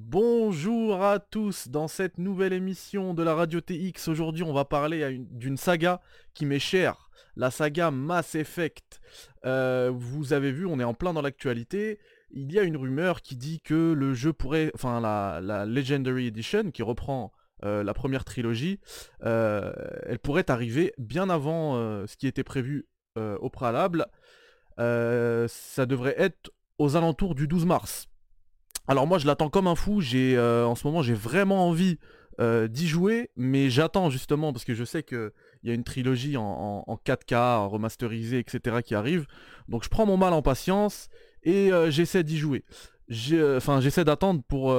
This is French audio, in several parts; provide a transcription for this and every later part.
Bonjour à tous dans cette nouvelle émission de la Radio TX. Aujourd'hui on va parler d'une saga qui m'est chère, la saga Mass Effect. Euh, vous avez vu, on est en plein dans l'actualité. Il y a une rumeur qui dit que le jeu pourrait, enfin la, Legendary Edition qui reprend euh, la première trilogie, euh, elle pourrait arriver bien avant ce qui était prévu au préalable. ça devrait être aux alentours du 12 mars. Alors moi je l'attends comme un fou, j'ai euh, en ce moment j'ai vraiment envie euh, d'y jouer, mais j'attends justement parce que je sais qu'il y a une trilogie en, 4K remasterisée, etc. qui arrive. Donc je prends mon mal en patience et euh, j'essaie d'y jouer. Enfin j'essaie d'attendre pour,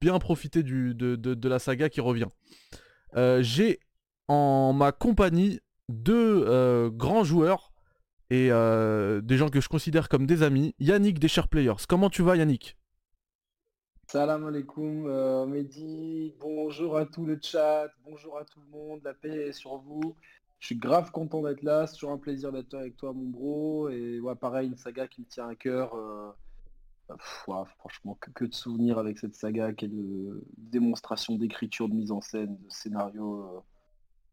bien profiter de, la saga qui revient. j'ai en ma compagnie deux grands joueurs et des gens que je considère comme des amis. Yannick des Chers Players. Comment tu vas Yannick? Salam alaikum, euh, Mehdi, bonjour à tout le chat, bonjour à tout le monde, la paix est sur vous. Je suis grave content d'être là, c'est toujours un plaisir d'être avec toi mon bro. Et ouais, pareil, une saga qui me tient à cœur. Euh, franchement, que, de souvenirs avec cette saga, quelle démonstration d'écriture, de mise en scène, de scénario.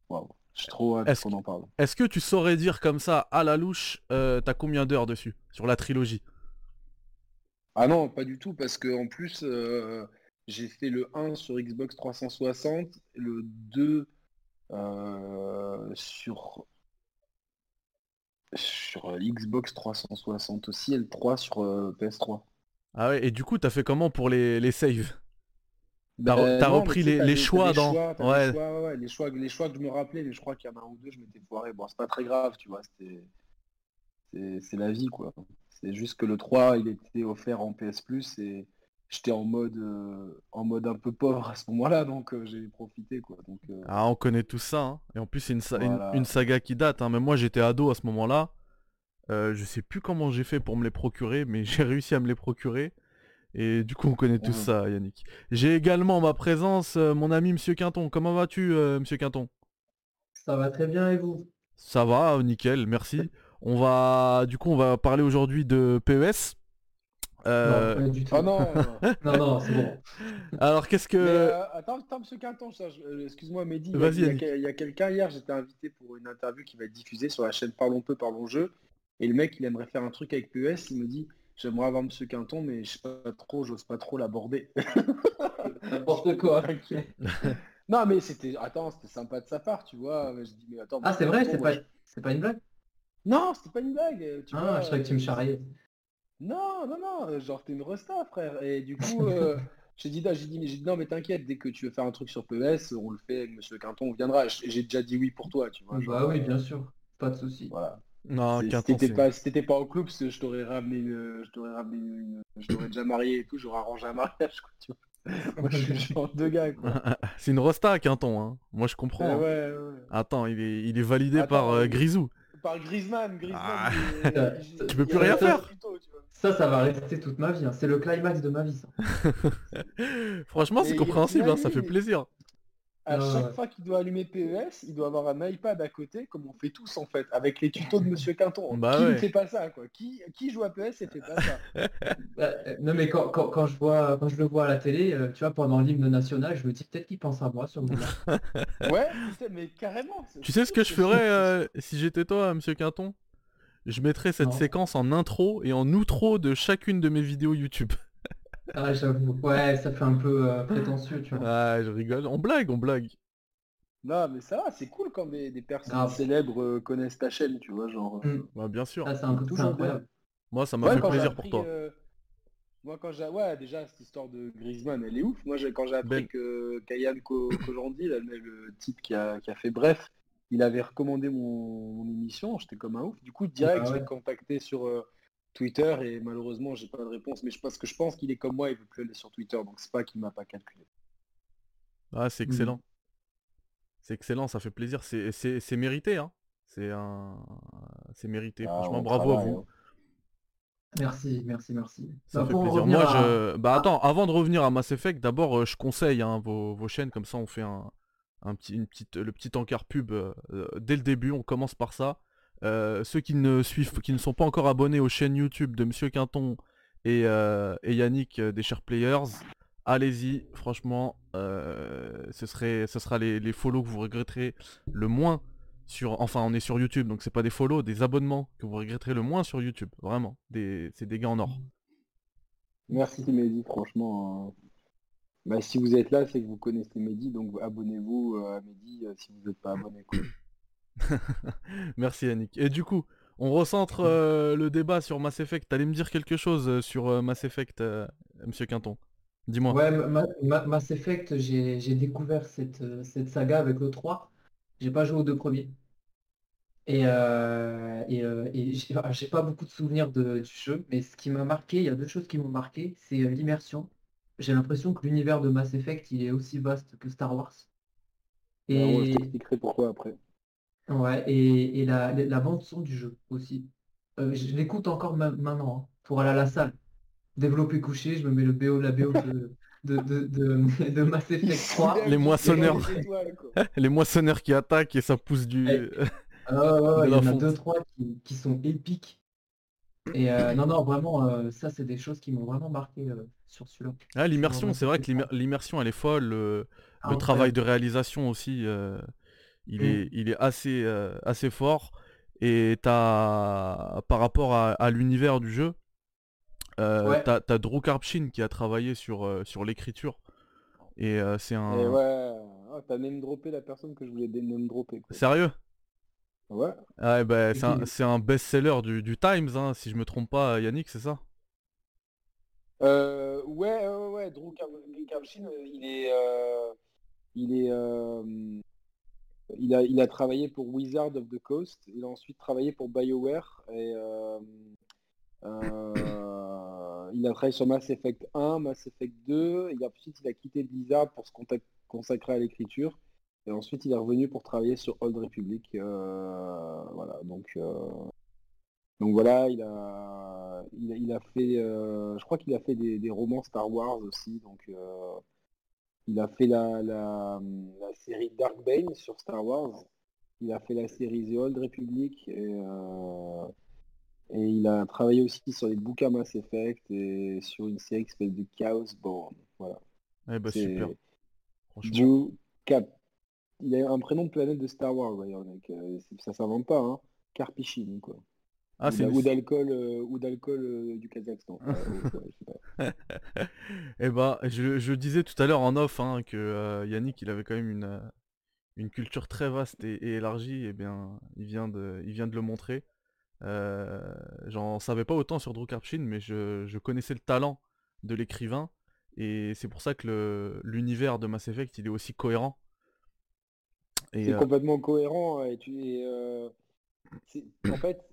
Euh, je suis trop hâte qu'on en parle. Est-ce que tu saurais dire comme ça, à la louche, t'as combien d'heures dessus, sur la trilogie? Ah non, pas du tout, parce que en plus, euh, j'ai fait le 1 sur Xbox 360, le 2 euh, sur, sur Xbox 360 aussi, et le 3 sur euh, PS3. Ah ouais, et du coup, t'as fait comment pour les, les saves? T'as ben, repris les, choix dans... ouais. Les, choix, les, choix, que je me rappelais, mais je crois qu'il y en a un ou deux, je m'étais foiré. Bon, c'est pas très grave, tu vois, c'est la vie, quoi. C'est juste que le 3, il était offert en PS Plus et j'étais en mode euh, en mode un peu pauvre à ce moment-là, donc euh, j'ai profité quoi. Donc, euh, Ah, on connaît tout ça. Hein. Et en plus, c'est une, une, saga qui date. Hein. Même moi, j'étais ado à ce moment-là. je sais plus comment j'ai fait pour me les procurer, mais j'ai réussi à me les procurer. Et du coup, on connaît tout ça, Yannick. J'ai également ma présence mon ami Monsieur Quinton. Comment vas-tu, Monsieur Quinton? Ça va très bien et vous? Ça va, nickel, merci. On va, du coup, on va parler aujourd'hui de PES. Euh... Non, du tout. Oh non, non, non, c'est bon. Alors qu'est-ce que... Euh, attends, attends, monsieur Quinton, euh, excuse-moi Mehdi, il y a, quelqu'un hier, j'étais invité pour une interview qui va être diffusée sur la chaîne Parlons peu, parlons jeu. Et le mec, il aimerait faire un truc avec PES, il me dit, j'aimerais avoir monsieur Quinton, mais je sais pas trop, j'ose pas trop l'aborder. N'importe quoi. non mais c'était, attends, c'était sympa de sa part, tu vois. Je dis, mais attends, ah c'est vrai, c'est pas... c'est pas une blague? Non, c'était pas une blague. Tu ah, je croyais que tu me charriais. Non, non, non, genre t'es une resta, frère. Et du coup, euh, j'ai dit, j'ai dit, dit, non, mais t'inquiète, dès que tu veux faire un truc sur PES, on le fait avec Monsieur Quinton, on viendra. J'ai déjà dit oui pour toi, tu vois. bah oui, bien sûr, pas de souci. Voilà. Non, si t'étais pas, si pas au club, je t'aurais ramené, je t'aurais ramené, je t'aurais déjà marié et tout, j'aurais arrangé un mariage, quoi, tu vois. Moi, je suis genre de gars, quoi. C'est une rosta, Quinton, hein. Moi, je comprends. Ouais, ouais, Attends, il est, il est validé par euh, Grisou par Griezmann. Griezmann ah. tu peux plus rien faire. ça, ça va rester toute ma vie. Hein. C'est le climax de ma vie. Ça. Franchement, c'est compréhensible. Hein. Ça fait plaisir. À chaque fois qu'il doit allumer PES, il doit avoir un iPad à côté, comme on fait tous en fait, avec les tutos de Monsieur Quinton. Bah qui ne fait pas ça quoi? Qui, qui joue à PES et fait pas ça bah, euh, Non mais quand, quand, je vois, quand je le vois à la télé, euh, tu vois, pendant l'hymne national, je me dis peut-être qu'il pense à moi sur le Ouais, mais carrément. Tu sais ce que je ferais euh, si j'étais toi, Monsieur Quinton? Je mettrais cette séquence en intro et en outro de chacune de mes vidéos YouTube. Ah, j'avoue. Ouais, ça fait un peu euh, prétentieux, tu vois. Ah, je rigole. On blague, on blague. Non, mais ça va, c'est cool quand des, personnes célèbres euh, connaissent ta chaîne, tu vois, genre. Euh. Mm. Bah, bien sûr. Ah, c'est un peu incroyable. Moi, ça m'a fait plaisir pour toi. Moi, quand j'ai... Ouais, déjà, cette histoire de Griezmann, elle est ouf. Moi, quand j'ai appris ben. que Kayan Kojandi, le type qui a, qui a fait Bref, il avait recommandé mon, émission, j'étais comme un ouf. Du coup, direct, ah je l'ai contacté sur Twitter et malheureusement j'ai pas de réponse mais je pense que je pense qu'il est comme moi il veut plus aller sur Twitter donc c'est pas qu'il m'a pas calculé ah c'est excellent c'est excellent ça fait plaisir c'est mérité hein c'est un c'est mérité ah, franchement bravo à vous hein. Merci, merci, merci. Ça bah, fait plaisir. Moi, je... Bah attends, avant de revenir à Mass Effect, d'abord, euh, je conseille hein, vos, chaînes, comme ça on fait un, un petit, une petite, le petit encart pub euh, euh, dès le début, on commence par ça. Euh, ceux qui ne suivent, qui ne sont pas encore abonnés aux chaînes YouTube de Monsieur Quinton et, euh, Yannick euh, des Chers Players, allez-y, franchement, ce, serait, ce sera les, les follow que vous regretterez le moins sur. Enfin, on est sur YouTube, donc c'est pas des follow, des abonnements que vous regretterez le moins sur YouTube. Vraiment, des... c'est des gars en or. Merci Mehdi, franchement. bah, si vous êtes là, c'est que vous connaissez Mehdi, donc abonnez-vous à Mehdi si vous n'êtes pas abonné. Merci Yannick. Et du coup, on recentre euh, le débat sur Mass Effect. T'allais me dire quelque chose euh, sur euh, Mass Effect, euh, Monsieur Quinton Dis-moi. Ouais, Ma- Ma- Mass Effect, j'ai découvert cette, cette saga avec le 3. J'ai pas joué aux deux premiers. Et, euh, et, euh, et j'ai pas beaucoup de souvenirs de- du jeu, mais ce qui m'a marqué, il y a deux choses qui m'ont marqué, c'est l'immersion. J'ai l'impression que l'univers de Mass Effect, il est aussi vaste que Star Wars. Alors, moi, je Et, t'expliquerai pourquoi après. Ouais, et, et la, la bande son du jeu aussi. Euh, je l'écoute encore ma- maintenant hein, pour aller à la salle. Développer couché, je me mets le BO, la BO de, de, de, de, de Mass Effect 3. Les moissonneurs. Les étoiles, quoi. Les moissonneurs qui attaquent et ça pousse du. Eh, Ah ouais, il y en a deux, trois qui, qui sont épiques. Et euh, non, non, vraiment, euh, ça, c'est des choses qui m'ont vraiment marqué euh, sur celui-là. Ah, l'immersion, c'est vrai que l'immer- l'immersion, elle est folle. Le, Ah, le travail de réalisation aussi, euh, il, Mm. est, il est assez, euh, assez fort. Et t'as, par rapport à, à l'univers du jeu, euh, Ouais. t'as, t'as Drew Karpyshyn qui a travaillé sur, euh, sur l'écriture. Et euh, c'est Et un... ouais, ah, t'as même droppé la personne que je voulais même dropper. Quoi. Sérieux? Ouais, Ah, bah, Et c'est un, un best-seller du, du Times, hein, si je me trompe pas, Yannick, c'est ça? Euh, ouais, ouais, ouais, Drew Kar- Karpyshyn, euh, il est, euh, il est, euh, il a, il a travaillé pour Wizard of the Coast. Il a ensuite travaillé pour BioWare et euh, euh, il a travaillé sur Mass Effect 1, Mass Effect 2. Et ensuite, il a quitté Blizzard pour se consacrer à l'écriture. Et ensuite, il est revenu pour travailler sur Old Republic. euh, voilà, donc. voilà, il a, il a, il a fait, je crois qu'il a fait des, romans Star Wars aussi. Il a fait la, la, la série Dark Bane sur Star Wars. Il a fait la série The Old Republic. Et, euh, et il a travaillé aussi sur les bouquins Mass Effect et sur une série qui s'appelle The Chaos Born. Voilà. Eh bah, C'est super. Franchement. Cap. Il a un prénom de planète de Star Wars d'ailleurs, mec. Euh, Ça s'invente pas, hein. Karpyshyn, quoi. Ah, ou une- ou d'alcool euh, ou d'alcool euh, du Kazakhstan. Euh, ouais. Eh bah, je, je disais tout à l'heure en off hein, que euh, Yannick, il avait quand même une, euh, une culture très vaste et, et élargie. Et bien, il vient de, il vient de le montrer. Euh, j'en savais pas autant sur Drew Karpyshyn, mais je, je connaissais le talent de l'écrivain. Et c'est pour ça que l'univers de Mass Effect, il est aussi cohérent. C'est euh, complètement cohérent et tu euh, en fait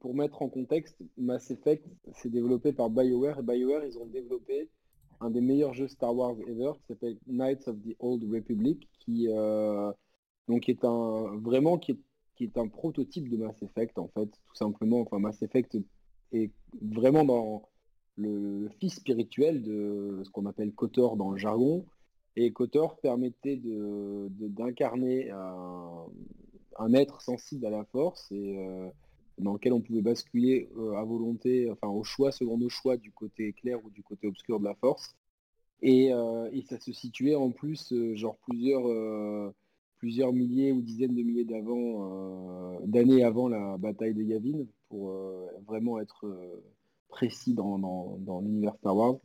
pour mettre en contexte, Mass Effect c'est développé par BioWare et BioWare ils ont développé un des meilleurs jeux Star Wars ever qui s'appelle Knights of the Old Republic qui euh, donc est un vraiment qui est, qui est un prototype de Mass Effect en fait tout simplement. Enfin Mass Effect est vraiment dans le, fils spirituel de ce qu'on appelle KOTOR dans le jargon. Et KOTOR permettait de, de- d'incarner un, un être sensible à la force et euh, dans lequel on pouvait basculer euh, à volonté, enfin au choix, selon nos choix, du côté clair ou du côté obscur de la force. Et, euh, ça se situait en plus, euh, genre plusieurs, plusieurs milliers ou dizaines de milliers d'années avant la bataille de Yavin, pour vraiment être précis dans, dans- dans l'univers Star Wars.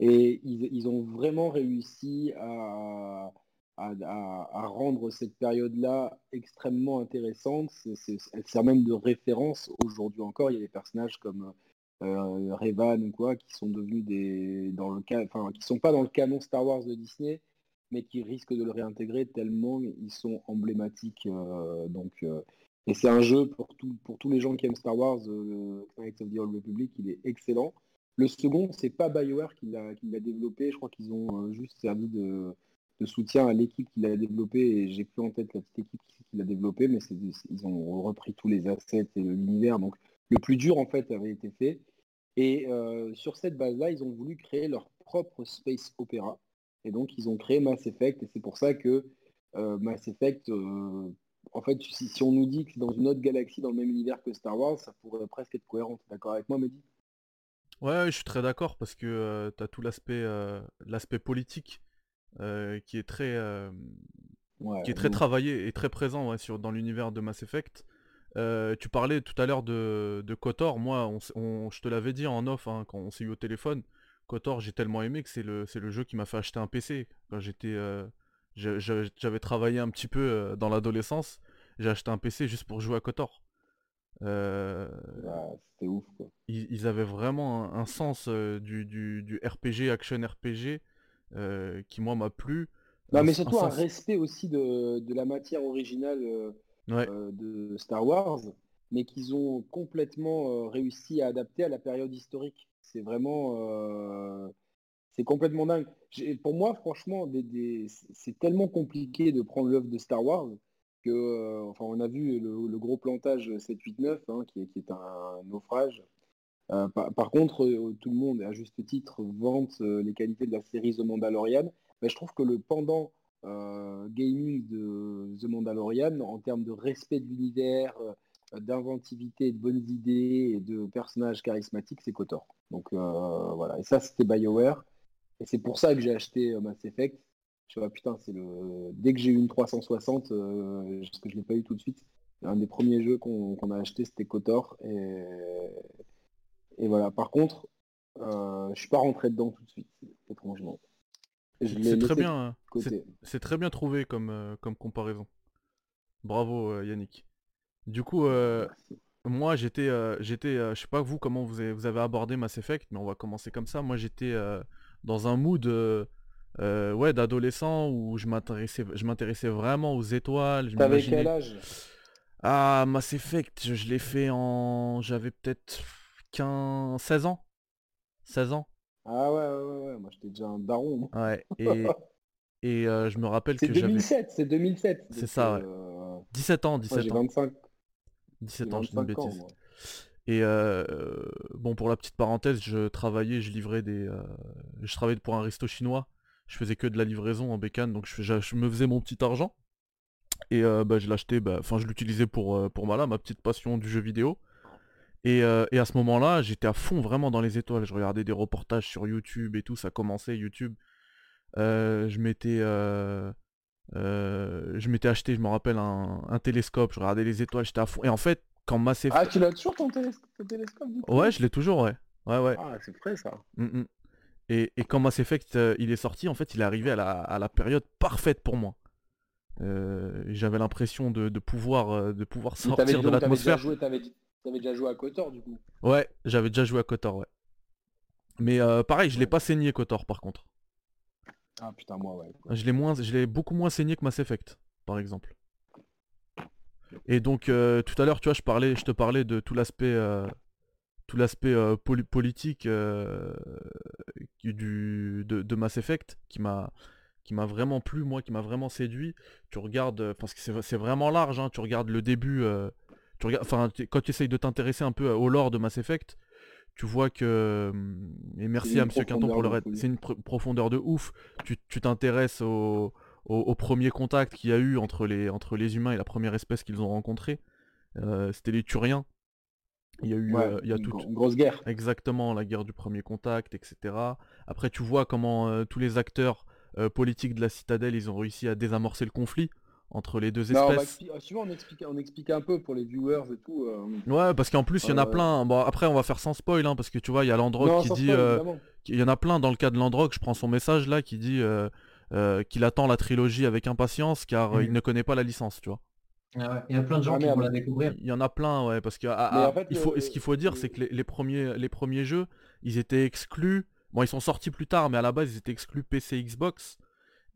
Et ils, ils ont vraiment réussi à, à, rendre cette période-là extrêmement intéressante. Elle sert même de référence aujourd'hui encore. Il y a des personnages comme euh, Revan ou quoi qui sont devenus des dans le cas, enfin qui sont pas dans le canon Star Wars de Disney, mais qui risquent de le réintégrer tellement ils sont emblématiques. euh, donc euh, et c'est un jeu pour, tout- pour tous les gens qui aiment Star Wars, euh, Knights of the Old Republic, il est excellent. Le second, c'est pas BioWare qui l'a qui l'a développé, je crois qu'ils ont euh, juste servi de, soutien à l'équipe qui l'a développé, et j'ai plus en tête la petite équipe qui, qui l'a développé, mais c'est- ils ont repris tous les assets et l'univers, donc le plus dur en fait avait été fait. Et euh, sur cette base-là, ils ont voulu créer leur propre space opéra, et donc ils ont créé Mass Effect, et c'est pour ça que euh, Mass Effect, euh, en fait, si, si on nous dit que c'est dans une autre galaxie, dans le même univers que Star Wars, ça pourrait presque être cohérent. D'accord avec moi, Mehdi? Ouais, je suis très d'accord parce que tu as tout l'aspect l'aspect politique qui est très qui est très travaillé et très présent sur, dans l'univers de Mass Effect. tu parlais tout à l'heure de, de Kotor, moi on, je te l'avais dit en off hein, quand on s'est eu au téléphone, Kotor j'ai tellement aimé que c'est le, le jeu qui m'a fait acheter un PC. Quand j'étais j'avais travaillé un petit peu dans l'adolescence, j'ai acheté un PC juste pour jouer à Kotor. Euh, c'était ouf quoi. Ils, avaient vraiment un, sens euh, du, du, RPG, action RPG, euh, qui moi m'a plu. Non, mais surtout un, respect aussi de, de, la matière originale de Star Wars, mais qu'ils ont complètement réussi à adapter à la période historique. C'est vraiment... c'est complètement dingue. Pour moi, franchement, des, c'est tellement compliqué de prendre l'œuvre de Star Wars que, euh, enfin, on a vu le, gros plantage 7-8-9, hein, qui, est un naufrage. Euh, par, contre, euh, tout le monde, à juste titre, vante les qualités de la série The Mandalorian. Mais je trouve que le pendant gaming de The Mandalorian, en termes de respect de l'univers, d'inventivité, de bonnes idées et de personnages charismatiques, c'est Kotor. Donc voilà, et ça c'était BioWare. Et c'est pour ça que j'ai acheté Mass Effect. Je vois, putain, c'est le. Dès que j'ai eu une 360, euh, parce que je l'ai pas eu tout de suite, un des premiers jeux qu'on a acheté, c'était Kotor. Et voilà. Par contre, euh, je suis pas rentré dedans tout de suite, étrangement. C'est très bien. Hein. C'est très bien trouvé comme, euh, comme comparaison. Bravo euh, Yannick. Du coup, moi j'étais, j'étais, je sais pas vous comment vous avez, vous avez abordé Mass Effect, mais on va commencer comme ça. Moi j'étais dans un mood euh, ouais, d'adolescent où je m'intéressais, je m'intéressais vraiment aux étoiles. Je T'avais quel âge? Ah, Mass Effect, je, l'ai fait en... J'avais peut-être 15... 16 ans 16 ans Ah ouais, ouais, ouais, moi j'étais déjà un baron. Ouais, et, et euh, je me rappelle que j'avais... C'est 2007, c'est 2007. C'est ça, ouais. 17 euh, ans, 17 ans. 25... 17 ans, je dis une bêtise. Et bon, pour la petite parenthèse, je travaillais, je livrais des... je travaillais pour un resto chinois je faisais que de la livraison en bécane, donc je, me faisais mon petit argent. Et euh, bah, je l'achetais, bah, enfin je l'utilisais pour, euh, pour ma petite passion du jeu vidéo. Euh, et, à ce moment-là, j'étais à fond vraiment dans les étoiles. Je regardais des reportages sur YouTube et tout, ça commençait YouTube. je m'étais je m'étais acheté, je me rappelle, un, télescope, je regardais les étoiles, j'étais à fond. Et en fait, quand Mass Effect... Ah, tu l'as toujours ton, télescope Ouais, je l'ai toujours, ouais. Ouais, ouais. Ah, c'est frais ça. Mmh, mmh. Et, quand Mass Effect euh, il est sorti, en fait, il est arrivé à la, période parfaite pour moi. Euh, j'avais l'impression de, pouvoir, euh, de pouvoir sortir de l'atmosphère. T'avais déjà, joué à Kotor du coup Ouais, j'avais déjà joué à Kotor, ouais. Mais pareil, je l'ai pas saigné Kotor par contre. Ah putain, moi ouais. Je l'ai moins, je l'ai beaucoup moins saigné que Mass Effect, par exemple. Et donc tout à l'heure, tu vois, je parlais, je te parlais de tout l'aspect tout l'aspect euh, politique euh, du, de, Mass Effect qui m'a qui m'a vraiment plu, moi, qui m'a vraiment séduit. Tu regardes, euh, parce que c'est vraiment large, hein, tu regardes le début, tu regardes, enfin, quand tu essayes de t'intéresser un peu au lore de Mass Effect, tu vois que, et merci à Monsieur Quinton pour le raid, c'est une profondeur de ouf. Tu t'intéresses au, au, premier contact qu'il y a eu entre les, entre les humains et la première espèce qu'ils ont rencontrée. C'était les Turiens. Il y a eu euh, il y a toute une grosse guerre. Exactement, la guerre du premier contact, etc. Après, tu vois comment euh, tous les acteurs euh, politiques de la citadelle, ils ont réussi à désamorcer le conflit entre les deux espèces. Non, on, explique, on explique un peu pour les viewers et tout. Ouais, parce qu'en plus, il y en a plein. Bon, après, on va faire sans spoil, hein, parce que tu vois, il y a Landrock qui dit. il y en a plein dans le cas de Landrock, je prends son message là, qui dit qu'il attend la trilogie avec impatience car mmh. il ne connaît pas la licence, tu vois. Ah il y a plein de gens ah, qui vont la découvrir. Il y en a plein, ouais, parce que ah, il faut, ce qu'il faut dire, c'est que les, premiers, les premiers jeux, ils étaient exclus. Bon, ils sont sortis plus tard, mais à la base, ils étaient exclus PC, Xbox.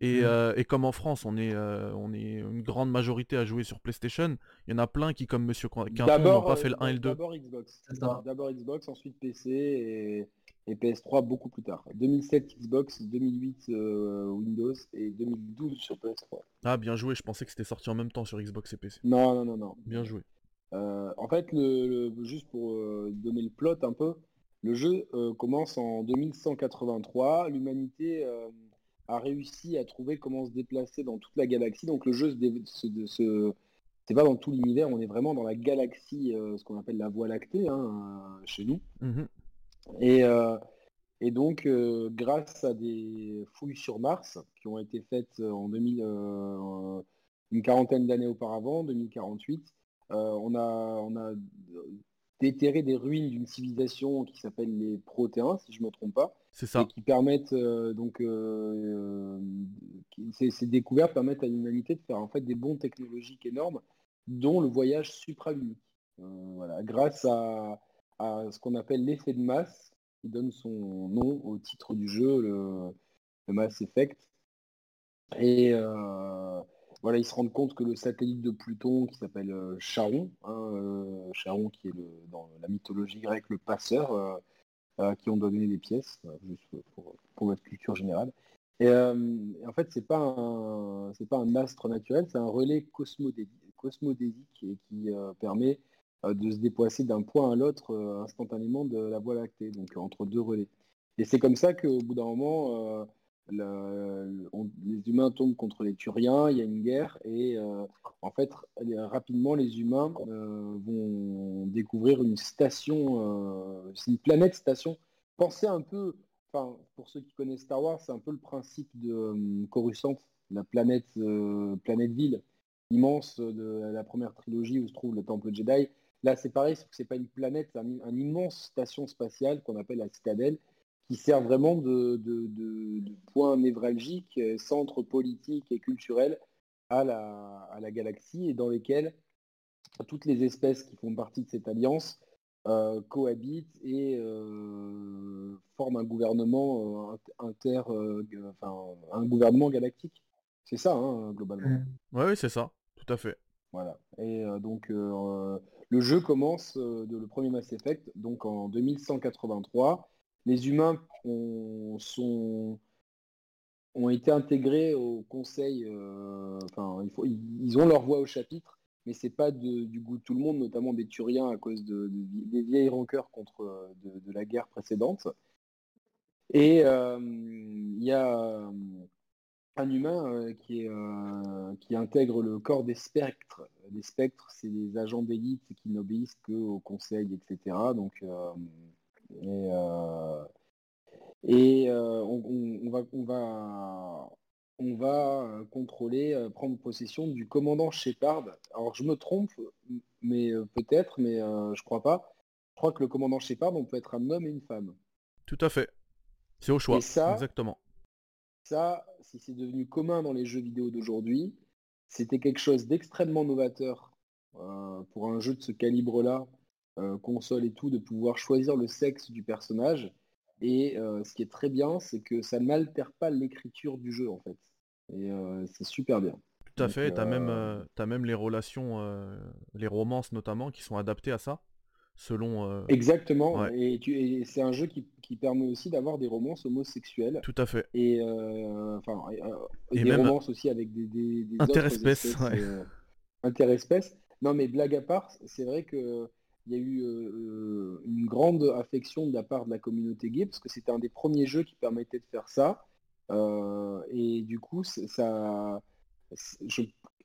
Et, mm. euh, et comme en France, on est, euh, on est une grande majorité à jouer sur PlayStation, il y en a plein qui, comme Monsieur Quinton, n'ont pas fait le 1 et le 2. D'abord Xbox. D'abord Xbox, ensuite PC et et PS3 beaucoup plus tard. 2007 Xbox, 2008 euh, Windows et 2012 sur PS3. Ah bien joué, je pensais que c'était sorti en même temps sur Xbox et PC. Non, non, non, non. Bien joué. Euh, en fait, le, juste pour euh, donner le plot un peu, le jeu commence en 2183. L'humanité a réussi à trouver comment se déplacer dans toute la galaxie. Donc le jeu se, se, c'est pas dans tout l'univers, on est vraiment dans la galaxie, ce qu'on appelle la Voie lactée hein, chez nous. Mhm. Et, euh, et donc, euh, grâce à des fouilles sur Mars qui ont été faites en 2000, une quarantaine d'années auparavant, 2048, on a, on a déterré des ruines d'une civilisation qui s'appelle les Protéins, si je ne me trompe pas. C'est ça. Et qui permettent donc ces, découvertes permettent à l'humanité de faire en fait des bons technologiques énormes, dont le voyage supralunique. voilà, grâce à, à ce qu'on appelle l'effet de masse, qui donne son nom au titre du jeu, le, Mass Effect. Et euh, voilà, ils se rendent compte que le satellite de Pluton, qui s'appelle euh, Charon, hein, euh, Charon qui est le, dans la mythologie grecque le passeur, qui ont donné des pièces, juste pour, votre culture générale. Et en fait, c'est pas pas un astre naturel, c'est un relais cosmodésique et qui permet euh, de se déplacer d'un point à l'autre euh, instantanément de la Voie lactée, donc entre deux relais. Et c'est comme ça qu'au bout d'un moment, euh, les humains tombent contre les Turiens, il y a une guerre, et en fait, rapidement, les humains vont découvrir une station, c'est une planète station. Pensez un peu, pour ceux qui connaissent Star Wars, c'est un peu le principe de Coruscant, la planète, planète ville immense de la première trilogie où se trouve le temple Jedi. Là, c'est pareil, c'est pas une planète, c'est un, immense station spatiale qu'on appelle la citadelle, qui sert vraiment de, point névralgique, euh, centre politique et culturel à la, galaxie et dans lesquels toutes les espèces qui font partie de cette alliance euh, cohabitent et euh, forment un gouvernement inter, enfin, un gouvernement galactique. C'est ça, hein, globalement. Oui, c'est ça, tout à fait. Voilà. Et donc le jeu commence euh, de le premier Mass Effect, donc en 2183. Les humains ont, été intégrés au conseil, euh, ils, ont leur voix au chapitre, mais c'est pas du goût de tout le monde, notamment des Turiens à cause de, des vieilles rancœurs contre de, la guerre précédente. Et euh, il y a un humain euh, qui, euh, qui intègre le corps des spectres. Les spectres, c'est des agents d'élite qui n'obéissent qu'au conseil, etc. Donc, euh, et, on, va, on, va, on va contrôler, prendre possession du commandant Shepard. Alors je me trompe, mais peut-être, mais je crois pas. Je crois que le commandant Shepard, on peut être un homme et une femme. Tout à fait. C'est au choix. Exactement. Ça, si c'est devenu commun dans les jeux vidéo d'aujourd'hui, c'était quelque chose d'extrêmement novateur euh, pour un jeu de ce calibre-là, euh, console et tout, de pouvoir choisir le sexe du personnage. Et euh, ce qui est très bien, c'est que ça n'altère pas l'écriture du jeu en fait. Et c'est super bien. Tout à fait, tu as, même, as même les relations, les romances notamment, qui sont adaptées à ça selon. Euh, Exactement. Et, tu, c'est un jeu qui, permet aussi d'avoir des romances homosexuelles. Tout à fait. Et euh, enfin, euh, des romances aussi avec des, des, interespèces. interespèces. Non, mais blague à part, c'est vrai que il y a eu une grande affection de la part de la communauté gay parce que c'était un des premiers jeux qui permettait de faire ça. et du coup, ça, je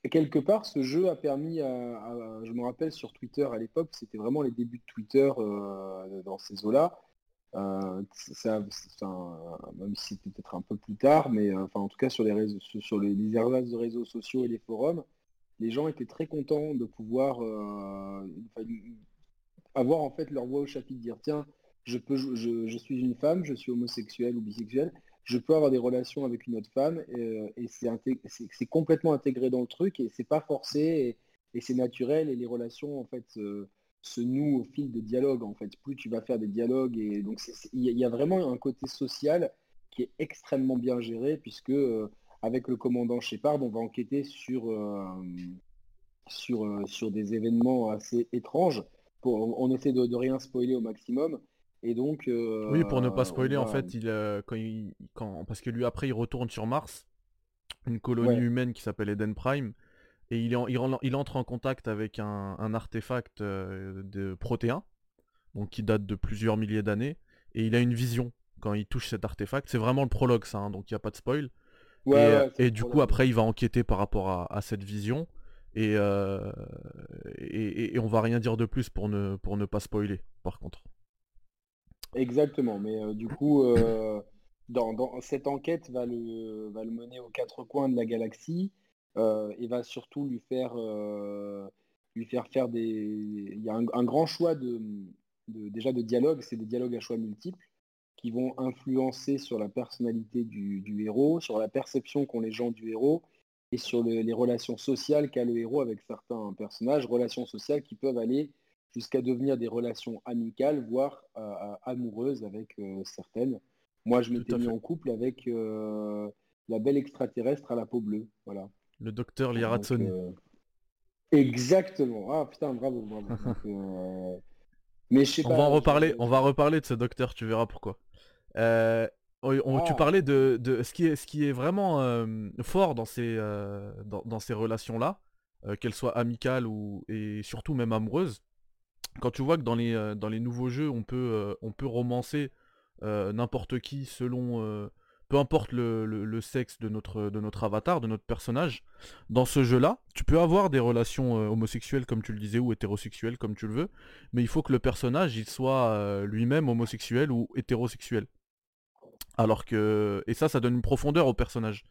quelque part, ce jeu a permis à, je me rappelle sur Twitter à l'époque, c'était vraiment les débuts de Twitter euh, dans ces eaux-là. Euh, ça, même si c'était peut-être un peu plus tard, mais euh, enfin en tout cas sur les réseaux, sur les, les de réseaux sociaux et les forums, les gens étaient très contents de pouvoir avoir en fait leur voix au chapitre, dire tiens, je peux, je suis une femme, je suis homosexuel ou bisexuel, je peux avoir des relations avec une autre femme et, euh, c'est complètement intégré dans le truc et c'est pas forcé et, c'est naturel et les relations en fait se nouent au fil des dialogues en fait. Plus tu vas faire des dialogues et donc il y, a vraiment un côté social qui est extrêmement bien géré puisque euh, avec le commandant Shepard on va enquêter sur, euh, sur, sur des événements assez étranges. Pour, on essaie de, de rien spoiler au maximum. Et donc. oui, pour ne pas spoiler, en fait, il, quand il, quand, parce que lui après il retourne sur Mars, une colonie humaine qui s'appelle Eden Prime, et il, il, il, entre en contact avec un, artefact de protéins, donc qui date de plusieurs milliers d'années, et il a une vision quand il touche cet artefact. C'est vraiment le prologue, ça, hein, donc il n'y a pas de spoil. et, du coup, après, il va enquêter par rapport à, cette vision. Et, et, et, on va rien dire de plus pour ne, pour ne pas spoiler, par contre. Exactement, mais euh, du coup, euh, dans, dans- cette enquête va le, va le mener aux quatre coins de la galaxie euh, et va surtout lui faire, euh, lui faire faire des... Il y a un, grand choix de, de- déjà de dialogue, c'est des dialogues à choix multiples qui vont influencer sur la personnalité du, du héros, sur la perception qu'ont les gens du héros et sur le- les relations sociales qu'a le héros avec certains personnages, relations sociales qui peuvent aller jusqu'à devenir des relations amicales, voire euh, euh, amoureuses avec euh, certaines. Moi, je m'étais mis en couple avec euh, la belle extraterrestre à la peau bleue. Voilà. Le docteur euh, Exactement. Ah putain, bravo, bravo. Donc, Mais je sais On pas. va en reparler, on va reparler de ce docteur, tu verras pourquoi. On- tu parlais de, de ce qui est, ce qui est vraiment euh, fort dans ces, euh, dans, dans ces relations-là, euh, qu'elles soient amicales ou et surtout même amoureuses. Quand tu vois que dans les, dans les nouveaux jeux, on peut, on peut romancer n'importe qui selon, peu importe le, le- le sexe de notre, de notre avatar, de notre personnage. Dans ce jeu-là, tu peux avoir des relations homosexuelles comme tu le disais ou hétérosexuelles comme tu le veux, mais il faut que le personnage il soit lui-même homosexuel ou hétérosexuel. Alors que et ça ça donne une profondeur au personnage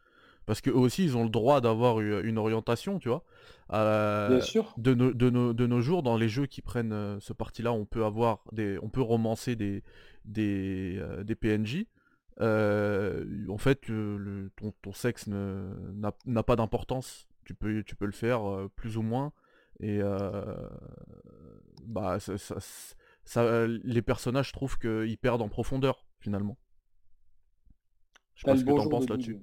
parce que eux aussi ils ont le droit d'avoir une orientation, tu vois. Euh, Bien sûr. de, nos, de, de nos jours, dans les jeux qui prennent euh, ce parti-là, on peut avoir des, on peut romancer des, des, euh, des PNJ. Euh, en fait, le- ton, ton sexe n'a pas d'importance. Tu peux, tu peux le faire plus ou moins. Et bah, ça, ça- ça- les personnages trouvent qu'ils perdent en profondeur, finalement. Je sais pas ce que t'en penses de là-dessus.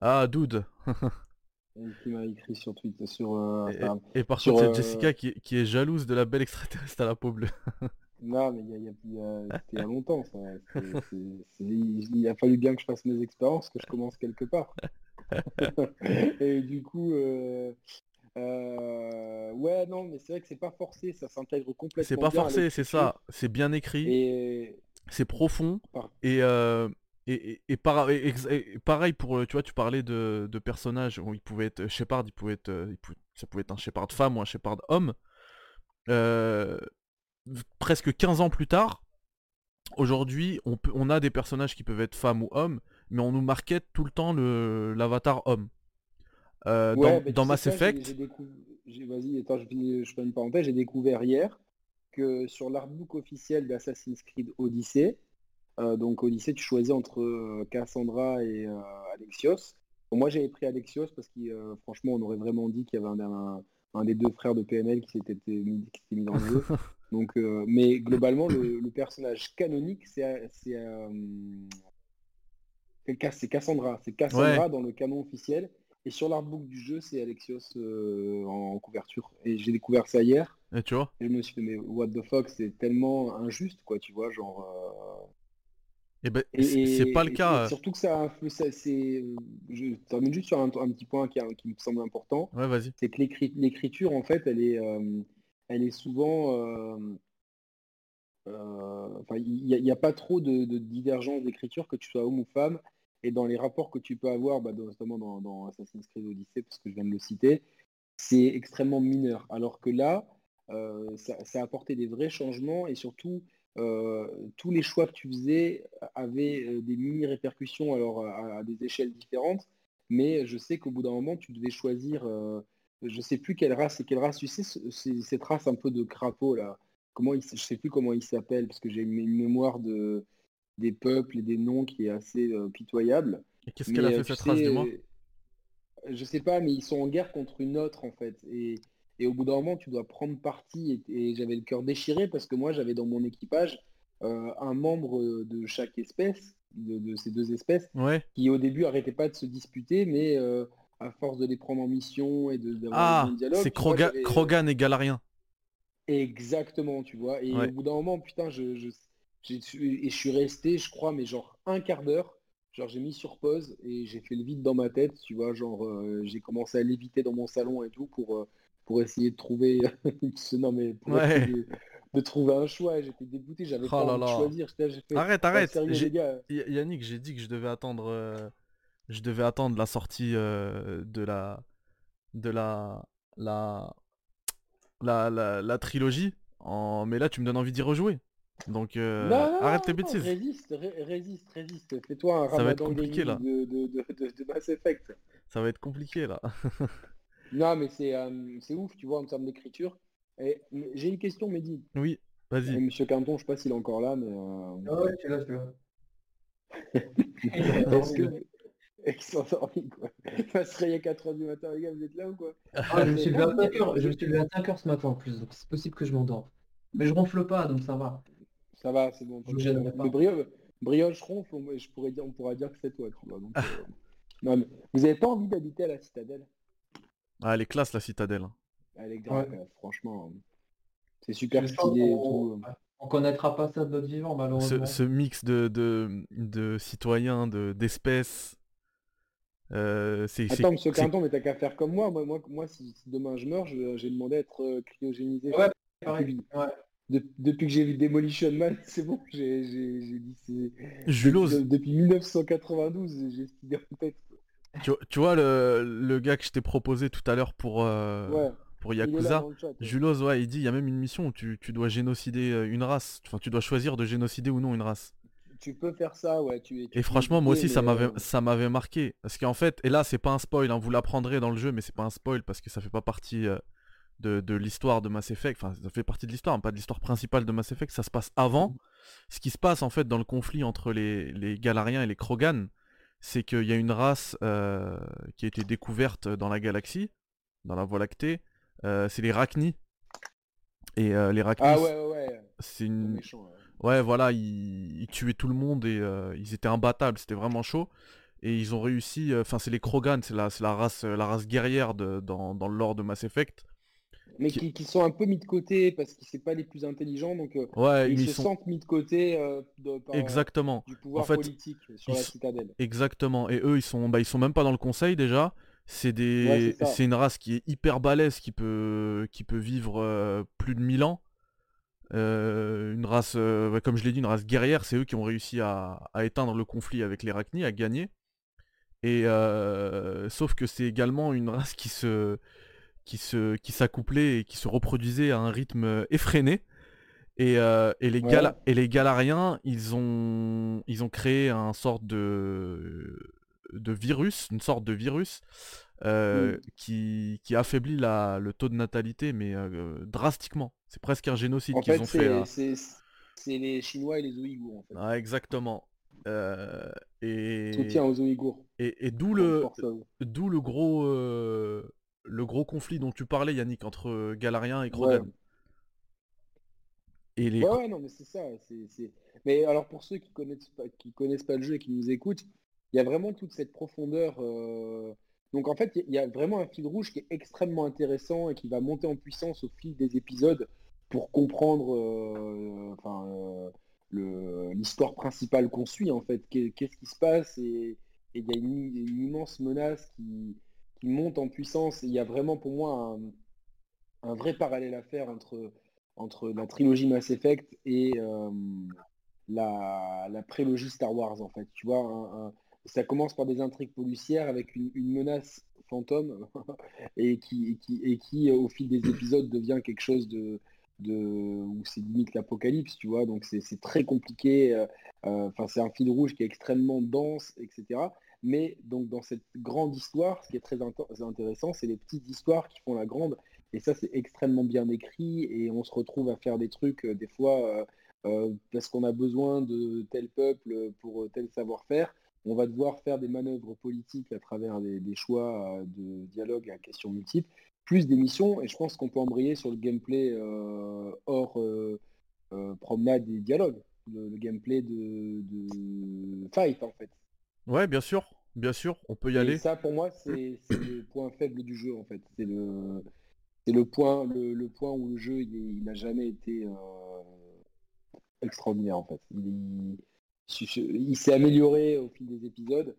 Ah, Dude qui m'a écrit sur Twitter, sur euh, Et, par Sur, contre, a euh, Jessica qui, qui est jalouse de la belle extraterrestre à la peau bleue. Non, mais il y a, il y a- il y a- c'était il y a longtemps, ça. C'est- c'est- c'est- il il a fallu bien que je fasse mes expériences, que je commence quelque part. Et du coup, euh, euh, ouais, non, mais c'est vrai que c'est pas forcé, ça s'intègre complètement C'est pas forcé, c'est ça. C'est bien écrit, Et c'est profond. Par- Et, euh, et, et, et para- pareil pour, euh, tu vois, tu parlais de, de personnages où il pouvait être Shepard, il pouvait être, euh, il ça pouvait être un Shepard femme ou un Shepard homme. Euh, presque 15 ans plus tard, aujourd'hui, on, peut, on a des personnages qui peuvent être femmes ou hommes, mais on nous marquette tout le temps le l'avatar homme. Euh, ouais, dans bah, Mass ça, Effect, décou- Vas-y, attends, je, finis- je fais une parenthèse. J'ai découvert hier que sur l'artbook officiel d'Assassin's Creed Odyssey, euh, donc Odyssey, tu choisis entre euh, Cassandra et euh, Alexios. Bon, moi, j'avais pris Alexios parce que franchement, on aurait vraiment dit qu'il y avait un, un- un des deux frères de PNL qui s'était mis, dans le jeu. Donc, mais globalement, le, le personnage canonique, c'est c'est, c'est Cass- c'est Cassandra. C'est Cassandra dans le canon officiel. Et sur l'artbook du jeu, c'est Alexios euh, en couverture. Et j'ai découvert ça hier. et tu vois? Et je me suis dit, mais what the fuck, c'est tellement injuste, quoi, tu vois, genre... Et ben, c'est pas le cas. euh, surtout que ça ça- c'est... Je termine juste sur un, un petit point qui, a- qui me semble important. Ouais, vas-y. C'est que l'écrit- l'écriture, en fait, elle est, euh, elle est souvent... euh, euh, Enfin, il n'y a, pas trop de, de divergence d'écriture, que tu sois homme ou femme. Et dans les rapports que tu peux avoir, bah, notamment dans, dans Assassin's Creed Odyssey, parce que je viens de le citer, c'est extrêmement mineur. Alors que là, ça, ça a apporté des vrais changements et surtout, tous les choix que tu faisais avaient euh, des mini-répercussions alors à, à des échelles différentes. Mais je sais qu'au bout d'un moment, tu devais choisir, euh, je sais plus quelle race et quelle race, tu sais, cette race un peu de crapaud là. Comment il, je sais plus comment il s'appelle parce que j'ai une, une mémoire de, des peuples et des noms qui est assez euh, pitoyable. Et qu'est-ce qu'elle a fait euh, cette race, dis-moi? euh, Je sais pas, mais ils sont en guerre contre une autre en fait. Et, et au bout d'un moment, tu dois prendre parti. Et, et j'avais le cœur déchiré parce que moi, j'avais dans mon équipage euh, un membre de chaque espèce, de, de ces deux espèces, Ouais. qui au début arrêtait pas de se disputer, mais euh, à force de les prendre en mission et de d'avoir Ah, un dialogue, c'est Kroga- j'avais- Krogan et Galarien. Exactement, tu vois. Et Ouais. au bout d'un moment, putain, je, et je suis resté, je crois, mais genre un quart d'heure. Genre, j'ai mis sur pause et j'ai fait le vide dans ma tête, tu vois. Genre, euh, j'ai commencé à léviter dans mon salon et tout pour, euh, pour essayer de trouver. non, mais pour Ouais. essayer de, de trouver un choix. J'étais dégoûté, j'avais Oh pas là envie de là. choisir. Là, fait, Arrête, Ah, arrête. sérieux, Yannick, j'ai dit que je devais attendre, euh, je devais attendre la sortie euh, de la, de la, la, la, la, la trilogie. En... Mais là, tu me donnes envie d'y rejouer. Donc euh, Non, non, arrête tes bêtises. Résiste, ré- résiste, résiste. Fais-toi un Ça va être compliqué, de, de, de- de Mass Effect. Ça va être compliqué là. Non, mais c'est euh, c'est ouf, tu vois, en termes d'écriture. J'ai une question, Mehdi. oui, vas-y. Monsieur Quinton, je sais pas s'il est encore là, mais... euh, Ah ouais, tu l'as, tu l'as. Est-ce que... Ils sont endormis, quoi? Il va se réveiller à 4h du matin, les gars, vous êtes là ou quoi? Ah, je me suis levé à 5h, je me suis levé à 5h ce matin en plus, donc c'est possible que je m'endorme. Mais je ronfle pas, donc ça va. Ça va, c'est bon. Je me gênerai pas. Mais brio... brioche ronfle, on, je pourrais dire, on pourra dire que c'est toi, tu vois. donc, euh, Non, mais vous avez pas envie d'habiter à la citadelle? Ah, elle est classe la citadelle. hein. Elle est grave, Ouais. euh, franchement. C'est super stylé et tout. On connaîtra pas ça de notre vivant, Ce, malheureusement. ce mix de, de, de citoyens, de- d'espèces. euh, c'est c'est- Attends, monsieur Quinton, mais t'as qu'à faire comme moi. Moi, moi, moi si, si demain je meurs, j'ai demandé à être euh, cryogénisé. Ouais, pareil. Ouais. De- depuis que j'ai vu Demolition Man, c'est bon, j'ai dit c'est... Depuis, depuis 1992, j'ai idée en tête. Tu, tu vois le, le gars que je t'ai proposé tout à l'heure pour, euh, Ouais, pour Yakuza dans le chat. ouais. Julos, ouais, il dit il y a même une mission où tu, tu dois génocider euh, une race. Enfin, tu dois choisir de génocider ou non une race. Tu peux faire ça, ouais. Tu, Et franchement, moi aussi, ça mais, m'avait, euh, ça m'avait marqué. Parce qu'en fait, et là, c'est pas un spoil, hein, vous l'apprendrez dans le jeu, mais c'est pas un spoil parce que ça fait pas partie euh, de, de l'histoire de Mass Effect. Enfin, ça fait partie de l'histoire, hein, pas de l'histoire principale de Mass Effect. Ça se passe avant. Ce qui se passe en fait dans le conflit entre les, les Galariens et les Krogan, c'est qu'il y a une race euh, qui a été découverte dans la galaxie, dans la Voie lactée. Euh, c'est les Rachni. Et euh, les Rachni, Ah ouais, ouais, ouais. c'est une, ouais. Ouais, voilà, ils, ils tuaient tout le monde et ils étaient imbattables, c'était vraiment chaud. Et ils ont réussi, enfin c'est les Krogan, c'est la, la race, la race guerrière de, dans, dans le lore de Mass Effect. Mais Qui- qui, qui sont un peu mis de côté parce qu'ils sont pas les plus intelligents, donc euh, Ouais, ils se sont sentent mis de côté euh, de- par, exactement, du pouvoir En fait, politique sur la sont- citadelle. exactement. Et eux, ils sont, bah, ils sont même pas dans le conseil déjà. C'est des, Ouais, c'est c'est une race qui est hyper balèze, qui peut, qui peut vivre euh, plus de 1000 ans. Euh, une race, euh, comme je l'ai dit, une race guerrière. C'est eux qui ont réussi à, à éteindre le conflit avec les Rachni, à gagner. Et euh, sauf que c'est également une race qui se, qui se, qui s'accouplait et qui se reproduisait à un rythme euh, effréné. Et, euh, et les Ouais. Gala- et les Galariens, ils ont, ils ont créé un sorte de, de virus, une sorte de virus euh, Mm. qui, qui affaiblit la, le taux de natalité, mais euh, drastiquement. C'est presque un génocide qu'ils ont fait. à- c'est les Chinois et les Ouïghours, en fait. Ah, exactement. Euh, et Soutien aux Ouïghours. et, et d'où le. D'où le gros, euh, le gros conflit dont tu parlais, Yannick, entre euh, Galariens et. Ouais. Et les... Ouais, ouais, non, mais c'est ça. Mais alors, pour ceux qui connaissent pas, qui connaissent pas le jeu et qui nous écoutent, il y a vraiment toute cette profondeur. euh, Donc, en fait, il y a vraiment un fil rouge qui est extrêmement intéressant et qui va monter en puissance au fil des épisodes pour comprendre euh, enfin, euh, l'histoire principale qu'on suit, en fait. Qu'est- Qu'est-ce qui se passe et et il y a une, une immense menace qui, qui monte en puissance. Et il y a vraiment, pour moi, un, vrai parallèle à faire entre entre la trilogie Mass Effect et euh, la, la prélogie Star Wars en fait. Tu vois, ça commence par des intrigues policières avec une, menace fantôme et qui, et qui, qui, au fil des épisodes devient quelque chose de, de où c'est limite l'apocalypse, tu vois. Donc c'est c'est très compliqué. euh, euh, Enfin, c'est un fil rouge qui est extrêmement dense, etc. Mais donc dans cette grande histoire, ce qui est très int- intéressant, c'est les petites histoires qui font la grande. Et ça, c'est extrêmement bien écrit et on se retrouve à faire des trucs euh, des fois euh, euh, parce qu'on a besoin de tel peuple pour tel savoir-faire. On va devoir faire des manœuvres politiques à travers des, choix de dialogue à questions multiples, plus des missions. Et je pense qu'on peut embrayer sur le gameplay hors promenade et dialogue, le, le gameplay de, de fight en fait. Ouais, bien sûr, bien sûr, on peut y Et aller. ça, pour moi, c'est le point faible du jeu, en fait. C'est le, c'est le point, le, le point où le jeu, il, n'a jamais été euh, extraordinaire, en fait. Il, il- il s'est amélioré au fil des épisodes,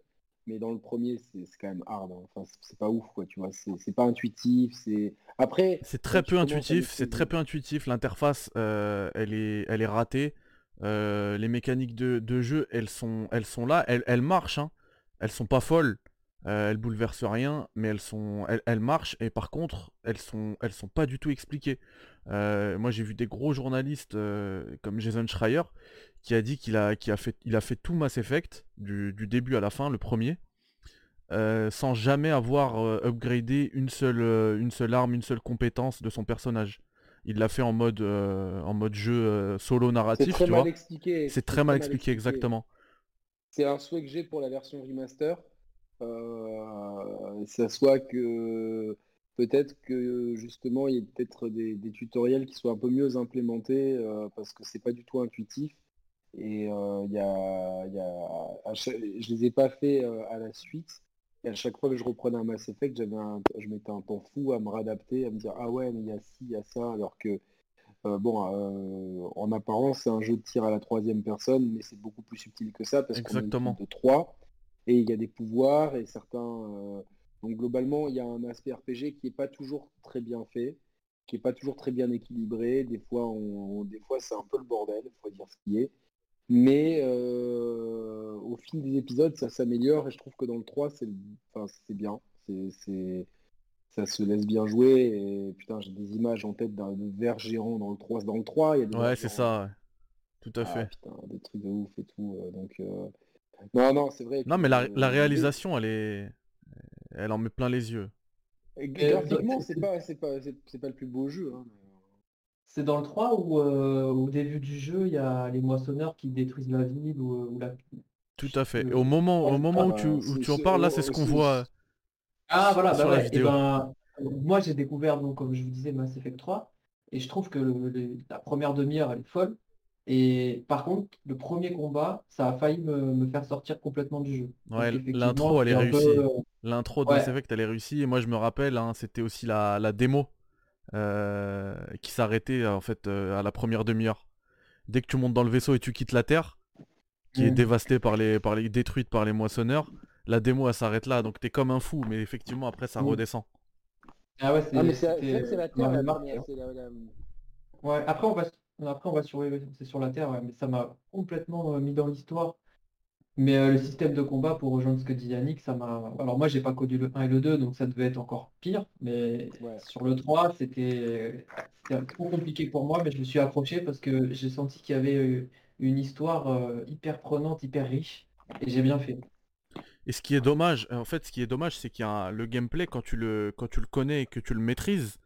mais dans le premier, c'est quand même hard. hein. Enfin, c'est- pas ouf, quoi, tu vois. C'est pas intuitif. C'est après. C'est très peu intuitif, c'est très peu intuitif. L'interface, euh, elle est, elle est ratée. Euh, les mécaniques de, jeu, elles sont, là, elles, marchent. hein. Elles sont pas folles. elles bouleversent rien, mais elles sont, elles, marchent et par contre, elles sont, elles sont pas du tout expliquées. moi, j'ai vu des gros journalistes comme Jason Schreier qui a dit qu'il a, a fait, il a fait tout Mass Effect du, début à la fin, le premier, sans jamais avoir upgradé une seule, une seule arme, une seule compétence de son personnage. Il l'a fait en mode, en mode jeu solo narratif, tu vois. C'est très, mal expliqué, exactement. C'est un souhait que j'ai pour la version remaster. Euh, ça soit que peut-être que justement il y ait peut-être des, tutoriels qui soient un peu mieux implémentés euh, parce que c'est pas du tout intuitif. Et euh, il y a, je les ai pas fait à la suite. Et à chaque fois que je reprenais un Mass Effect, j'avais je mettais un temps fou à me réadapter, à me dire ah ouais mais il y a ci, il y a ça, alors que euh, bon, euh, en apparence, c'est un jeu de tir à la troisième personne, mais c'est beaucoup plus subtil que ça parce qu'on est de trois et il y a des pouvoirs et certains. Euh, donc globalement, il y a un aspect RPG qui n'est pas toujours très bien fait, qui n'est pas toujours très bien équilibré. Des fois, on, des fois, c'est un peu le bordel, il faut dire ce qui est. Mais au fil des épisodes, ça s'améliore et je trouve que dans le 3, c'est bien. C'est ça se laisse bien jouer. Et putain, j'ai des images en tête d'un verre géant dans le 3. Dans le 3, il y a des Ouais, c'est ça. Tout à ah, fait. Putain, des trucs de ouf et tout. Euh, donc, euh, non, non, c'est vrai. Non, mais la, réalisation, elle est. Elle en met plein les yeux. graphiquement, c'est pas, c'est pas, c'est pas le plus beau jeu. Hein, c'est dans le 3 où euh, au début du jeu, il y a les moissonneurs qui détruisent la ville ou, la... Tout à fait. Et au moment, au moment où tu, où tu en parles, là, c'est ce qu'on voit. Ah voilà, bah Et ben, moi j'ai découvert donc comme je vous disais Mass Effect 3 et je trouve que la première demi-heure elle est folle. Et par contre, le premier combat, ça a failli me, faire sortir complètement du jeu. Ouais, l'intro elle est réussie. Euh, l'intro de Mass Effect elle est réussie et moi je me rappelle, hein, c'était aussi la, démo euh, qui s'arrêtait en fait euh, à la première demi-heure. Dès que tu montes dans le vaisseau et tu quittes la Terre, qui est mm. dévastée par les, par les, détruite par les moissonneurs, la démo elle s'arrête là, donc t'es comme un fou, mais effectivement après ça redescend. Ah ouais, c'est ah, c'est la Terre la Ouais, après on va après on va sur c'est sur la Terre, mais ça m'a complètement euh, mis dans l'histoire. Mais euh, le système de combat, pour rejoindre ce que dit Yannick, ça m'a. Alors moi j'ai pas connu le 1 et le 2, donc ça devait être encore pire. Mais sur le 3, c'était trop compliqué pour moi, mais je me suis accroché parce que j'ai senti qu'il y avait euh, une histoire hyper prenante, hyper riche, et j'ai bien fait. Et ce qui est dommage, en fait, ce qui est dommage, c'est qu'il y a le gameplay quand tu le quand tu le connais et que tu le maîtrises,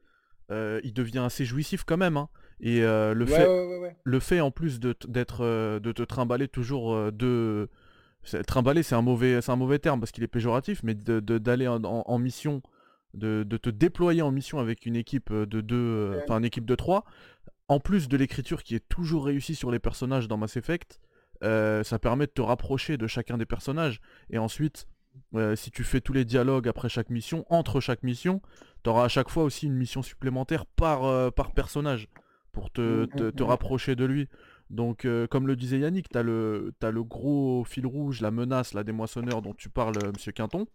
euh, il devient assez jouissif quand même. Hein. Et euh, le fait, le fait en plus de d'être euh, de te trimballer toujours de trimballer, c'est un mauvais c'est un mauvais terme parce qu'il est péjoratif, mais d'aller en, mission, de, te déployer en mission avec une équipe de deux, enfin une équipe de trois, en plus de l'écriture qui est toujours réussie sur les personnages dans Mass Effect. Euh, ça permet de te rapprocher de chacun des personnages. Et ensuite, euh, si tu fais tous les dialogues après chaque mission, entre chaque mission, tu auras à chaque fois aussi une mission supplémentaire par, euh, par personnage pour te, mmh, mmh, mmh. rapprocher de lui. Donc, comme le disait Yannick, tu as, le, as le gros fil rouge, la menace, la démoissonneur dont tu parles, Monsieur Quinton,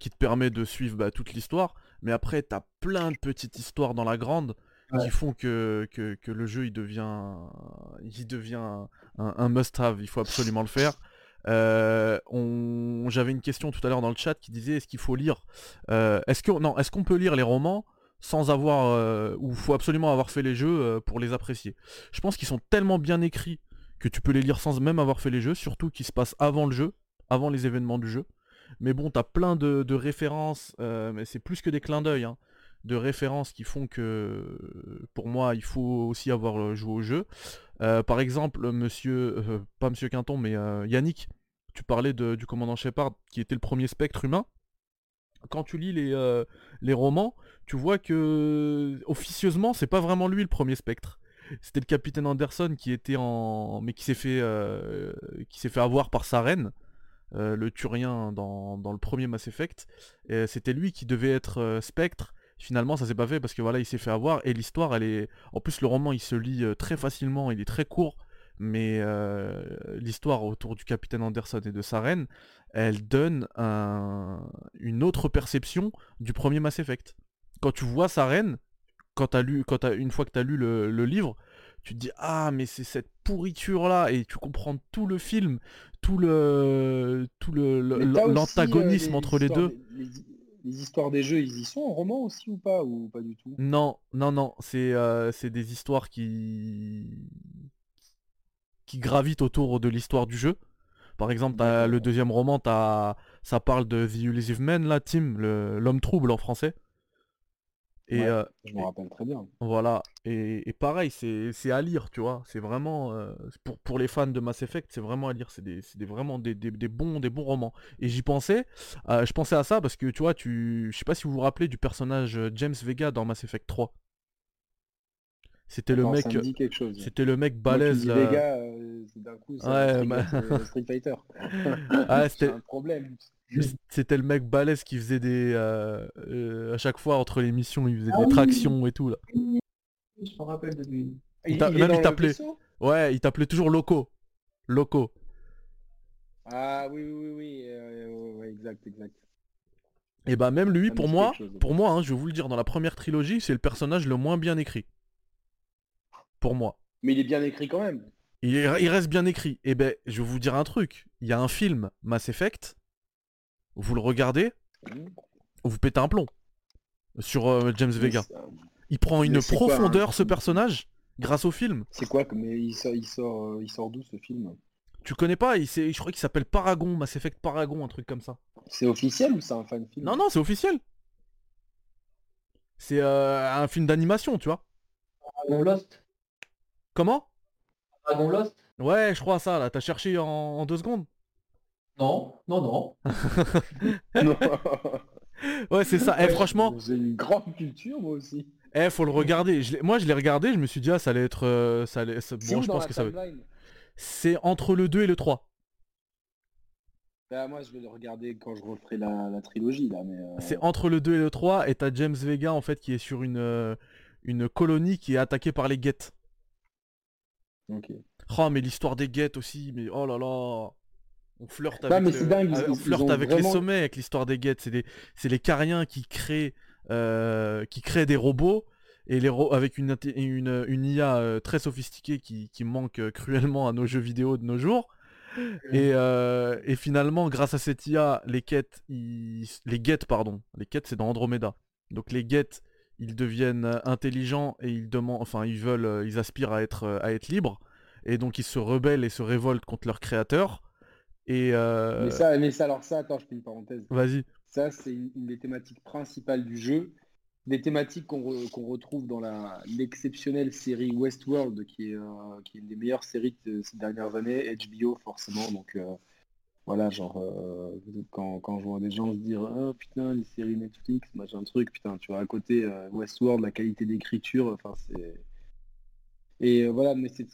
qui te permet de suivre bah, toute l'histoire. Mais après, tu as plein de petites histoires dans la grande qui font que, que, le jeu il devient, il devient un, must-have, il faut absolument le faire. Euh, on... J'avais une question tout à l'heure dans le chat qui disait est-ce qu'il faut lire euh, Est-ce que non Est-ce qu'on peut lire les romans sans avoir euh, ou faut absolument avoir fait les jeux pour les apprécier Je pense qu'ils sont tellement bien écrits que tu peux les lire sans même avoir fait les jeux, surtout qu'ils se passent avant le jeu, avant les événements du jeu. Mais bon, t'as plein de, références, mais c'est plus que des clins d'œil. Hein de références qui font que pour moi il faut aussi avoir euh, joué au jeu. Euh, par exemple, monsieur, euh, pas monsieur Quinton, mais Yannick, tu parlais du commandant Shepard qui était le premier spectre humain. Quand tu lis les, les romans, tu vois que officieusement c'est pas vraiment lui le premier spectre. C'était le capitaine Anderson qui était en. mais qui s'est fait. s'est fait avoir par sa reine. le Turien dans, dans, le premier Mass Effect. C'était lui qui devait être Spectre Finalement, ça s'est pas fait parce que voilà, il s'est fait avoir et l'histoire, elle est. En plus, le roman, il se lit euh, très facilement, il est très court, mais euh, l'histoire autour du capitaine Anderson et de sa reine, elle donne une autre perception du premier Mass Effect. Quand tu vois sa reine, quand as lu, quand as, une fois que tu as lu le, livre, tu te dis ah mais c'est cette pourriture là et tu comprends tout le film tout le tout le l'antagonisme entre les deux. les, histoires des jeux, ils y sont en roman aussi ou pas ou pas du tout? Non, non, non. C'est c'est des histoires qui qui gravitent autour de l'histoire du jeu. Par exemple, le deuxième roman, ça parle de The Elusive Man, là, Tim, l'homme trouble en français. Et, euh, je me rappelle très bien. Voilà, et, pareil, c'est à lire, tu vois. C'est vraiment, euh, pour, pour les fans de Mass Effect, c'est vraiment à lire. C'est des, vraiment des, bons, des bons romans. Et j'y pensais, euh, je pensais à ça parce que, tu vois, tu, je sais pas si vous vous rappelez du personnage James Vega dans Mass Effect 3. C'était le mec. C'était le mec balèze. Vega, d'un coup, ouais, Street Fighter. ah, c'était un problème. C'était le mec balèze qui faisait des. Euh, euh, à chaque fois entre les missions, il faisait ah des tractions et tout là. Je me rappelle de lui. Il, même il t'appelait. Ouais, il t'appelait toujours Loco. Loco. Ah oui, oui, oui, euh, exact, exact. Et bah même lui, pour moi, pour moi, hein, je vais vous le dire, dans la première trilogie, c'est le personnage le moins bien écrit. Pour moi. Mais il est bien écrit quand même. Il, il reste bien écrit. Et ben, je vais vous dire un truc. Il y a un film, Mass Effect, vous le regardez, vous pétez un plomb sur euh, James Vega. Il prend une profondeur ce personnage grâce au film. C'est quoi mais il sort, il sort, euh, il sort d'où ce film? Tu connais pas? Il Je crois qu'il s'appelle Paragon, Mass Effect Paragon, un truc comme ça. C'est officiel ou c'est un fan film? Non, non, c'est officiel. C'est euh, un film d'animation, tu vois. Paragon Lost. Comment? Paragon Lost? Ouais, je crois ça, là. T'as cherché en deux secondes? Non, non, non. ouais, c'est ça. Eh, franchement. J'ai une grande culture, moi aussi. Eh, faut le regarder. moi, je l'ai regardé, je me suis dit, ah, ça allait être. Euh, ça allait... Bon, je pense que ça C'est entre le 2 et le 3. Bah, moi, je vais le regarder quand je referai la, trilogie, là. Mais, euh, C'est entre le 2 et le 3, et t'as James Vega, en fait, qui est sur une, euh, une colonie qui est attaquée par les guettes. Ok. Oh, mais l'histoire des guettes aussi, mais oh là là. On flirte avec, flirte avec les sommets, avec l'histoire des guettes. C'est, les cariens qui créent, euh, qui créent des robots et les avec une, une, une IA euh, très sophistiquée qui, manque euh, cruellement à nos jeux vidéo de nos jours. Et, finalement, grâce à cette IA, les quêtes, les guettes, pardon, les quêtes, c'est dans Andromeda. Donc les guettes, ils deviennent intelligents et ils demandent, enfin, ils veulent, ils aspirent à être, à être libres. Et donc ils se rebellent et se révoltent contre leur créateur. Euh, mais, ça, mais ça, alors ça, attends, je fais une parenthèse. Vas-y. Ça, c'est une, des thématiques principales du jeu. Des thématiques qu'on retrouve dans l'exceptionnelle série Westworld, qui est, euh, qui est une des meilleures séries de ces dernières années, HBO forcément. Donc euh, voilà, genre, quand, quand, je vois des gens se dire Oh putain, les séries Netflix, machin truc, putain, tu vois, à côté Westworld, la qualité d'écriture, enfin, c'est et euh, voilà, mais c'est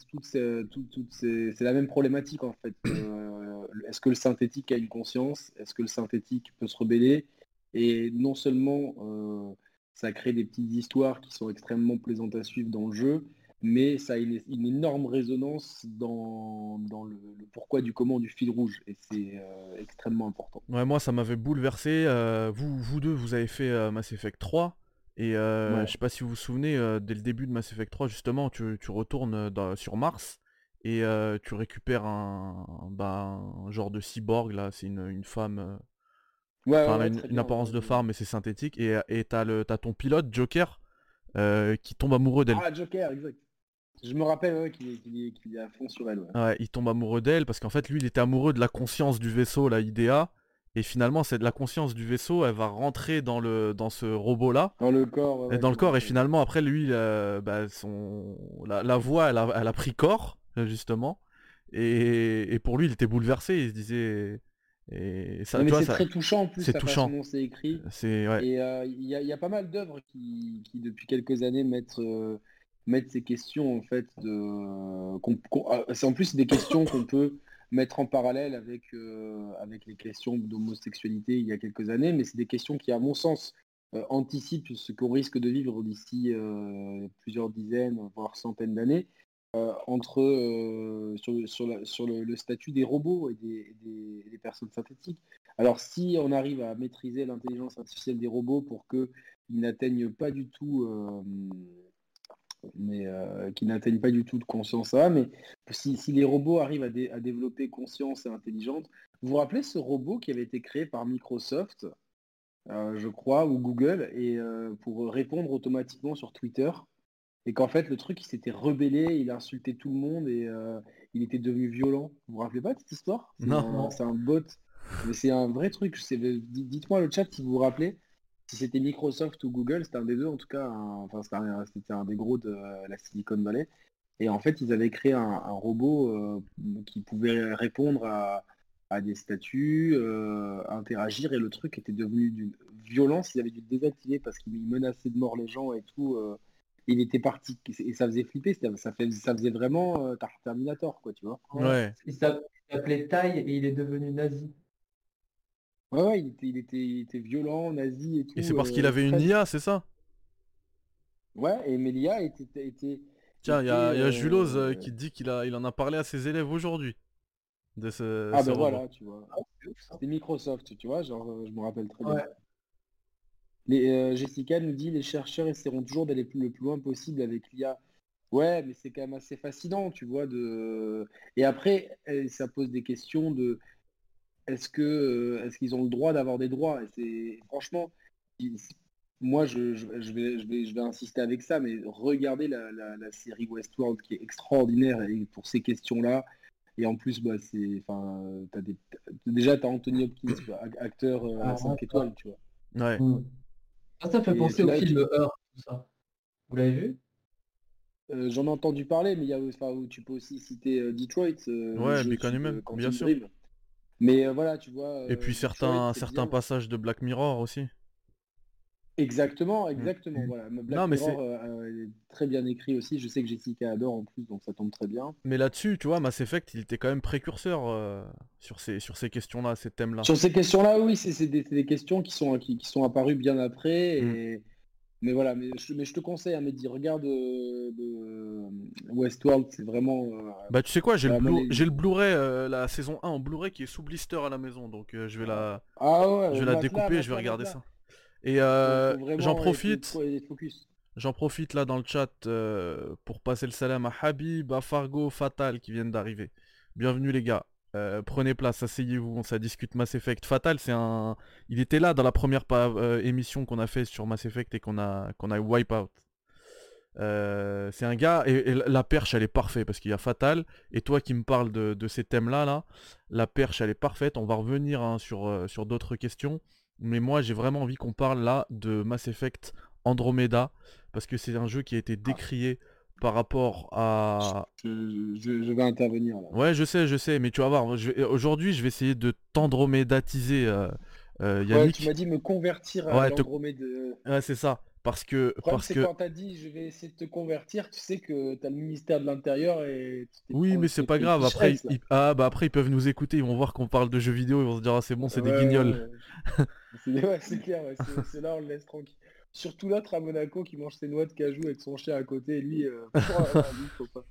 c'est la même problématique en fait. Euh, est-ce que le synthétique a une conscience Est-ce que le synthétique peut se rebeller? Et non seulement euh, ça crée des petites histoires qui sont extrêmement plaisantes à suivre dans le jeu, mais ça a une, énorme résonance dans, le, pourquoi du comment du fil rouge. Et c'est extrêmement important. Ouais, moi ça m'avait bouleversé. vous, vous deux, vous avez fait Mass Effect 3. Et euh, je sais pas si vous vous souvenez, euh, dès le début de Mass Effect 3, justement, tu, retournes sur Mars et euh, tu récupères bah, un, genre de cyborg, là, c'est une, femme. une, apparence de femme, mais c'est synthétique. Et t'as as ton pilote, Joker, qui tombe amoureux d'elle. Ah, Joker, exact. Je me rappelle qu'il est, à fond sur elle. Ouais, il tombe amoureux d'elle parce qu'en fait, lui, il était amoureux de la conscience du vaisseau, la IDEA. Et finalement, c'est de la conscience du vaisseau, elle va rentrer dans le dans ce robot là. Dans le corps. et dans le corps. Et finalement, après lui, euh, bah, son la, voix, elle a, elle a, pris corps justement. Et, et, pour lui, il était bouleversé. Il se disait. Et ça, c'est très touchant en plus. C'est touchant. C'est écrit. Ouais. Et euh, il y, a pas mal d'œuvres qui, qui, depuis quelques années mettent euh, mettent ces questions en fait de. c'est en plus des questions qu'on peut mettre en parallèle avec, euh, avec les questions d'homosexualité il y a quelques années, mais c'est des questions qui, à mon sens, euh, anticipent ce qu'on risque de vivre d'ici euh, plusieurs dizaines, voire centaines d'années, entre sur, sur, le, statut des robots et des, personnes synthétiques. Alors si on arrive à maîtriser l'intelligence artificielle des robots pour qu'ils n'atteignent pas du tout mais qui n'atteignent pas du tout de conscience ça. Mais si, les robots arrivent à, à, développer conscience et intelligente, vous vous rappelez ce robot qui avait été créé par Microsoft, je crois, ou Google, et pour répondre automatiquement sur Twitter et qu'en fait le truc il s'était rebellé, il a insulté tout le monde et euh, il était devenu violent. Vous vous rappelez pas de cette histoire? Non. C'est un bot. Mais c'est un vrai truc. Dites-moi le chat si vous vous rappelez. Si c'était Microsoft ou Google, c'était un des deux en tout cas. Enfin, c'était un, des gros de la Silicon Valley. Et en fait, ils avaient créé un, robot euh, qui pouvait répondre à, des statuts, euh, interagir, et le truc était devenu d'une violence. Ils avaient dû le désactiver parce qu'il menaçait de mort les gens et tout il était parti et ça faisait flipper, ça, fait, ça faisait vraiment euh, Terminator, quoi, tu vois. Ouais. Il s'appelait Taille et il est devenu nazi. Ouais, ouais il, était, il, était, il était violent, nazi et tout. Et c'est parce qu'il euh, avait une IA, c'est ça? Ouais, et Melia était. était Tiens, il y a, y a Julos euh, qui dit qu'il a, il en a parlé à ses élèves aujourd'hui. De ce, ah ben voilà, tu vois. C'était Microsoft, tu vois, genre, je me rappelle très bien. Euh, Jessica nous dit les chercheurs essaieront toujours d'aller le plus loin possible avec l'IA. Ouais, mais c'est quand même assez fascinant, tu vois. De... Et après, ça pose des questions de est-ce que euh, est-ce qu'ils ont le droit d'avoir des droits? Et c'est franchement, moi je, vais, je, vais, je vais insister avec ça, mais regardez la, série Westworld qui est extraordinaire pour ces questions-là. Et en plus, bah, c'est, enfin, as des... déjà tu as Anthony Hopkins, acteur euh, à 5 ah, étoiles, tu vois. Ouais. Mm. Ah, ça fait penser au film Heure, tout ça. Vous l'avez vu? Euh, J'en ai entendu parler, mais il y a, enfin, tu peux aussi citer euh, Detroit. Euh, ouais, Human, bien sûr. Mais voilà, tu vois. Et puis certains, certains passages de Black Mirror aussi. Exactement, mm. exactement. Voilà. Black Mirror euh, est très bien écrit aussi. Je sais que Jessica adore en plus, donc ça tombe très bien. Mais là-dessus, tu vois, Mass Effect, il était quand même précurseur euh, sur ces, sur ces questions-là, ces thèmes-là. Sur ces questions-là, oui, c'est des, questions qui sont, qui, sont apparues bien après. Et... Mais voilà, mais je, mais je te conseille, à hein, Mehdi, regarde euh, Westworld, c'est vraiment... bah tu sais quoi, j'ai le, Blu le Blu-ray, la saison 1 en Blu-ray qui est sous blister à la maison, donc je vais la, ah je vais la découper et je vais regarder ça. Et euh, j'en profite. J'en profite là dans le chat euh, pour passer le salam à Habib, à Fargo, Fatal qui viennent d'arriver. Bienvenue les gars. Euh, prenez place, asseyez-vous, ça discute Mass Effect. Fatal, c'est un. Il était là dans la première émission qu'on a fait sur Mass Effect et qu'on a qu'on a wipe out. c'est un gars et, la perche elle est parfaite parce qu'il y a Fatal et toi qui me parles de, ces thèmes là là, la perche elle est parfaite. On va revenir hein, sur, sur d'autres questions. Mais moi, j'ai vraiment envie qu'on parle là de Mass Effect Andromeda, parce que c'est un jeu qui a été ah. Par rapport à... Je, vais intervenir là. Ouais, je sais, je sais, mais tu vas voir, aujourd'hui, je vais essayer de t'andromédatiser. Euh, euh, Ouais, tu m'as dit me convertir à ouais, Ouais, c'est ça. Parce que. parce que... quand t'as dit je vais essayer de te convertir, tu sais que t'as le ministère de l'Intérieur et. Oui, mais c'est pas grave. Après, ils... Ah, bah après, ils peuvent nous écouter, ils vont voir qu'on parle de jeux vidéo, ils vont se dire ah, c'est bon, c'est des guignols. c'est clair, c'est là, on le laisse tranquille. Surtout l'autre à Monaco qui mange ses noix de cajou avec son chien à côté, lui, euh... faut pas.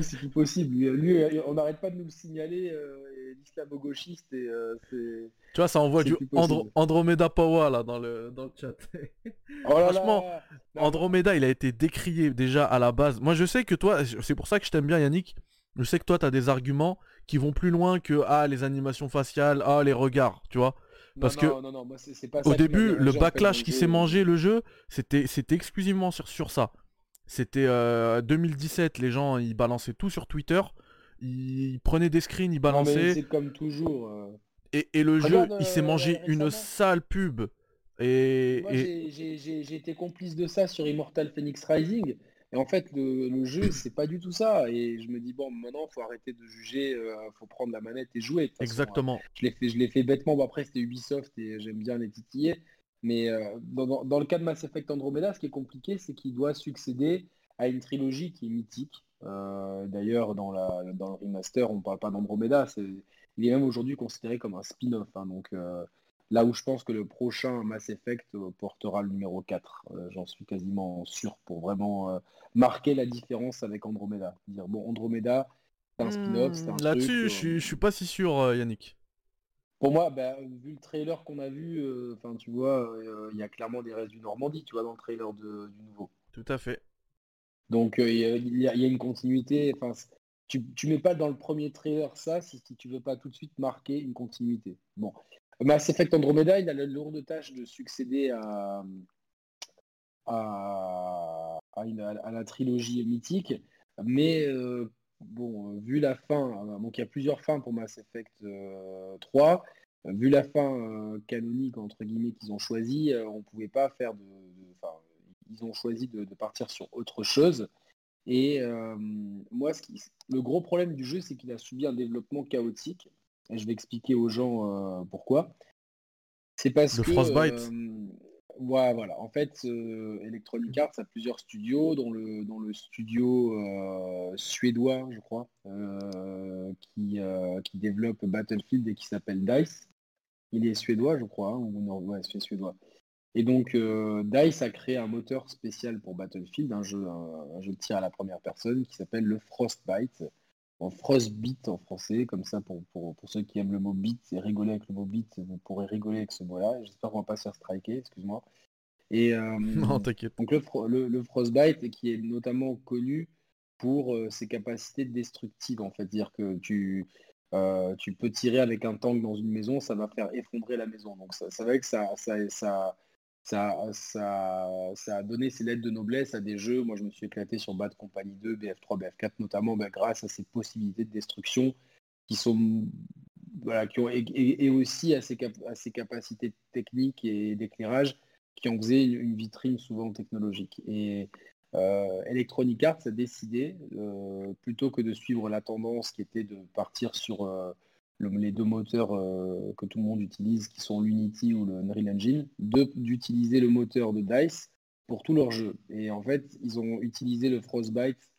c'est plus possible. Lui, on n'arrête pas de nous le signaler, euh, l'islamo-gauchiste, et euh, c'est... Tu vois, ça envoie du Andromeda Power là dans le, dans le chat. Oh Franchement, Andromeda, il a été décrié déjà à la base. Moi, je sais que toi, c'est pour ça que je t'aime bien, Yannick. Je sais que toi, tu as des arguments qui vont plus loin que ah les animations faciales, ah les regards, tu vois. Parce que au début, le backlash qui s'est mangé le jeu, c'était c'était exclusivement sur, sur ça. C'était 2017, euh, les gens ils balançaient tout sur Twitter, ils prenaient des screens, ils balançaient. C'est comme toujours. Euh. Et, le jeu, il s'est mangé euh, une sale pub. Et, j'ai été complice de ça sur Immortal Phoenix Rising. Et en fait, le, jeu, c'est pas du tout ça. Et je me dis, bon, maintenant, faut arrêter de juger, il faut prendre la manette et jouer. Exactement. je l'ai fait, je fait bêtement. Bon, après, c'était Ubisoft et j'aime bien les titiller. Mais euh, dans, le cas de Mass Effect Andromeda, ce qui est compliqué, c'est qu'il doit succéder à une trilogie qui est mythique. Euh, d'ailleurs, dans, dans le remaster, on ne parle pas d'Andromeda. Il est même aujourd'hui considéré comme un spin-off. Hein. donc euh, là où je pense que le prochain Mass Effect portera le numéro 4. J'en suis quasiment sûr pour vraiment marquer la différence avec Andromeda. Dire bon, Andromeda, c'est un spin-off. Hmm, là-dessus, je, je suis pas si sûr, Yannick. Pour moi, bah, vu le trailer qu'on a vu, euh, enfin tu vois, euh, il y a clairement des restes du Normandie, tu vois, dans le trailer de, du nouveau. Tout à fait. Donc il y, a une continuité. Enfin, tu, tu mets pas dans le premier trailer ça si, si tu veux pas tout de suite marquer une continuité. Bon, Mass Effect Andromeda, il a la lourde tâche de succéder à, à, la trilogie mythique, mais bon, vu la fin, donc il y a plusieurs fins pour Mass Effect 3, vu la fin canonique entre guillemets qu'ils ont choisi, on pouvait pas faire de, ils ont choisi de, partir sur autre chose. Et moi, ce qui, le gros problème du jeu, c'est qu'il a subi un développement chaotique. Et je vais expliquer aux gens pourquoi. C'est parce que Frostbite. Ouais, voilà. En fait, euh, Electronic Arts a plusieurs studios, dont le, le studio euh, suédois, je crois, euh, qui, qui développe Battlefield et qui s'appelle DICE. Il est suédois, je crois, hein, ou non, ouais, c'est suédois. Et donc, DICE a créé un moteur spécial pour Battlefield, un jeu, un jeu de tir à la première personne, qui s'appelle le Frostbite en frostbite en français, comme ça pour, pour, ceux qui aiment le mot beat et rigoler avec le mot beat, vous pourrez rigoler avec ce mot-là. J'espère qu'on va pas se faire striker, excuse-moi. Et euh, non. Donc le, le, frostbite qui est notamment connu pour euh, ses capacités destructives, en fait, dire que tu euh, tu peux tirer avec un tank dans une maison, ça va faire effondrer la maison. Donc ça, ça va que ça, ça, ça ça, a donné ses lettres de noblesse à des jeux. Moi, je me suis éclaté sur Bad Company 2, BF3, BF4, notamment bah, grâce à ces possibilités de destruction qui sont et, aussi à ces, capacités techniques et d'éclairage qui en faisaient une vitrine souvent technologique. Et euh, Electronic Arts a décidé, euh, plutôt que de suivre la tendance qui était de partir sur euh, les deux moteurs euh, que tout le monde utilise, qui sont l'Unity ou le Unreal Engine, d'utiliser le moteur de DICE pour tous leurs jeux. Et en fait, ils ont utilisé le Frostbite,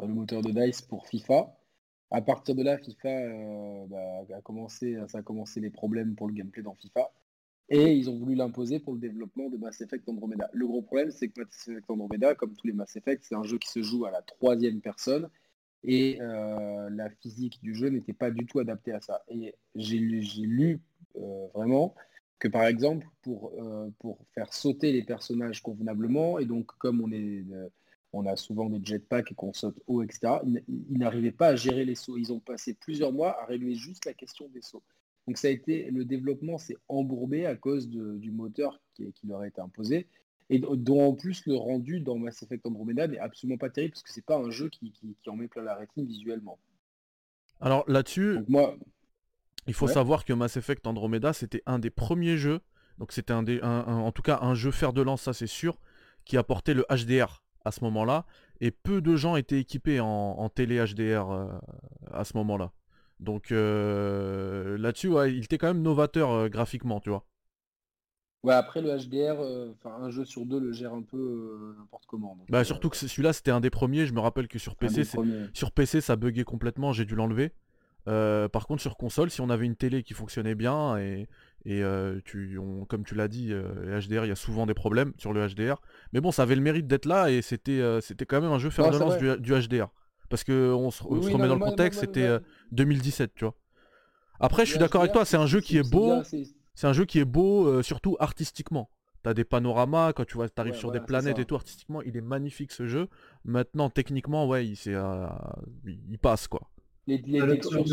le moteur de DICE pour FIFA. À partir de là, FIFA euh, bah, a commencé, ça a commencé les problèmes pour le gameplay dans FIFA. Et ils ont voulu l'imposer pour le développement de Mass Effect Andromeda. Le gros problème, c'est que Mass Effect Andromeda, comme tous les Mass Effect, c'est un jeu qui se joue à la troisième personne et euh, la physique du jeu n'était pas du tout adaptée à ça. Et j'ai lu euh, vraiment que par exemple pour, euh, pour faire sauter les personnages convenablement, et donc comme on est on a souvent des jetpacks et qu'on saute haut, etc., ils, n'arrivaient pas à gérer les sauts. Ils ont passé plusieurs mois à régler juste la question des sauts. Donc ça a été le développement s'est embourbé à cause du moteur qui, qui, leur a été imposé et dont en plus le rendu dans Mass Effect Andromeda n'est absolument pas terrible parce que c'est pas un jeu qui, en met plein la rétine visuellement. Alors là-dessus, moi, il faut savoir que Mass Effect Andromeda c'était un des premiers jeux, donc c'était un, des, en tout cas un jeu fer de lance, ça c'est sûr, qui apportait le HDR à ce moment-là, et peu de gens étaient équipés en, télé HDR euh, à ce moment-là. Donc euh, là-dessus, il était quand même novateur euh, graphiquement, tu vois. Ouais, après le HDR, euh, enfin un jeu sur deux le gère un peu euh, n'importe comment. bah surtout que celui-là c'était un des premiers, je me rappelle que sur PC, sur PC ça buguait complètement, j'ai dû l'enlever. Euh, par contre sur console, si on avait une télé qui fonctionnait bien et, et tu, comme tu l'as dit, les HDR, il y a souvent des problèmes sur le HDR. Mais bon, ça avait le mérite d'être là et c'était c'était quand même un jeu fer de lance du, HDR. Parce que on se, remet dans le contexte, c'était 2017, tu vois. Après, je suis d'accord avec toi, c'est un jeu qui est beau. C'est un jeu qui est beau, euh, surtout artistiquement. T'as des panoramas, quand tu vois, t'arrives sur des planètes et tout, artistiquement, il est magnifique ce jeu. Maintenant, techniquement, ouais, il, euh, il passe quoi. Les, les le, 3,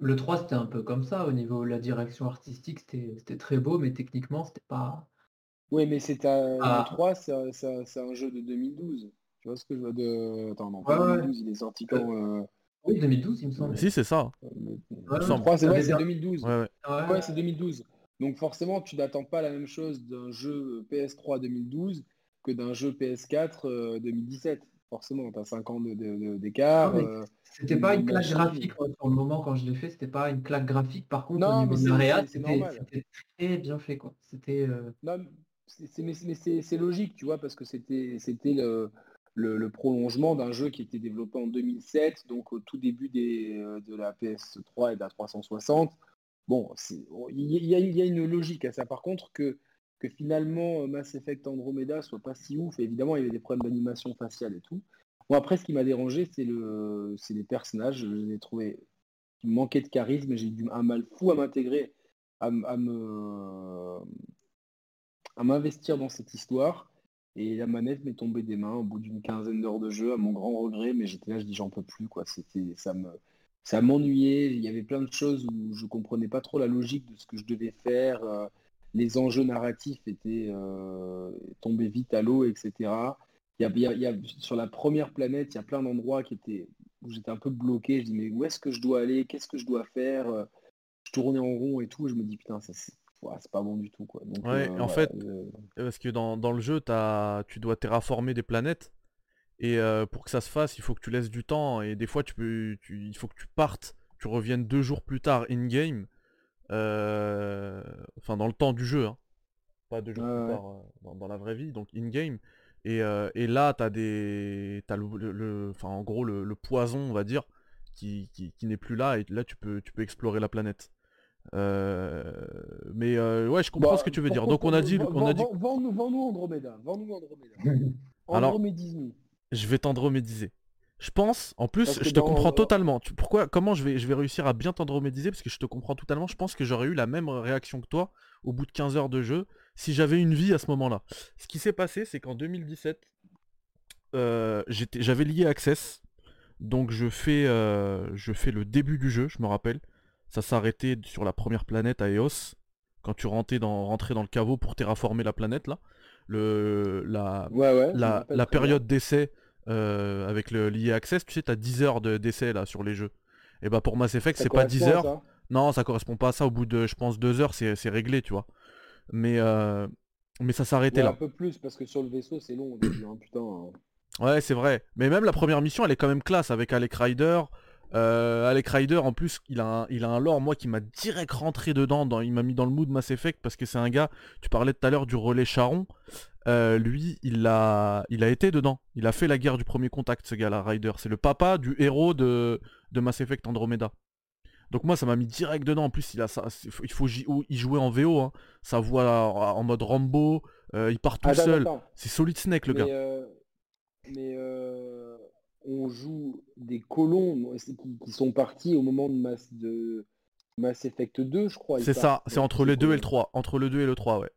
le 3 c'était un peu comme ça au niveau de la direction artistique, c'était très beau, mais techniquement c'était pas. Oui, mais c'est un... le 3, c'est un jeu de 2012. Tu vois ce que je veux de. Attends, non, 2012, il est sorti quand. Euh, oui, 2012, il me semble. Si, c'est ça. Je crois c'est 2012. Ouais, c'est 2012. Donc forcément, tu n'attends pas la même chose d'un jeu PS3 2012 que d'un jeu PS4 2017. Euh, forcément, tu as 5 ans d'écart. Euh, c'était pas une claque graphique sur le moment quand je l'ai fait, c'était pas une claque graphique. Par contre, au niveau de c'était très bien fait. quoi. C'était. Euh, mais c'est logique, tu vois, parce que c'était le le, prolongement d'un jeu qui était développé en 2007, donc au tout début des, euh, de la PS3 et de la 360. Bon, il y, a une logique à ça. Par contre, que, finalement Mass Effect Andromeda soit pas si ouf, évidemment, il y avait des problèmes d'animation faciale et tout. Bon, après, ce qui m'a dérangé, c'est le, les personnages. Je les ai trouvés qui manquaient de charisme, j'ai eu un mal fou à m'intégrer, à, me à m'investir dans cette histoire. Et la manette m'est tombée des mains au bout d'une quinzaine d'heures de jeu, à mon grand regret, mais j'étais là, je dis j'en peux plus, quoi. Ça me, ça m'ennuyait. Il y avait plein de choses où je comprenais pas trop la logique de ce que je devais faire. euh, les enjeux narratifs étaient euh, tombés vite à l'eau, etc. Il y a, il y a- il y a- sur la première planète, il y a plein d'endroits qui étaient où j'étais un peu bloqué. Je dis mais où est-ce que je dois aller? Qu'est-ce que je dois faire? Euh, Je tournais en rond et tout. Je me dis putain, ça c'est pas bon du tout, quoi. Donc, Ouais, euh, en fait, euh, Parce que dans, dans le jeu, t'as- tu dois terraformer des planètes. Et euh, pour que ça se fasse, il faut que tu laisses du temps. Et des fois, tu peux, tu- il faut que tu partes. Tu reviennes deux jours plus tard in-game. euh, Enfin, dans le temps du jeu. hein. Pas deux jours Ouais, plus tard euh, dans, dans la vraie vie. Donc in-game. Et, et là, t'as des. T'as le, le- le- Enfin, en gros, le, poison, on va dire, qui, qui, qui n'est plus là. Et là, tu peux, tu peux explorer la planète. Euh, Mais euh, ouais, je comprends Bah, ce que tu veux dire. Donc on a dit, on a dit vends- Vends-nous vends-nous Andromeda. Vends-nous Andromeda. Alors- Andromédise-nous. Je vais t'andromédiser. Je pense, en plus, je te dans- comprends totalement. Tu- pourquoi, comment je vais, je vais réussir à bien t'andromédiser Parce que je te comprends totalement. Je pense que j'aurais eu la même réaction que toi au bout de 15 heures de jeu si j'avais une vie à ce moment-là. Ce qui s'est passé, c'est qu'en 2017, euh, j'avais lié Access. Donc je fais, euh, je fais le début du jeu, je me rappelle. Ça s'arrêtait sur la première planète à Eos. Quand tu rentrais dans, rentrais dans le caveau pour terraformer la planète là. Le, la, Ouais, ouais. la, période d'essai euh, avec le l'IA Access, tu sais, t'as 10 heures de- d'essai là sur les jeux. Et bah pour Mass Effect, c'est pas 10 correspond à heures. ça? Non, ça correspond pas à ça. Au bout de, je pense, 2 heures, c'est réglé, tu vois. Mais, euh, mais ça s'arrêtait Ouais, là. un peu plus parce que sur le vaisseau c'est long début, hein, putain. hein. Ouais, c'est vrai. Mais même la première mission, elle est quand même classe avec Alec Ryder. Euh, Alec Ryder, en plus, il a un, il a un lore, moi, qui m'a direct rentré dedans. Dans, il m'a mis dans le mood Mass Effect parce que c'est un gars, tu parlais tout à l'heure du relais Charon. Euh, lui, il a, il a été dedans. Il a fait la guerre du premier contact, ce gars-là, Ryder. C'est le papa du héros de, de Mass Effect Andromeda. Donc moi, ça m'a mis direct dedans. En plus, il a ça, il faut j- il jouait en VO. hein. Sa voix en mode Rambo. euh, il part tout Attends, seul. attends. C'est Solid Snake, le Mais, gars. euh, mais euh, on joue des colons qui, sont partis au moment de Mass, de Mass Effect 2, je crois. C'est ça, c'est entre le 2 et le colons. 3. Entre le 2 et le 3, ouais.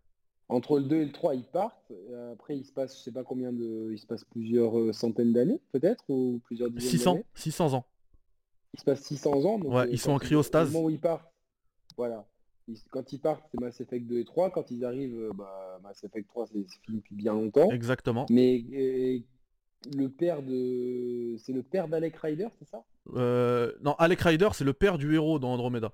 Entre le 2 et le 3, ils partent. Après, il se passe, je sais pas combien de. Il se passe plusieurs euh, centaines d'années, peut-être, ou plusieurs dizaines 600, d'années. 600 ans. Il se passe 600 ans. donc, Ouais, euh, ils sont en cryostase. Au moment où ils partent, voilà. Ils- quand ils partent, c'est Mass Effect 2 et 3. Quand ils arrivent, euh, bah, Mass Effect 3, c'est fini depuis bien longtemps. Exactement. Mais le père de. C'est le père d'Alec Ryder, c'est ça? Euh, non, Alec Ryder, c'est le père du héros dans Andromeda.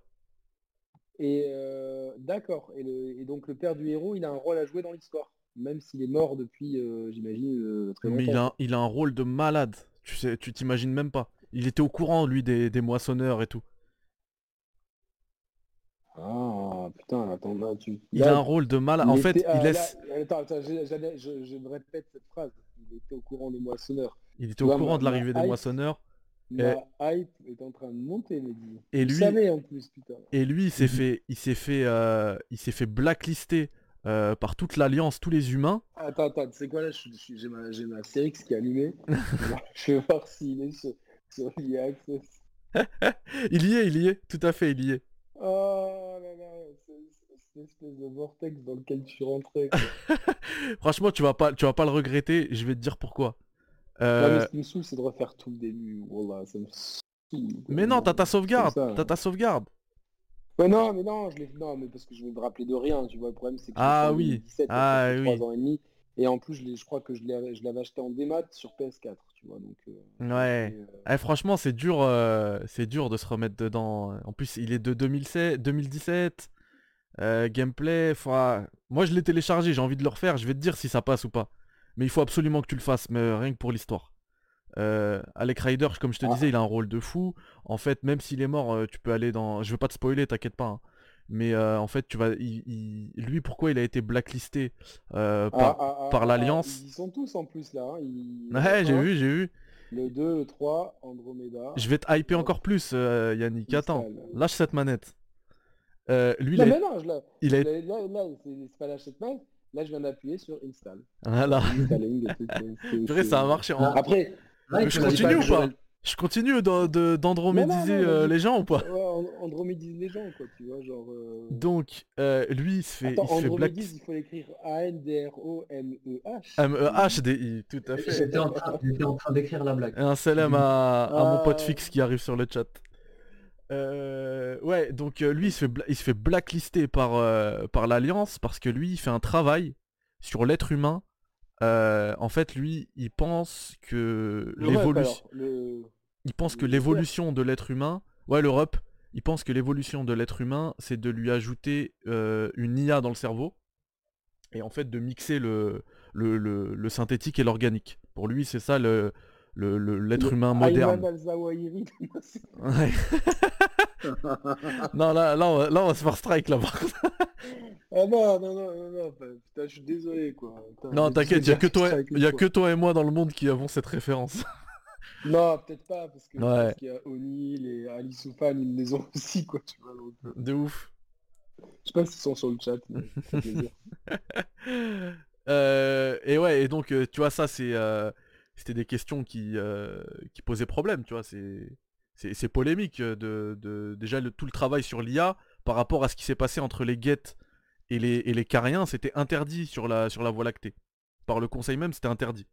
Et euh, d'accord. Et, donc le père du héros, il a un rôle à jouer dans l'histoire. Même s'il est mort depuis, euh, j'imagine, euh, très Mais il longtemps. a, un- il a un rôle de malade. Tu sais, tu t'imagines même pas. Il était au courant, lui, des, des moissonneurs et tout. Ah putain, attends, là, tu. Il a un rôle de malade. En fait, ah, il là, laisse. attends, attends, je, j'allais- je- je me répète cette phrase. Il était au courant des moissonneurs. Il était au courant de l'arrivée des moissonneurs. Ma hype est en train de monter, Mehdi. Et lui- savais en plus, putain. Et lui, il s'est Mhm. fait, il s'est fait, euh, il s'est fait blacklister euh, par toute l'alliance, tous les humains. Attends, attends, tu sais quoi là, j'ai ma, j'ai ma Cérix qui est allumée. je vais voir s'il est sur, sur l'IA Access. Il y est, il y est. Tout à fait, il y est. Oh là là, c'est c'est cette espèce de vortex dans lequel tu rentrais. quoi. Franchement, tu vas pas, tu vas pas le regretter. Je vais te dire pourquoi. Non, Euh, mais ce qui me saoule, c'est de refaire tout le début. Voilà, ça me saoule. mais non, t'as ta sauvegarde. T'as ta sauvegarde. Ouais, non, mais non, je l'ai non, mais parce que je vais me rappeler de rien, tu vois, le problème c'est que Ah oui. 2017, donc Ah oui. ans et demi, et en plus je, crois que je l'avais acheté en démat sur PS4, tu vois, donc... euh, Ouais. euh, Eh, franchement, c'est dur, euh, c'est dur de se remettre dedans. En plus, il est de 2007, 2017. euh, gameplay, moi je l'ai téléchargé, j'ai envie de le refaire. Je vais te dire si ça passe ou pas. Mais il faut absolument que tu le fasses, mais rien que pour l'histoire. Euh, Alec Ryder, comme je te Ah. disais, il a un rôle de fou. En fait, même s'il est mort, euh, tu peux aller dans. Je veux pas te spoiler, t'inquiète pas. hein. Mais euh, en fait, tu vas. il- il- Lui, pourquoi il a été blacklisté euh, ah, par... ah, par l'Alliance? Ils sont tous en plus là, hein, ils- Ouais, j'ai hein, vu, j'ai vu. Le 2, le 3, Andromeda. Je vais te hyper encore plus, euh, Yannick. Attends, lâche cette manette. Euh, lui, il a- mais non, je l'ai- il a- je l'ai- là, là c'est c'est pas lâcher de main, là je viens d'appuyer sur Install. Voilà. Installing, Purée, ça a marché. En... Après, Ouais, je continue pas ou pas Je continue d'andromédiser euh, les gens ou pas Ouais, and- Andromédise les gens, quoi, tu vois, genre... euh, Donc, euh, lui, il se fait, Attends, il se fait black... Andromédise, il faut l'écrire A-N-D-R-O-M-E-H. M-E-H-D-I, tout à fait. J'étais en train, d'écrire la blague. Un salam à, à mon pote Ah. fixe qui arrive sur le chat. Euh, ouais, donc euh, lui, il se fait, bla- il se fait blacklister par, euh, par l'Alliance parce que lui, il fait un travail sur l'être humain. Euh, en fait, lui, il pense que l'évolution... le... Il pense que l'évolution de l'être humain, ouais l'Europe, il pense que l'évolution de l'être humain, c'est de lui ajouter une IA dans le cerveau et en fait de mixer le, le, le- le synthétique et l'organique. Pour lui, c'est ça le le- l'être humain moderne. Ouais. non là, là, on va, là, on va se faire strike là. par contre. Ah non, non, non, non, non, putain, je suis désolé, quoi. Putain, non, t'inquiète, il a que toi, y a que toi et moi dans le monde qui avons cette référence. Non, peut-être pas, parce que Ouais. qu'il y a O'Neill et Ali Soufan, ils les ont aussi, quoi, tu vois. donc, euh, De ouf. je sais pas s'ils sont sur le chat, mais ça fait plaisir. Euh, et ouais, et donc euh, tu vois ça c'est euh, c'était des questions qui euh, qui posaient problème, tu vois, c'est polémique euh, de, déjà tout le travail sur l'IA par rapport à ce qui s'est passé entre les Geth et les Cariens, c'était interdit sur la Voie lactée. Par le conseil même, c'était interdit.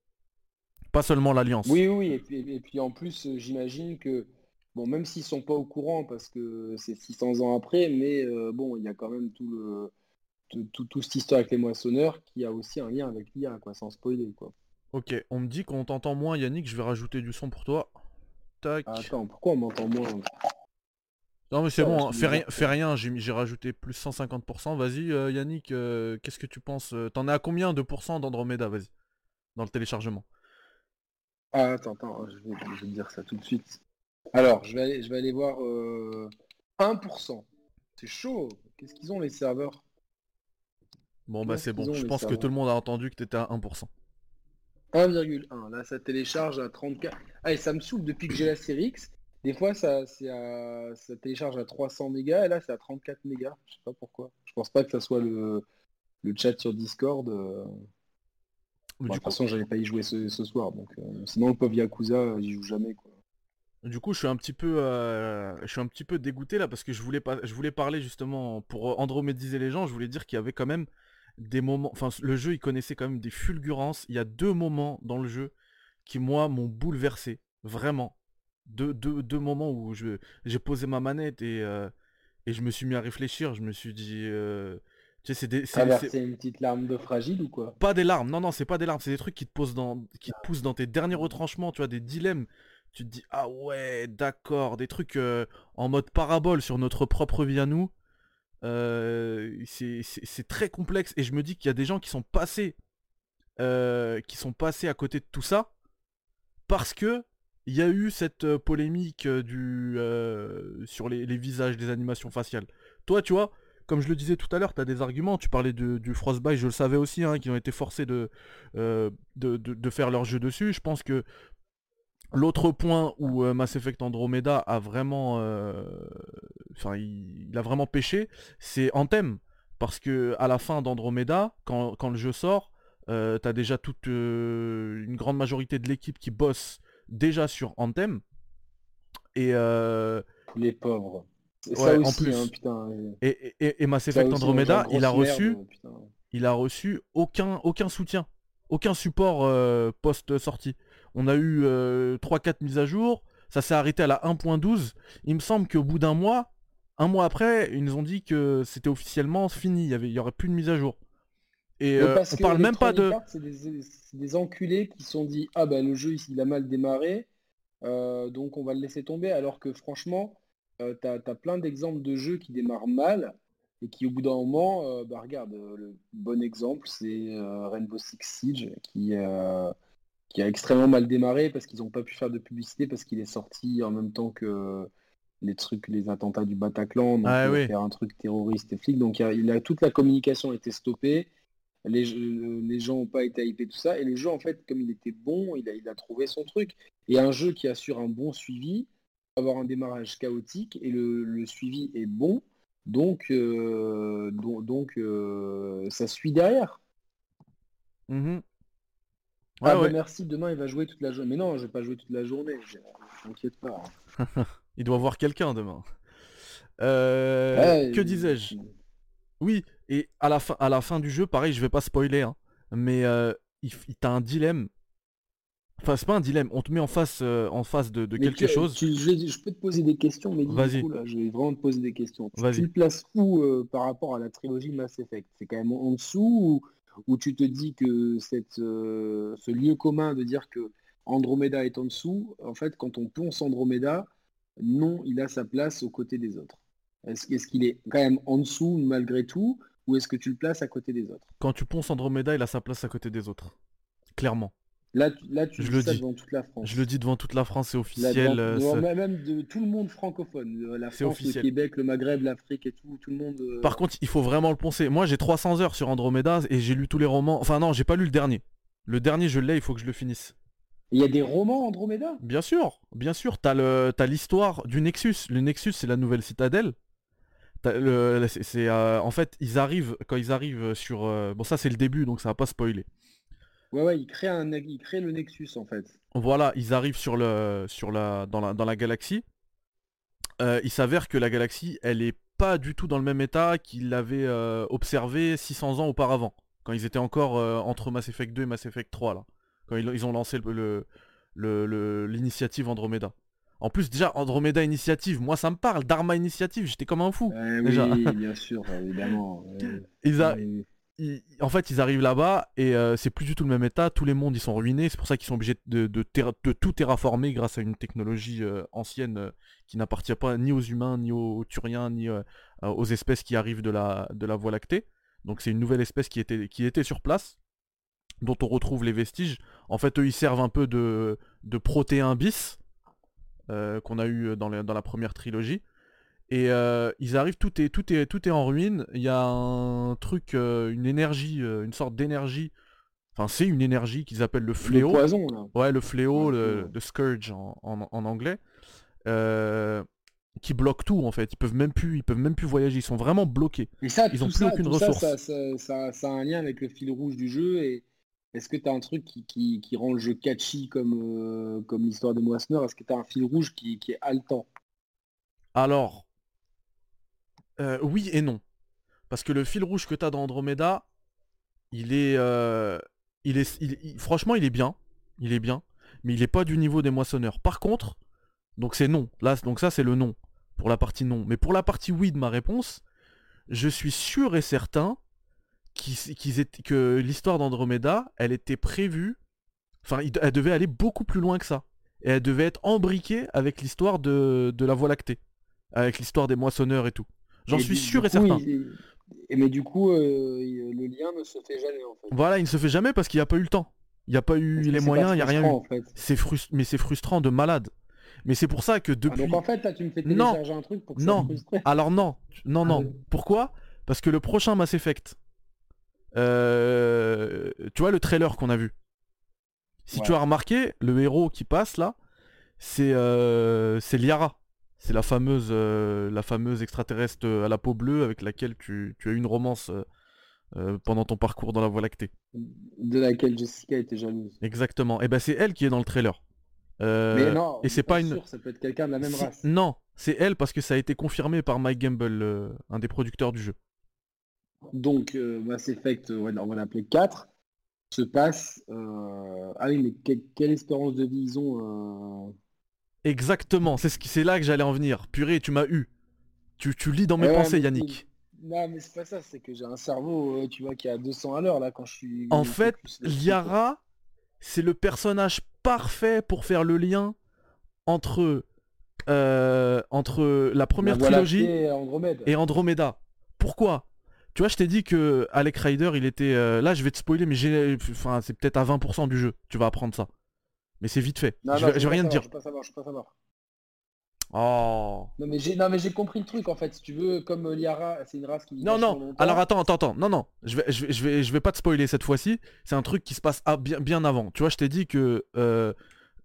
Pas seulement l'alliance. Oui, oui, et puis, en plus, euh, j'imagine que, bon, même s'ils sont pas au courant, parce que c'est 600 ans après, mais bon, il y a quand même tout cette histoire avec les moissonneurs qui a aussi un lien avec l'IA, quoi, sans spoiler. OK, on me dit qu'on t'entend moins Yannick, je vais rajouter du son pour toi. Tac. Attends, pourquoi on m'entend moins Non mais c'est bon, hein, fais rien, fais rien, j'ai rajouté plus 150%. Vas-y euh, Yannick, euh, qu'est-ce que tu penses euh, T'en es à combien de pourcents d'Andromeda, vas-y, dans le téléchargement? Ah, attends, attends, je vais, je vais te dire ça tout de suite. Alors, je vais aller, je vais aller voir euh, 1%. C'est chaud. Qu'est-ce qu'ils ont les serveurs? Bon bah c'est bon, je pense que tout le monde a entendu que t'étais à 1%. 1,1. Là, ça télécharge à 34. Ah, et ça me saoule depuis que j'ai la série X. Des fois, ça, à- ça télécharge à 300 mégas et là, c'est à 34 mégas. Je sais pas pourquoi. Je pense pas que ça soit le, le chat sur Discord. euh. Bon, Du de toute coup, façon, j'allais pas y jouer ce, ce soir. Donc, euh, sinon, le pauvre Yakuza, euh, il joue jamais. Quoi. du coup, je suis un petit peu, euh, je suis un petit peu dégoûté là parce que je voulais pas, je voulais parler justement pour andromédiser les gens. Je voulais dire qu'il y avait quand même des moments, enfin le jeu il connaissait quand même des fulgurances. Il y a deux moments dans le jeu qui moi m'ont bouleversé, vraiment. Deux, deux, deux moments où je, j'ai posé ma manette et, euh, et je me suis mis à réfléchir. Je me suis dit, euh, tu sais, c'est des, c'est- c'est- Traverser une petite larme de fragile ou quoi? Pas des larmes, non, non, c'est pas des larmes, c'est des trucs qui te posent dans, qui te poussent dans tes derniers retranchements, tu vois, des dilemmes. Tu te dis, ah ouais, d'accord, des trucs euh, en mode parabole sur notre propre vie à nous. C'est très complexe et je me dis qu'il y a des gens qui sont passés, qui sont passés à côté de tout ça parce que il y a eu cette polémique du sur les, visages, des animations faciales. Toi, tu vois, comme je le disais tout à l'heure, tu as des arguments. Tu parlais de- du Frostbite, je le savais aussi, hein, qu'ils ont été forcés de, de, de- faire leur jeu dessus. Je pense que l'autre point où Mass Effect Andromeda a vraiment, enfin, il, il a vraiment pêché, c'est Anthem, parce que à la fin d'Andromeda, quand, quand le jeu sort, euh, t'as déjà toute euh, une grande majorité de l'équipe qui bosse déjà sur Anthem. Et, euh, Les pauvres. Ouais, ça en aussi, plus. hein, putain. et- et, et- Mass Effect Andromeda, il a reçu, merde, putain. il a reçu aucun, aucun soutien, aucun support euh, post-sortie. On a eu 3-4 mises à jour, ça s'est arrêté à la 1.12. Il me semble qu'au bout d'un mois, un mois après, ils nous ont dit que c'était officiellement fini, il y, avait, il y aurait plus de mise à jour. Et euh, on parle même pas de... C'est des, enculés qui se sont dit ah bah le jeu il a mal démarré euh, donc on va le laisser tomber alors que franchement euh, t'as as plein d'exemples de jeux qui démarrent mal et qui au bout d'un moment euh, bah regarde euh, le bon exemple c'est Rainbow Six Siege qui qui a extrêmement mal démarré parce qu'ils n'ont pas pu faire de publicité parce qu'il est sorti en même temps que les trucs les attentats du Bataclan donc Ah oui. faire un truc terroriste et flic donc il a- il a toute la communication a été stoppée les, les gens n'ont pas été hypés, tout ça. Et le jeu, en fait, comme il était bon, il a, il a trouvé son truc. Et un jeu qui assure un bon suivi, avoir un démarrage chaotique et le, le suivi est bon. Donc, euh, donc, donc, euh, ça suit derrière. Mhm. Ah, bah, merci, demain il va jouer toute la journée. Mais non, je vais pas jouer toute la journée, je- t'inquiète pas. Il doit voir quelqu'un demain. Euh, Ouais, que disais-je? Oui, et à la, fin, à la fin du jeu, pareil, je vais pas spoiler, hein, mais euh, il, il- t'as un dilemme. Enfin, c'est pas un dilemme, on te met en face, euh, en face de, quelque tu- chose. tu- je, peux te poser des questions, mais Vas-y. du coup, là, je vais vraiment te poser des questions. Tu, tu le places où par rapport à la trilogie Mass Effect? C'est quand même en dessous ou, ou tu te dis que cette, ce lieu commun de dire que Andromeda est en dessous, en fait, quand on ponce Andromeda, non, il a sa place aux côtés des autres. Est-ce qu'il est quand même en dessous malgré tout, ou est-ce que tu le places à côté des autres? Quand tu ponces Andromeda, il a sa place à côté des autres. Clairement. Là, tu, là, tu Je dis le ça dis. devant toute la France. Je le dis devant toute la France, c'est Là, officiel. devant- euh, même de tout le monde francophone, le- la C'est France, officiel. le Québec, le Maghreb, l'Afrique et tout, tout le monde. euh, Par contre, il faut vraiment le poncer. Moi, j'ai 300 heures sur Andromeda et j'ai lu tous les romans. Enfin, non, j'ai pas lu le dernier. Le dernier, je l'ai, il faut que je le finisse. Il y a des romans Andromeda? Bien sûr, bien sûr, t'as le, t'as l'histoire du Nexus. Le Nexus, c'est la nouvelle citadelle. C'est, euh, en fait, ils arrivent quand ils arrivent sur. euh, bon, ça c'est le début, donc ça va pas spoiler. Ouais, ouais, il crée, un, il crée le Nexus en fait. Voilà, ils arrivent sur le, sur la, dans la, dans la galaxie. Euh, il s'avère que la galaxie, elle est pas du tout dans le même état qu'ils l'avaient observé 600 ans auparavant, quand ils étaient encore entre Mass Effect 2 et Mass Effect 3 là, quand ils, ils ont lancé le, le- le- le- l'initiative Andromeda. En plus déjà Andromeda Initiative, moi ça me parle, Dharma Initiative, j'étais comme un fou. Euh, Déjà. oui, bien sûr, évidemment. euh, Ils a- oui. ils- en fait, ils arrivent là-bas et euh, c'est plus du tout le même état. Tous les mondes ils sont ruinés. C'est pour ça qu'ils sont obligés de, de terra- de tout terraformer grâce à une technologie euh, ancienne euh, qui n'appartient pas ni aux humains, ni aux Turiens, ni aux espèces qui arrivent de la, de la Voie lactée. Donc c'est une nouvelle espèce qui était, qui était sur place, dont on retrouve les vestiges. En fait, eux ils servent un peu de, de protéins bis euh, qu'on a eu dans, les- dans la première trilogie. Et euh, ils arrivent, tout est, tout, est, tout est en ruine. Il y a un truc, euh, une énergie, une sorte d'énergie. Enfin, c'est une énergie qu'ils appellent le Le fléau. poison là. Ouais, le fléau, le, le scourge en, en- en anglais. qui bloque tout en fait. Ils peuvent même plus, ils peuvent même plus voyager. Ils sont vraiment bloqués. Ça, Ils tout ont plus ça, aucune ressource. Ça, ça, ça- ça a un lien avec le fil rouge du jeu. Et est-ce que tu un truc qui, qui, rend le jeu catchy comme, euh, l'histoire des moissonneurs Est-ce que tu un fil rouge qui, est haletant? Alors, euh, oui et non. Parce que le fil rouge que t'as dans Andromeda, il est, euh, franchement, il est bien, il est bien, mais il est pas du niveau des moissonneurs. Par contre, donc c'est non. Donc ça c'est le non pour la partie non. Mais pour la partie oui de ma réponse, je suis sûr et certain étaient- que l'histoire d'Andromeda, elle était prévue, enfin, elle devait aller beaucoup plus loin que ça. Et elle devait être embriquée avec l'histoire de, de la Voie lactée avec l'histoire des moissonneurs et tout. J'en suis du- sûr du et coup, certain. il- et mais du coup, euh, le lien ne se fait jamais en fait. Voilà, il ne se fait jamais parce qu'il n'y a pas eu le temps. Il n'y a pas eu les moyens, il n'y a rien eu. frustrant, en fait C'est frust- mais c'est frustrant de malade. Mais c'est pour ça que Ah, depuis. donc en fait, là, tu me fais Non. télécharger un truc pour que Non. ça. Alors non, non, Ah non. Pourquoi? Parce que le prochain Mass Effect, euh, tu vois le trailer qu'on a vu. Si tu as remarqué, le héros qui passe là, c'est euh, c'est Liara. C'est la fameuse, euh, la fameuse extraterrestre à la peau bleue avec laquelle tu, tu as eu une romance euh, euh, pendant ton parcours dans la Voie lactée. De laquelle Jessica était jalouse. Exactement. Et ben c'est elle qui est dans le trailer. Euh, mais non, et c'est pas une. sûr, ça peut être quelqu'un de la même race. Non, c'est elle parce que ça a été confirmé par Mike Gamble, euh, un des producteurs du jeu. Donc, euh, Mass Effect, euh, on va l'appeler 4, se passe... euh, Ah oui, mais que- quelle espérance de vie ils ont Exactement, c'est ce qui c'est là que j'allais en venir. Purée, tu m'as eu. Tu, tu lis dans mes Ouais, pensées, Yannick. Non, mais c'est pas ça, c'est que j'ai un cerveau, tu vois, qui est à 200 à l'heure, là, quand je suis... En fait. Liara, c'est le personnage parfait pour faire le lien entre, euh, entre la première La trilogie et Andromeda. Pourquoi? Tu vois, je t'ai dit que Alec Ryder, il était... euh, là, je vais te spoiler, mais j'ai... Enfin, c'est peut-être à 20% du jeu. Tu vas apprendre ça. Mais c'est vite fait. Non, je non, vais, je vais veux rien te dire. Je veux pas savoir, je veux pas savoir. Oh. Non, mais j'ai non, mais j'ai compris le truc, en fait. Si tu veux, comme euh, Liara, c'est une race qui... Non, non, alors attends, attends, attends, non, non, je vais, je vais, je vais, je vais pas te spoiler cette fois-ci, c'est un truc qui se passe à- bien, bien avant. Tu vois, je t'ai dit que euh,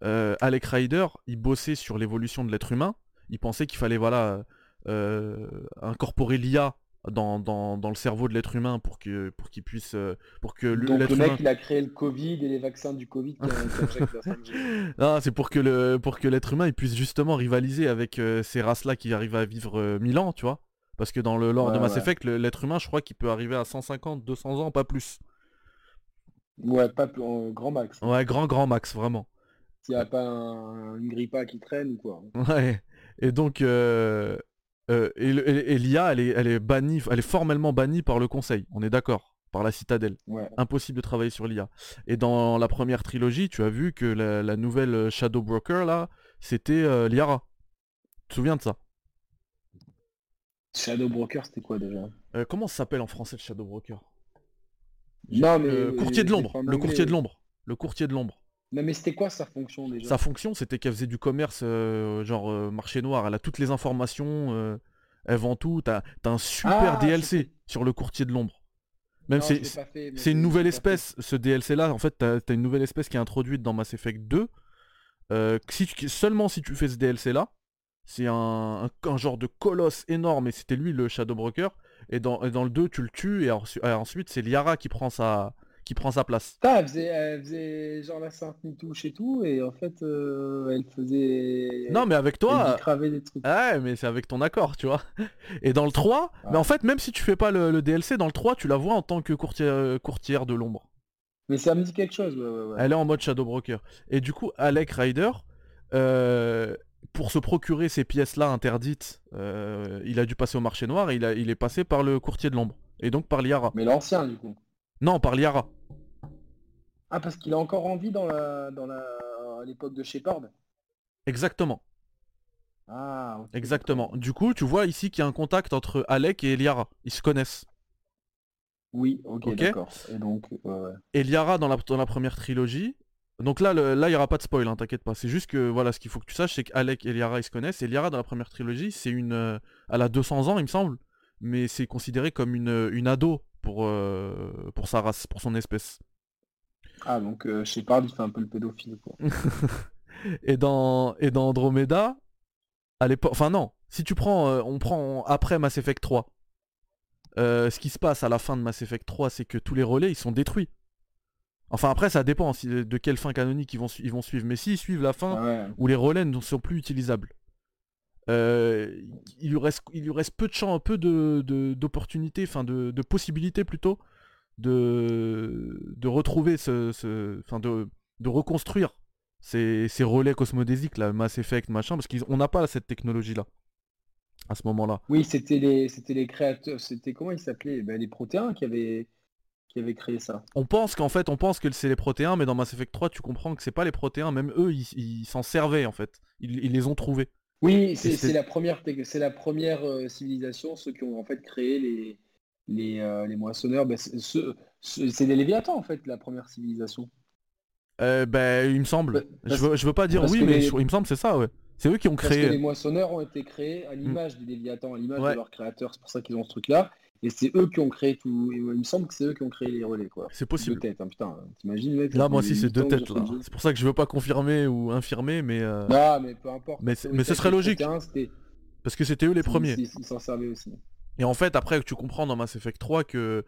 euh, Alec Ryder, il bossait sur l'évolution de l'être humain, il pensait qu'il fallait, voilà, euh, incorporer l'IA dans, dans, dans le cerveau de l'être humain pour que pour qu'il puisse euh, pour que le- Donc le mec, humain il a créé le Covid et les vaccins du Covid qui, qui injectent la 5G. Non, c'est pour que le pour que l'être humain il puisse justement rivaliser avec euh, ces races-là qui arrivent à vivre euh, 1000 ans, tu vois. Parce que dans le lore de Mass ouais. Effect, l'être humain, je crois qu'il peut arriver à 150, 200 ans, pas plus. Ouais, pas plus, grand max. Ouais, grand grand max, vraiment. S'il n'y a pas un- une grippa qui traîne ou quoi. Ouais. Et donc, euh, euh, et, le- et- et l'IA, elle est, elle est bannie, elle est formellement bannie par le Conseil. On est d'accord, par la Citadelle. Ouais. Impossible de travailler sur l'IA. Et dans la première trilogie, tu as vu que la, la nouvelle euh, Shadow Broker là, c'était euh, Liara. Tu te souviens de ça? Shadow Broker, c'était quoi déjà? Euh, Comment ça s'appelle en français le Shadow Broker? Non, mais. Le courtier de l'ombre. Le courtier de l'ombre. Le courtier de l'ombre. Non, mais c'était quoi sa fonction déjà? Sa fonction, c'était qu'elle faisait du commerce, euh, genre euh, marché noir. Elle a toutes les informations, euh, elle vend tout. T'as un super Ah, DLC sur le courtier de l'ombre. Même c'est c'est une nouvelle espèce, ce DLC là. En fait, t'as as une nouvelle espèce qui est introduite dans Mass Effect 2. euh, que si tu- seulement si tu fais ce DLC là, c'est un, un, un genre de colosse énorme et c'était lui le Shadow Broker. Et dans, et dans le 2, tu le tues et ensuite c'est Liara qui prend sa, qui prend sa place. Elle faisait, elle faisait genre la sainte touche et tout, et en fait, euh, elle faisait. Non, mais avec elle toi, cravait des trucs. Ouais, mais c'est avec ton accord, tu vois. Et dans le 3, Ah. mais en fait, même si tu fais pas le, le DLC, dans le 3, tu la vois en tant que courtier- euh, courtière de l'ombre. Mais ça me dit quelque chose, ouais, ouais, ouais. Elle est en mode Shadow Broker. Et du coup, Alec Ryder, euh, pour se procurer ces pièces-là interdites, euh, il a dû passer au marché noir et il, a- il est passé par le courtier de l'ombre. Et donc par Liara. Mais l'ancien, du coup. Non, par Liara. Ah, parce qu'il a encore envie dans la, dans la, à l'époque de Shepard. Exactement. Ah, Exactement. Du coup, tu vois ici qu'il y a un contact entre Alec et Liara. Ils se connaissent. Oui, ok, d'accord. Et donc, ouais, ouais. Et Liara dans la, dans la première trilogie. Donc là, le- là, il n'y aura pas de spoil, hein, t'inquiète pas. C'est juste que voilà, ce qu'il faut que tu saches, c'est qu'Alec et Liara ils se connaissent. Et Liara dans la première trilogie, c'est une, euh, elle a 200 ans, il me semble, mais c'est considéré comme une, une ado pour euh, pour sa race, pour son espèce. Ah, donc euh, Shepard, il fait un peu le pédophile, quoi. Et dans et dans Andromeda, à l'époque, enfin non, si tu prends, euh, on prend après Mass Effect 3. euh, ce qui se passe à la fin de Mass Effect 3, c'est que tous les relais ils sont détruits. Enfin après ça dépend si- de quelle fin canonique ils vont, ils vont suivre. Mais s'ils suivent la fin, Ah ouais. où les relais ne sont plus utilisables. Euh, il, lui reste, il lui reste peu de champs, peu de, de- d'opportunités, enfin de, de possibilités plutôt, de, de retrouver ce, ce- enfin de, de reconstruire ces, ces relais cosmodésiques là, Mass Effect, machin, parce qu'on n'a pas cette technologie là à ce moment-là. Oui, c'était les, c'était les créateurs, c'était comment ils s'appelaient? Ben, Les Protéins qui avaient, qui avaient créé ça. On pense qu'en fait, on pense que c'est les protéins, mais dans Mass Effect 3, tu comprends que c'est pas les protéins, même eux, ils ils s'en servaient en fait. Ils, ils les ont trouvés. Oui, c'est la première, c'est la première euh, civilisation, ceux qui ont en fait créé les, les, euh, les moissonneurs. Ben, c'est ceux- c'est les Léviathans en fait, la première civilisation. Euh, ben, il me semble. Bah, je, veux, je veux pas dire oui, mais les- je- il me semble c'est ça, ouais. C'est eux qui ont Parce que créé. les moissonneurs ont été créés à l'image des Léviathans, à l'image Ouais. de leur créateur. C'est pour ça qu'ils ont ce truc-là. Et c'est eux qui ont créé tout. il me semble que c'est eux qui ont créé les relais, quoi. C'est Deux possible. têtes, hein, putain. T'imagines, mec Là, moi aussi, c'est deux têtes là. C'est pour ça que je veux pas confirmer ou infirmer, mais euh, Non, mais peu importe. Mais mais ce serait logique. Parce que c'était eux les premiers. Ils ils s'en servaient aussi. Et en fait, après, tu comprends dans Mass Effect 3 que,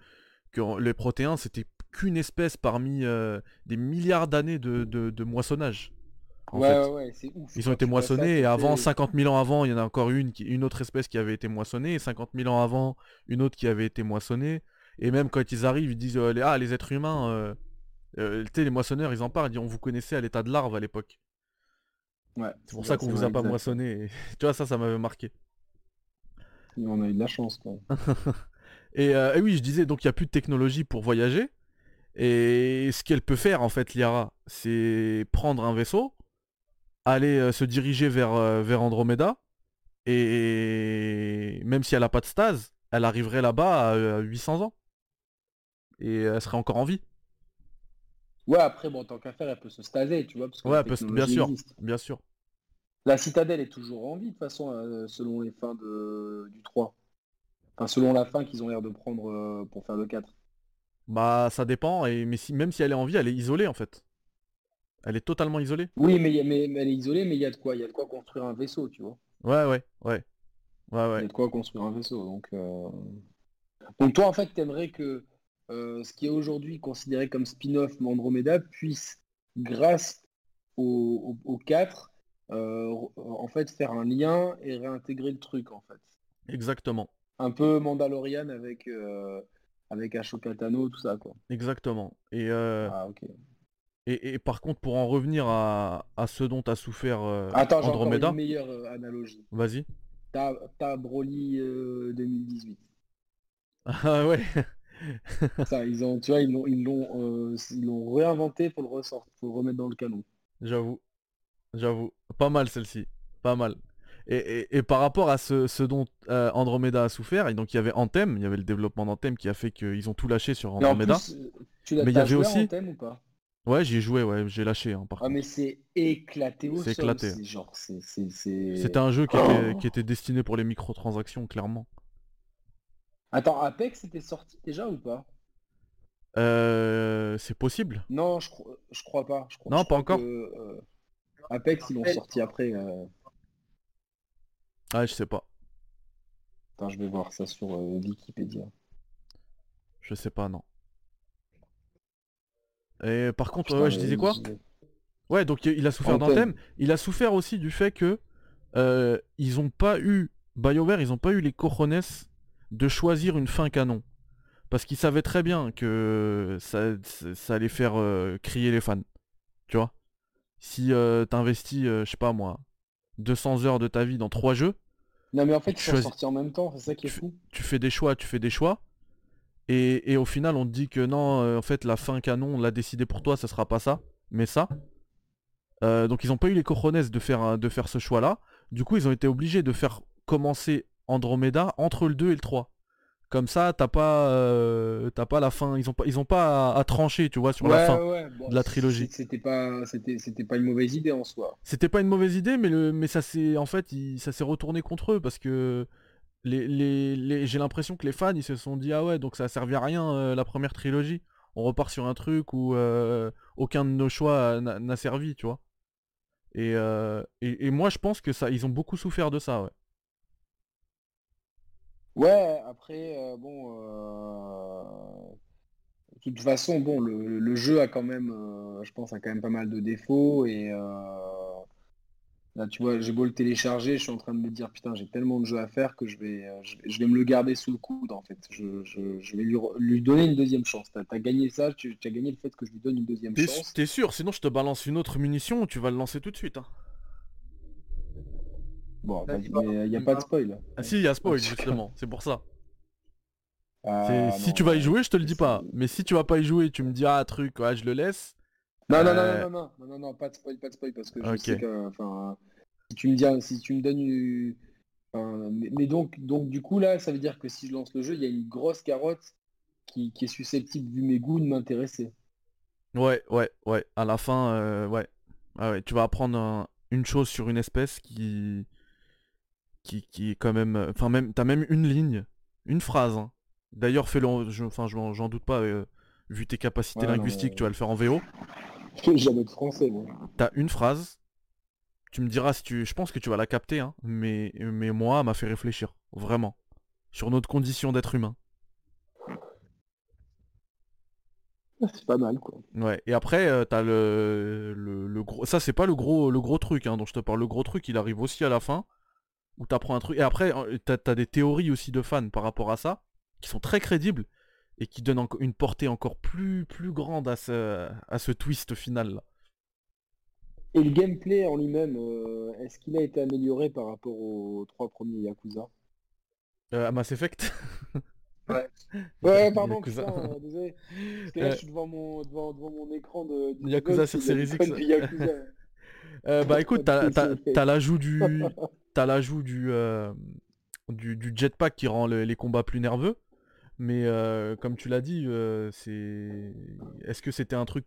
que les protéins, c'était qu'une espèce parmi euh, des milliards d'années de, de- de moissonnage. En ouais, fait. ouais, ouais, c'est ouf. Ils ont été moissonnés et avant, c'était- 50 000 ans avant, il y en a encore une, qui- une autre espèce qui avait été moissonnée, et 50 000 ans avant, une autre qui avait été moissonnée. Et même quand ils arrivent, ils disent euh, les- Ah, les êtres humains, euh, euh, les moissonneurs, ils en parlent, ils disent On vous connaissait à l'état de larve à l'époque. Ouais, C'est pour ça qu'on vous a pas exact. moissonné. Tu vois, ça, ça m'avait marqué. Et On a eu de la chance, quoi. Et, euh, et oui, je disais, donc il n'y a plus de technologie pour voyager. Et ce qu'elle peut faire, en fait, Liara, c'est prendre un vaisseau, aller euh, se diriger vers, euh, vers Andromeda, et même si elle n'a pas de stase, elle arriverait là-bas à, euh, 800 ans. Et elle serait encore en vie. Ouais, après, bon, tant qu'à faire, elle peut se staser, tu vois. Parce que Ouais, la elle peut se- bien sûr. existe. Bien sûr. La citadelle est toujours en vie, de toute façon, euh, selon les fins de... du 3. Enfin, selon la fin qu'ils ont l'air de prendre euh, pour faire le 4. Bah, ça dépend, et, mais si, même si elle est en vie, elle est isolée, en fait. Elle est totalement isolée? Oui, mais, mais, mais elle est isolée, mais il y a de quoi Il y a de quoi construire un vaisseau, tu vois. Ouais, ouais, ouais. Ouais, Il y ouais. a de quoi construire un vaisseau, donc... euh, Donc toi, en fait, t'aimerais que euh, ce qui est aujourd'hui considéré comme spin-off Andromeda puisse, grâce aux au, 4, euh, en fait, faire un lien et réintégrer le truc, en fait. Exactement. Un peu Mandalorian avec, euh, avec Ashoka Tano, tout ça, quoi. Exactement. Et, Ah, ok. Et, et par contre, pour en revenir à, à ce dont a souffert euh, Attends, Andromeda, une meilleure euh, analogie. vas-y. T'as Broly euh, 2018. Ah ouais. Ça, ils ont, tu vois, ils l'ont, ils l'ont, euh, ils l'ont réinventé pour le ressortir, pour le remettre dans le canon. J'avoue. J'avoue. Pas mal celle-ci. Pas mal. Et, et- et par rapport à ce, ce dont euh, Andromeda a souffert, et donc il y avait Anthem, il y avait le développement d'Anthem qui a fait qu'ils ont tout lâché sur Mais en Andromeda. plus, euh, tu l'as Mais il y avait aussi- Anthem ou pas? Ouais, j'y ai joué, ouais, j'ai lâché hein, par Ah contre. mais c'est éclaté au C'est sol, éclaté. c'est genre, c'est, c'est, c'est- C'était un jeu qui était, Oh. qui était destiné pour les microtransactions, clairement. Attends, Apex était sorti déjà ou pas? Euh, c'est possible Non, je, cro- je crois pas. Je crois, Non, je pas crois encore. que, euh, Apex, ils l'ont sorti après. euh, Ah, je sais pas. Attends, je vais voir ça sur euh, Wikipédia. Je sais pas, non. Et par contre, Putain, ouais, je disais quoi Ouais, donc il a souffert Anthem. d'Anthem. Il a souffert aussi du fait que euh, ils ont pas eu BioWare, ils ont pas eu les cojones de choisir une fin canon. Parce qu'ils savaient très bien que ça, ça allait faire euh, crier les fans. Tu vois? Si euh, t'investis, euh, je sais pas moi, 200 heures de ta vie dans trois jeux, Non, mais en fait, Tu ils sont choisis- sortis en même temps, c'est ça qui est tu- fou. tu fais des choix, tu fais des choix. Et, et au final, on te dit que non, euh, en fait, la fin canon, on l'a décidé pour toi, ça sera pas ça, mais ça. Euh, donc ils ont pas eu les cojones de faire, de faire ce choix-là. Du coup, ils ont été obligés de faire commencer Andromeda entre le 2 et le 3. Comme ça, t'as pas, euh, t'as pas la fin. Ils ont pas, ils ont pas à, à trancher, tu vois, sur la fin. ouais, bon, de la trilogie. C'était pas, c'était pas une mauvaise idée en soi. C'était pas une mauvaise idée, mais, le, mais ça s'est en fait, il- ça s'est retourné contre eux parce que les, les, les- j'ai l'impression que les fans ils se sont dit ah ouais donc ça a servi à rien euh, la première trilogie. On repart sur un truc où euh, aucun de nos choix n'a servi, tu vois. Et, euh, et, et moi je pense que ça, ils ont beaucoup souffert de ça, ouais. Ouais, après, bon, de toute façon, bon, le, le jeu a quand même, je pense, a quand même pas mal de défauts et là, tu vois, j'ai beau le télécharger, je suis en train de me dire, putain, j'ai tellement de jeux à faire que je vais, euh, je, je vais me le garder sous le coude, en fait. Je, je- je vais lui, lui donner une deuxième chance. T'as, t'as gagné ça, tu, as gagné le fait que je lui donne une deuxième chance. t'es sûr Sinon je te balance une autre munition, tu vas le lancer tout de suite. hein. Bon, il n'y a pas de spoil. Ah si, il y a spoil justement, c'est pour ça. Ah, si non, tu vas y jouer, je te le dis pas. Mais si tu vas pas y jouer, tu me dis ah truc, ouais, je le laisse. Non, non, Euh, non, non, non, non, non, pas de spoil, pas de spoil, parce que je sais que, enfin, si tu me dis, si tu me donnes, une- enfin, mais, mais donc, donc du coup là, ça veut dire que si je lance le jeu, il y a une grosse carotte qui, qui est susceptible, vu mes goûts, de m'intéresser. Ouais, ouais, ouais. À la fin, euh, ouais. Ah ouais. Tu vas apprendre un- une chose sur une espèce qui, qui, qui est quand même, euh, enfin même, t'as même une ligne, une phrase. hein. D'ailleurs, fais-le, enfin, j'en doute pas. euh, vu tes capacités Ouais, non, linguistiques, tu vas le faire en VO. Jamais de français, moi. T'as une phrase. Tu me diras si tu, je pense que tu vas la capter, hein. Mais, mais moi, elle m'a fait réfléchir, vraiment, sur notre condition d'être humain. C'est pas mal, quoi. Ouais, et après, euh, t'as le, le, le gros... Ça, c'est pas le gros, le gros truc hein, dont je te parle. Le gros truc, il arrive aussi à la fin, où t'apprends un truc. Et après, euh, t'as as des théories aussi de fans par rapport à ça, qui sont très crédibles, et qui enco- une portée encore plus, plus grande à ce, à ce twist final. là. Et le gameplay en lui-même, euh, est-ce qu'il a été amélioré par rapport aux trois premiers Yakuza? Euh, à Mass Effect? Ouais, pardon, Yakuza. putain, euh, désolé. Parce que là, Euh, je suis devant mon, devant, devant mon écran de, de Yakuza sur Series X. Euh, bah écoute, t'as l'ajout du, t'as l'ajout du, euh, du, du jetpack qui rend le- les combats plus nerveux. Mais euh, comme tu l'as dit, euh, c'est, est-ce que c'était un truc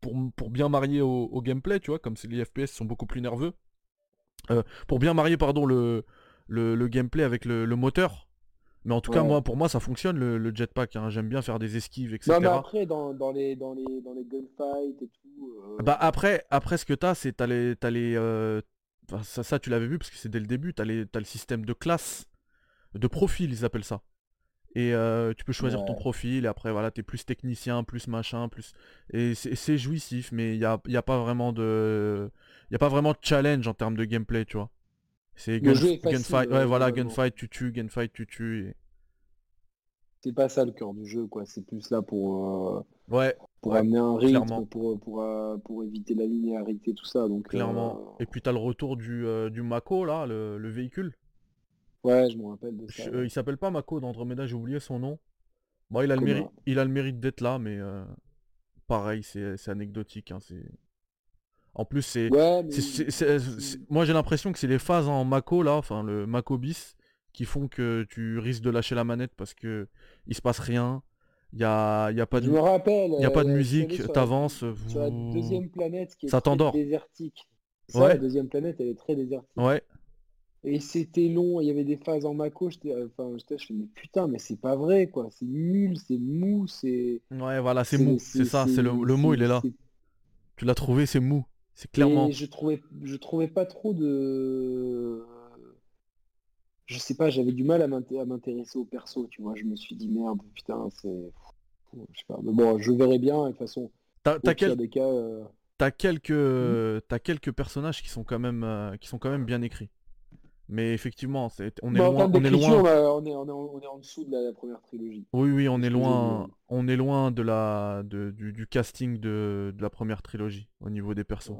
pour, pour bien marier au, au gameplay, tu vois, comme les FPS sont beaucoup plus nerveux. Euh, pour bien marier, pardon, le, le, le gameplay avec le, le moteur? Mais en tout cas, moi, pour moi, ça fonctionne le, le jetpack. hein. J'aime bien faire des esquives, etc. Non, mais après, dans, dans, les, dans, les, dans les gunfights et tout. euh, Bah après, après ce que t'as, c'est t'as les, t'as les, enfin, ça, ça tu l'avais vu parce que c'est dès le début, t'as t'as le système de classe, de profil ils appellent ça. Et euh, tu peux choisir ton profil, et après voilà, t'es plus technicien, plus machin, plus. Et c'est jouissif, mais il n'y a, y a pas vraiment de. Y a pas vraiment de challenge en termes de gameplay, tu vois. C'est gun- gunfight, ouais voilà, gunfight, tu tues, gunfight, tu tues. et- C'est pas ça le cœur du jeu, quoi. C'est plus là pour, euh, Ouais, pour Ouais, amener un rythme, clairement. pour, pour, euh, pour éviter la linéarité, tout ça. Donc, clairement. Et puis t'as le retour du, euh, du Mako, là, le, le véhicule. Euh, ouais, je me rappelle de ça. Je- euh, il s'appelle pas Mako d'Andromeda, j'ai oublié son nom. Bon, il a le mérite, il a le mérite d'être là, mais euh, pareil, c'est c'est anecdotique. hein. En plus, c'est, Ouais, moi j'ai l'impression que c'est les phases en Mako là, enfin le Mako bis, qui font que tu risques de lâcher la manette parce que il se passe rien. Il y a, y a pas de, je me rappelle. il y a pas de euh, musique, tu savais, sur la- t'avances, Sur la vous- deuxième planète qui est Ça très t'endort. désertique. Ça, Ouais. la deuxième planète, elle est très désertique. Ouais, Et c'était long, il y avait des phases en Mako, j'étais, euh, enfin, j'étais, je fais, mais putain, mais c'est pas vrai, quoi. C'est nul, c'est mou, c'est... ouais, voilà, c'est mou, c'est ça, c'est le, mot, il est là. Tu l'as trouvé, c'est mou, c'est clairement. Et je trouvais, je trouvais pas trop de... Je sais pas, j'avais du mal à m'inté- à m'intéresser au perso, tu vois. Je me suis dit, merde, putain, c'est... Je sais pas, mais bon, je verrai bien, de toute façon, T'as, quel- des cas... euh, t'as quelques, t'as quelques personnages qui sont quand même, euh, qui sont quand même bien écrits. Mais effectivement, c'est, on est bah, loin, on est loin. on, est, on, est, en- on est en dessous de la, la première trilogie. Oui, oui, on est loin, on est loin de la, de- du, du casting de, de la première trilogie au niveau des persos.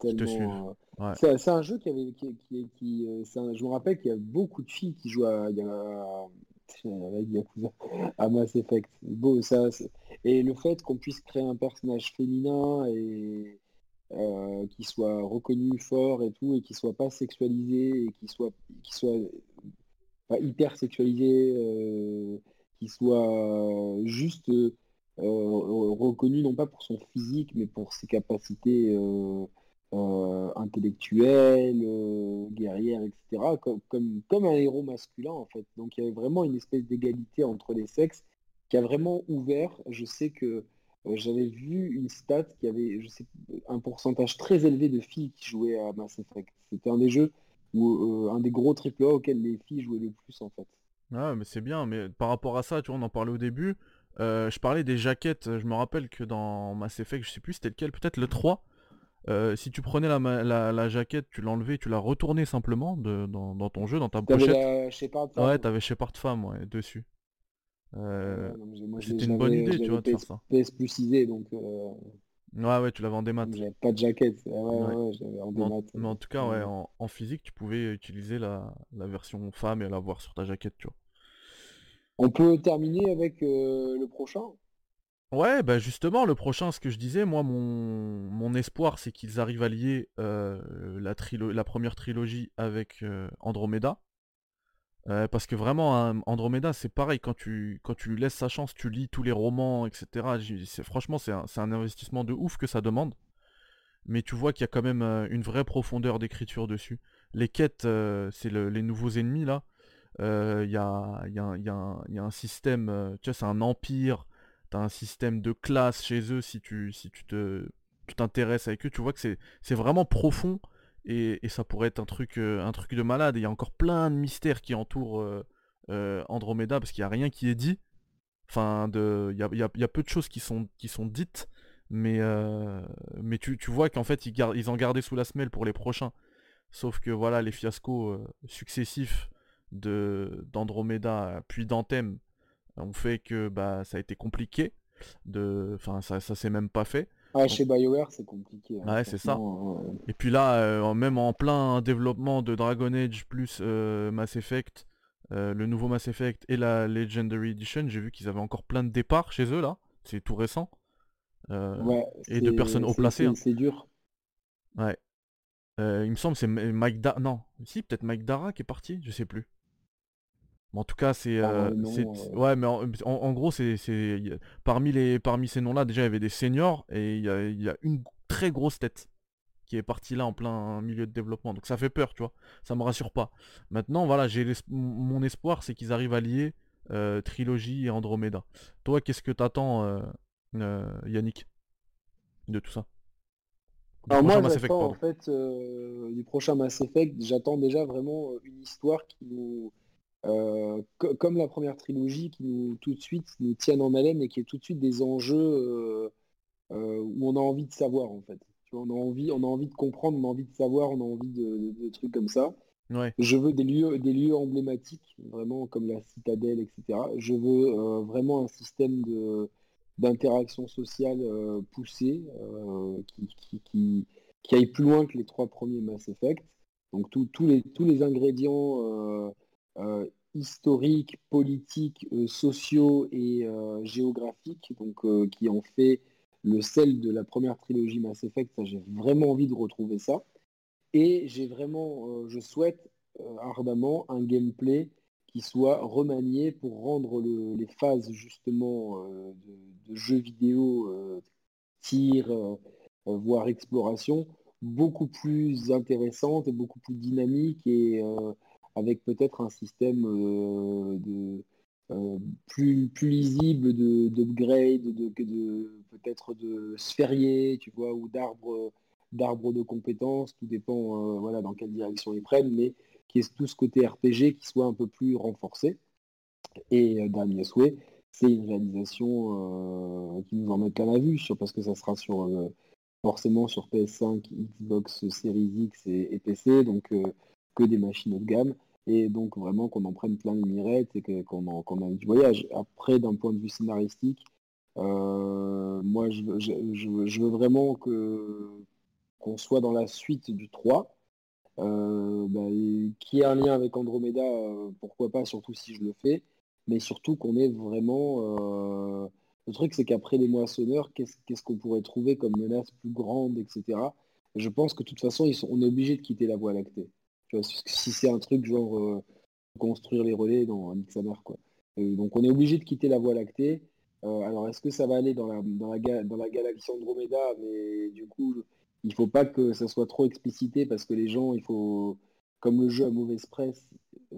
Tellement, euh, Ouais. C'est un jeu qui avait, qui, qui, qui, euh, un- je me rappelle qu'il y a beaucoup de filles qui jouent à, à Mass Effect. Beau, ça, et le fait qu'on puisse créer un personnage féminin et euh, qui soit reconnu fort et tout, et qui soit pas sexualisé, et qui soit, soit pas hyper sexualisé, euh, qui soit juste euh, reconnu non pas pour son physique, mais pour ses capacités intellectuelles, guerrières, etc. Comme, comme, comme un héros masculin en fait. Donc il y avait vraiment une espèce d'égalité entre les sexes qui a vraiment ouvert. Je sais que j'avais vu une stat qui avait, je sais, un pourcentage très élevé de filles qui jouaient à Mass Effect. C'était un des jeux où, euh, un des gros triple A auxquels les filles jouaient le plus en fait. Ouais, mais c'est bien. Mais par rapport à ça, tu vois, on en parlait au début. euh, je parlais des jaquettes. Je me rappelle que dans Mass Effect, je sais plus c'était lequel, peut-être le 3. euh, si tu prenais la, ma- la, la jaquette, tu l'enlevais, tu la retournais simplement de- dans, dans ton jeu, dans ta pochette. la Shepard Ouais, Farm. t'avais Shepard Femme ouais, dessus. Euh, C'était une bonne idée, tu vois, de faire ça. PS plus idée, donc euh, Ouais, ouais, tu l'avais en démat. j'avais pas de jaquette. Ah ouais, Ouais. ouais, j'avais en Mais en, démat. mais en tout cas, ouais, Ouais. en, en physique, tu pouvais utiliser la, la version femme et la voir sur ta jaquette, tu vois. On peut terminer avec euh, le prochain? Ouais, bah justement, le prochain, ce que je disais, moi, mon, mon espoir, c'est qu'ils arrivent à lier euh, la, première trilogie avec euh, Andromeda. Euh, parce que vraiment, hein, Andromeda, c'est pareil, quand tu, laisses sa chance, tu lis tous les romans, etc. Franchement, c'est un, investissement de ouf que ça demande. Mais tu vois qu'il y a quand même euh, une vraie profondeur d'écriture dessus. Les quêtes, euh, c'est le- les nouveaux ennemis, là. Il y a, un- système, tu vois, c'est un empire. T'as un système de classe chez eux si tu, te, tu t'intéresses avec eux. Tu vois que c'est vraiment profond et, ça pourrait être un truc, euh, un truc de malade. Il y a encore plein de mystères qui entourent euh, euh, Andromeda parce qu'il n'y a rien qui est dit. Enfin, il y a, peu de choses qui sont, qui sont dites, mais, mais tu, vois qu'en fait ils, gardent, ils en gardaient sous la semelle pour les prochains. Sauf que voilà, les fiascos successifs d'Andromeda puis d'Anthem ont fait que bah ça a été compliqué. De, enfin ça, ça s'est même pas fait. Ah, chez BioWare, c'est compliqué. hein, Ouais, c'est ça. euh, Et puis là, euh, même en plein développement de Dragon Age plus euh, Mass Effect, le nouveau Mass Effect et la Legendary Edition, j'ai vu qu'ils avaient encore plein de départs chez eux là. C'est tout récent. Ouais, et de personnes haut placées, c'est- hein. Dur. Ouais. Il me semble que c'est Mike Dara. Non, si, peut-être Mike Dara qui est parti, je sais plus. Mais en tout cas, c'est. Euh, c'est- euh. Ouais, mais en, en- en gros, c'est. Parmi, les... Parmi ces noms-là, déjà, il y avait des seniors et il y a, il y a une très grosse tête qui est partie là en plein milieu de développement. Donc ça fait peur, tu vois. Ça me rassure pas. Maintenant, voilà, j'ai mon espoir, c'est qu'ils arrivent à lier euh, Trilogy et Andromeda. Toi, qu'est-ce que t'attends, euh, euh, Yannick, de tout ça? Du Alors prochain moi, Mass Effect, j'attends en fait euh, du prochain Mass Effect, j'attends déjà vraiment euh, une histoire qui nous comme la première trilogie qui nous tout de suite nous tiennent en haleine et qui est tout de suite des enjeux où on a envie de savoir en fait. on a envie, on a envie de comprendre, on a envie de savoir, on a envie de trucs comme ça. Je veux des lieux, des lieux emblématiques, vraiment comme la citadelle, etc. Je veux euh, vraiment un système de, d'interaction sociale euh, poussé euh, qui, qui, qui, aille plus loin que les trois premiers Mass Effect. Donc tous les, tous les ingrédients historiques, politiques, sociaux et géographiques, donc qui ont fait le sel de la première trilogie Mass Effect, ça j'ai vraiment envie de retrouver ça. Et j'ai vraiment, euh, je souhaite euh, ardemment un gameplay qui soit remanié pour rendre les phases justement euh, de, jeux vidéo, tir, voire exploration, beaucoup plus intéressantes et beaucoup plus dynamiques et avec peut-être un système de, plus, plus lisible d'upgrade, de, de peut-être de sphériés, tu vois, ou d'arbres d'arbres de compétences, tout dépend euh, voilà, dans quelle direction ils prennent, mais qui est tout ce côté RPG qui soit un peu plus renforcé. Et euh, dernier souhait, c'est une réalisation euh, qui nous en met plein la vue, parce que ça sera sur forcément sur PS5, Xbox Series X et, PC, donc que des machines haut de gamme, et donc vraiment qu'on en prenne plein les mirettes et qu'on en, ait du voyage. Après, d'un point de vue scénaristique, moi je, veux vraiment que, qu'on soit dans la suite du 3, euh, bah, qui a un lien avec Andromeda, euh, pourquoi pas, surtout si je le fais, mais surtout qu'on est vraiment... Euh, le truc, c'est qu'après les moissonneurs, qu'est-ce qu'on pourrait trouver comme menace plus grande, etc. Je pense que de toute façon, ils sont, on est obligé de quitter la voie lactée. Si c'est un truc genre construire les relais dans Mixamer, quoi. donc on est obligé de quitter la voie lactée. alors est-ce que ça va aller dans la, dans la, dans la galaxie Andromeda, mais du coup, il faut pas que ça soit trop explicité parce que les gens, il faut, comme le jeu a mauvaise presse,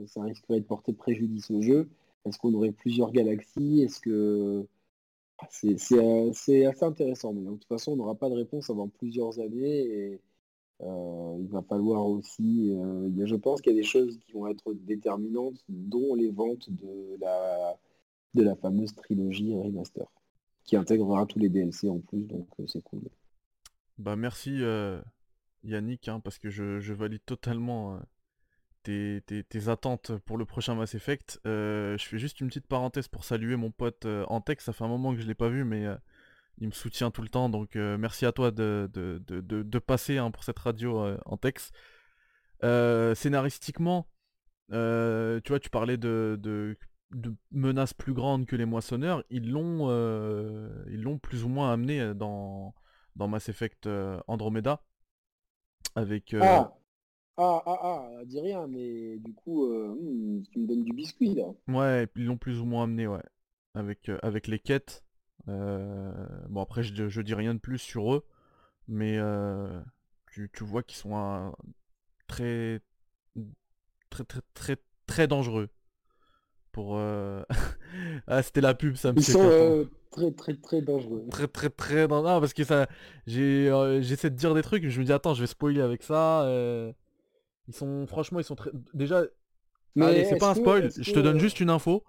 ça risquerait de porter préjudice au jeu. Est-ce qu'on aurait plusieurs galaxies? Est-ce que c'est assez intéressant, mais de toute façon, on n'aura pas de réponse avant plusieurs années et euh, il va falloir aussi, euh, je pense qu'il y a des choses qui vont être déterminantes, dont les ventes de la, fameuse trilogie remaster, qui intégrera tous les DLC en plus, donc euh, c'est cool. Bah merci Yannick, hein, parce que je, valide totalement euh, tes, attentes pour le prochain Mass Effect. Je fais juste une petite parenthèse pour saluer mon pote Antex, ça fait un moment que je l'ai pas vu, mais il me soutient tout le temps, donc merci à toi de, de, passer hein, pour cette radio Antex. scénaristiquement, tu vois, tu parlais de, de, menaces plus grandes que les moissonneurs, ils l'ont ils l'ont plus ou moins amené dans dans Mass Effect euh, Andromeda. Avec. Euh, ah. ah, ah, ah, dis rien, mais du coup, euh, hmm, tu me donnes du biscuit là. Ouais, ils l'ont plus ou moins amené, ouais. Avec, avec les quêtes. Bon, après, je, je, dis rien de plus sur eux, mais tu, tu, vois qu'ils sont très, très, très, très, très dangereux. Pour. ah, c'était la pub, ça me fait très très très dangereux. Très très très dangereux. parce que ça. J'ai, euh, j'essaie de dire des trucs, je me dis attends, je vais spoiler avec ça. Euh. Ils sont. Franchement, ils sont très. Déjà. Mais c'est pas un spoil, je te donne juste une info.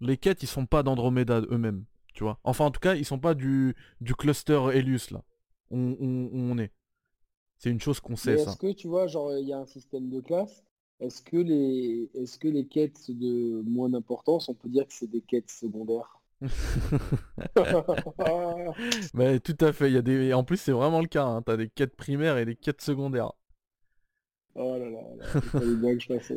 Les quêtes, ils sont pas d'Andromeda eux-mêmes. Tu vois. Enfin en tout cas, ils sont pas du, du cluster Helius là. On, on, est. C'est une chose qu'on sait ça. Est-ce que tu vois, genre il y a un système de classe est-ce que les est-ce que les quêtes de moins d'importance, on peut dire que c'est des quêtes secondaires? Mais tout à fait, il y a des. En plus c'est vraiment le cas, hein. t'as des quêtes primaires et des quêtes secondaires. Oh là là,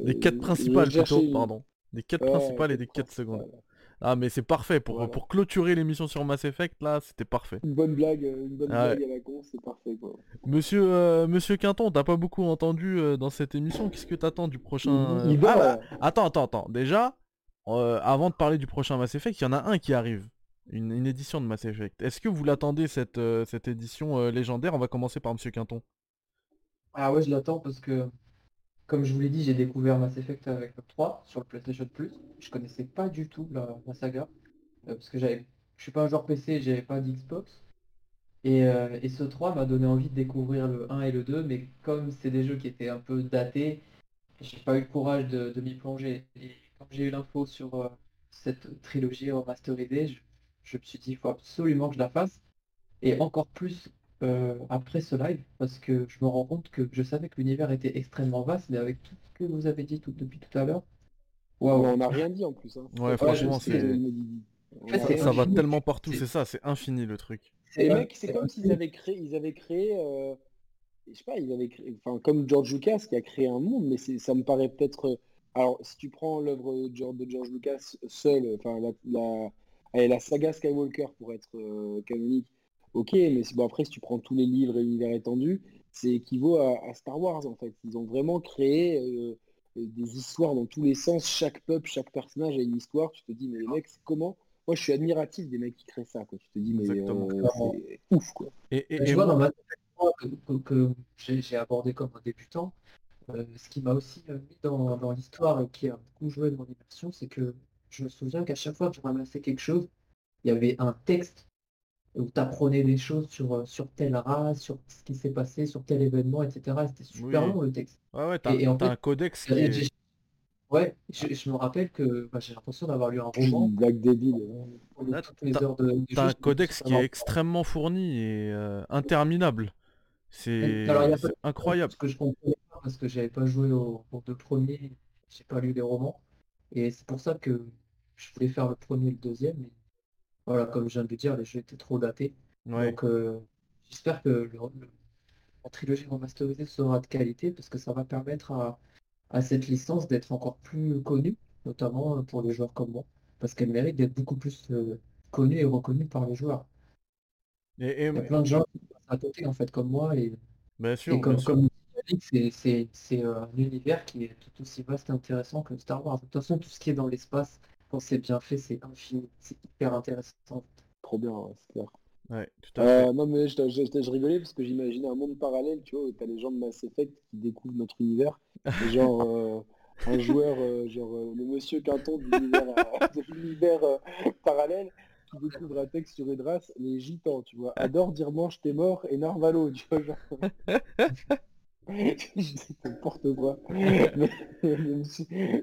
des quêtes principales plutôt, pardon. Des quêtes principales et des quêtes secondaires. Ah mais c'est parfait pour, pour clôturer l'émission sur Mass Effect là c'était parfait. Une bonne blague, euh, une bonne blague à la con, c'est parfait quoi. Monsieur euh, Monsieur Quinton, t'as pas beaucoup entendu euh, dans cette émission, qu'est-ce que t'attends du prochain il, ah, bah, Attends, attends, attends. Déjà, euh, avant de parler du prochain Mass Effect, il y en a un qui arrive. Une, édition de Mass Effect. Est-ce que vous l'attendez cette, cette édition légendaire? On va commencer par Monsieur Quinton. Ah ouais, je l'attends parce que, comme je vous l'ai dit, j'ai découvert Mass Effect avec le 3 sur le PlayStation Plus. Je connaissais pas du tout la, saga. parce que j'avais. Je suis pas un joueur PC, j'avais pas d'Xbox. Et, ce 3 m'a donné envie de découvrir le 1 et le 2, mais comme c'est des jeux qui étaient un peu datés, j'ai pas eu le courage de, m'y plonger quand j'ai eu l'info sur euh, cette trilogie remasterisée, je, je me suis dit, il faut absolument que je la fasse. Et encore plus euh, après ce live, parce que je me rends compte que je savais que l'univers était extrêmement vaste, mais avec tout ce que vous avez dit tout, depuis tout à l'heure, waouh, On n'a rien dit en plus. hein. Ouais, Ouais, franchement, c'est- En fait, Ça va tellement partout, C'est- ça, c'est infini le truc. Les c'est- mecs, c'est comme s'ils avaient créé, ils avaient créé, euh, je sais pas, ils avaient créé, enfin comme George Lucas qui a créé un monde, mais c'est, ça me paraît peut-être. euh, alors, si tu prends l'œuvre de George de George Lucas seule, enfin la, la, allez, la saga Skywalker pour être euh, canonique, ok, mais c'est- bon après si tu prends tous les livres et l'univers étendu, c'est équivaut à, à Star Wars en fait. Ils ont vraiment créé euh, des histoires dans tous les sens. Chaque peuple, chaque personnage a une histoire. Tu te dis mais les mecs, c'est comment? Moi, je suis admiratif des mecs qui créent ça. Quoi. Tu te dis mais euh, c'est ouf quoi. Et, et- Je et vois moi- dans ma que, que- que j'ai abordé comme un débutant, euh, ce qui m'a aussi euh, mis dans, dans l'histoire et qui a beaucoup joué de mon immersion, c'est que je me souviens qu'à chaque fois que je ramassais quelque chose, il y avait un texte où tu apprenais des choses sur, euh, sur telle race, sur ce qui s'est passé, sur tel événement, etc. Et C'était super Oui. long le texte. Ouais, ouais, t'as Et- et en t'as fait, un codex qui Et est... j'ai- Ouais, je, je me rappelle que bah, j'ai l'impression d'avoir lu un roman Black toutes les t'as- heures de, T'as un codex qui est extrêmement fourni et euh, interminable. C'est Alors, il y a c'est pas- incroyable. Parce que je comprenais pas, parce que j'avais pas joué aux, deux premiers, j'ai pas lu les romans. Et c'est pour ça que je voulais faire le premier et le deuxième. Mais voilà, comme je viens de le dire, les jeux étaient trop datés. Ouais. Donc euh, j'espère que le- le- la trilogie remasterisée sera de qualité parce que ça va permettre à, à cette licence d'être encore plus connue, notamment pour les joueurs comme moi, parce qu'elle mérite d'être beaucoup plus euh, connue et reconnue par les joueurs. Et, et- Il y a plein de gens qui passent à côté en fait comme moi et bien sûr, et comme, comme c'est euh, un univers qui est tout aussi vaste et intéressant que Star Wars. De toute façon, tout ce qui est dans l'espace, quand c'est bien fait, c'est infini, c'est hyper intéressant. Trop bien, ouais, c'est clair. Ouais, tout à fait. Euh, non mais je, je- je- je rigolais parce que j'imaginais un monde parallèle, tu vois, où t'as les gens de Mass Effect qui découvrent notre univers. Et genre euh, un joueur, euh, genre euh, le monsieur Quinton de l'univers parallèle qui découvre un texte sur une race, les gitans, tu vois. Adore dire mange t'es mort et Narvalo, tu vois, genre. N'importe quoi. Mais-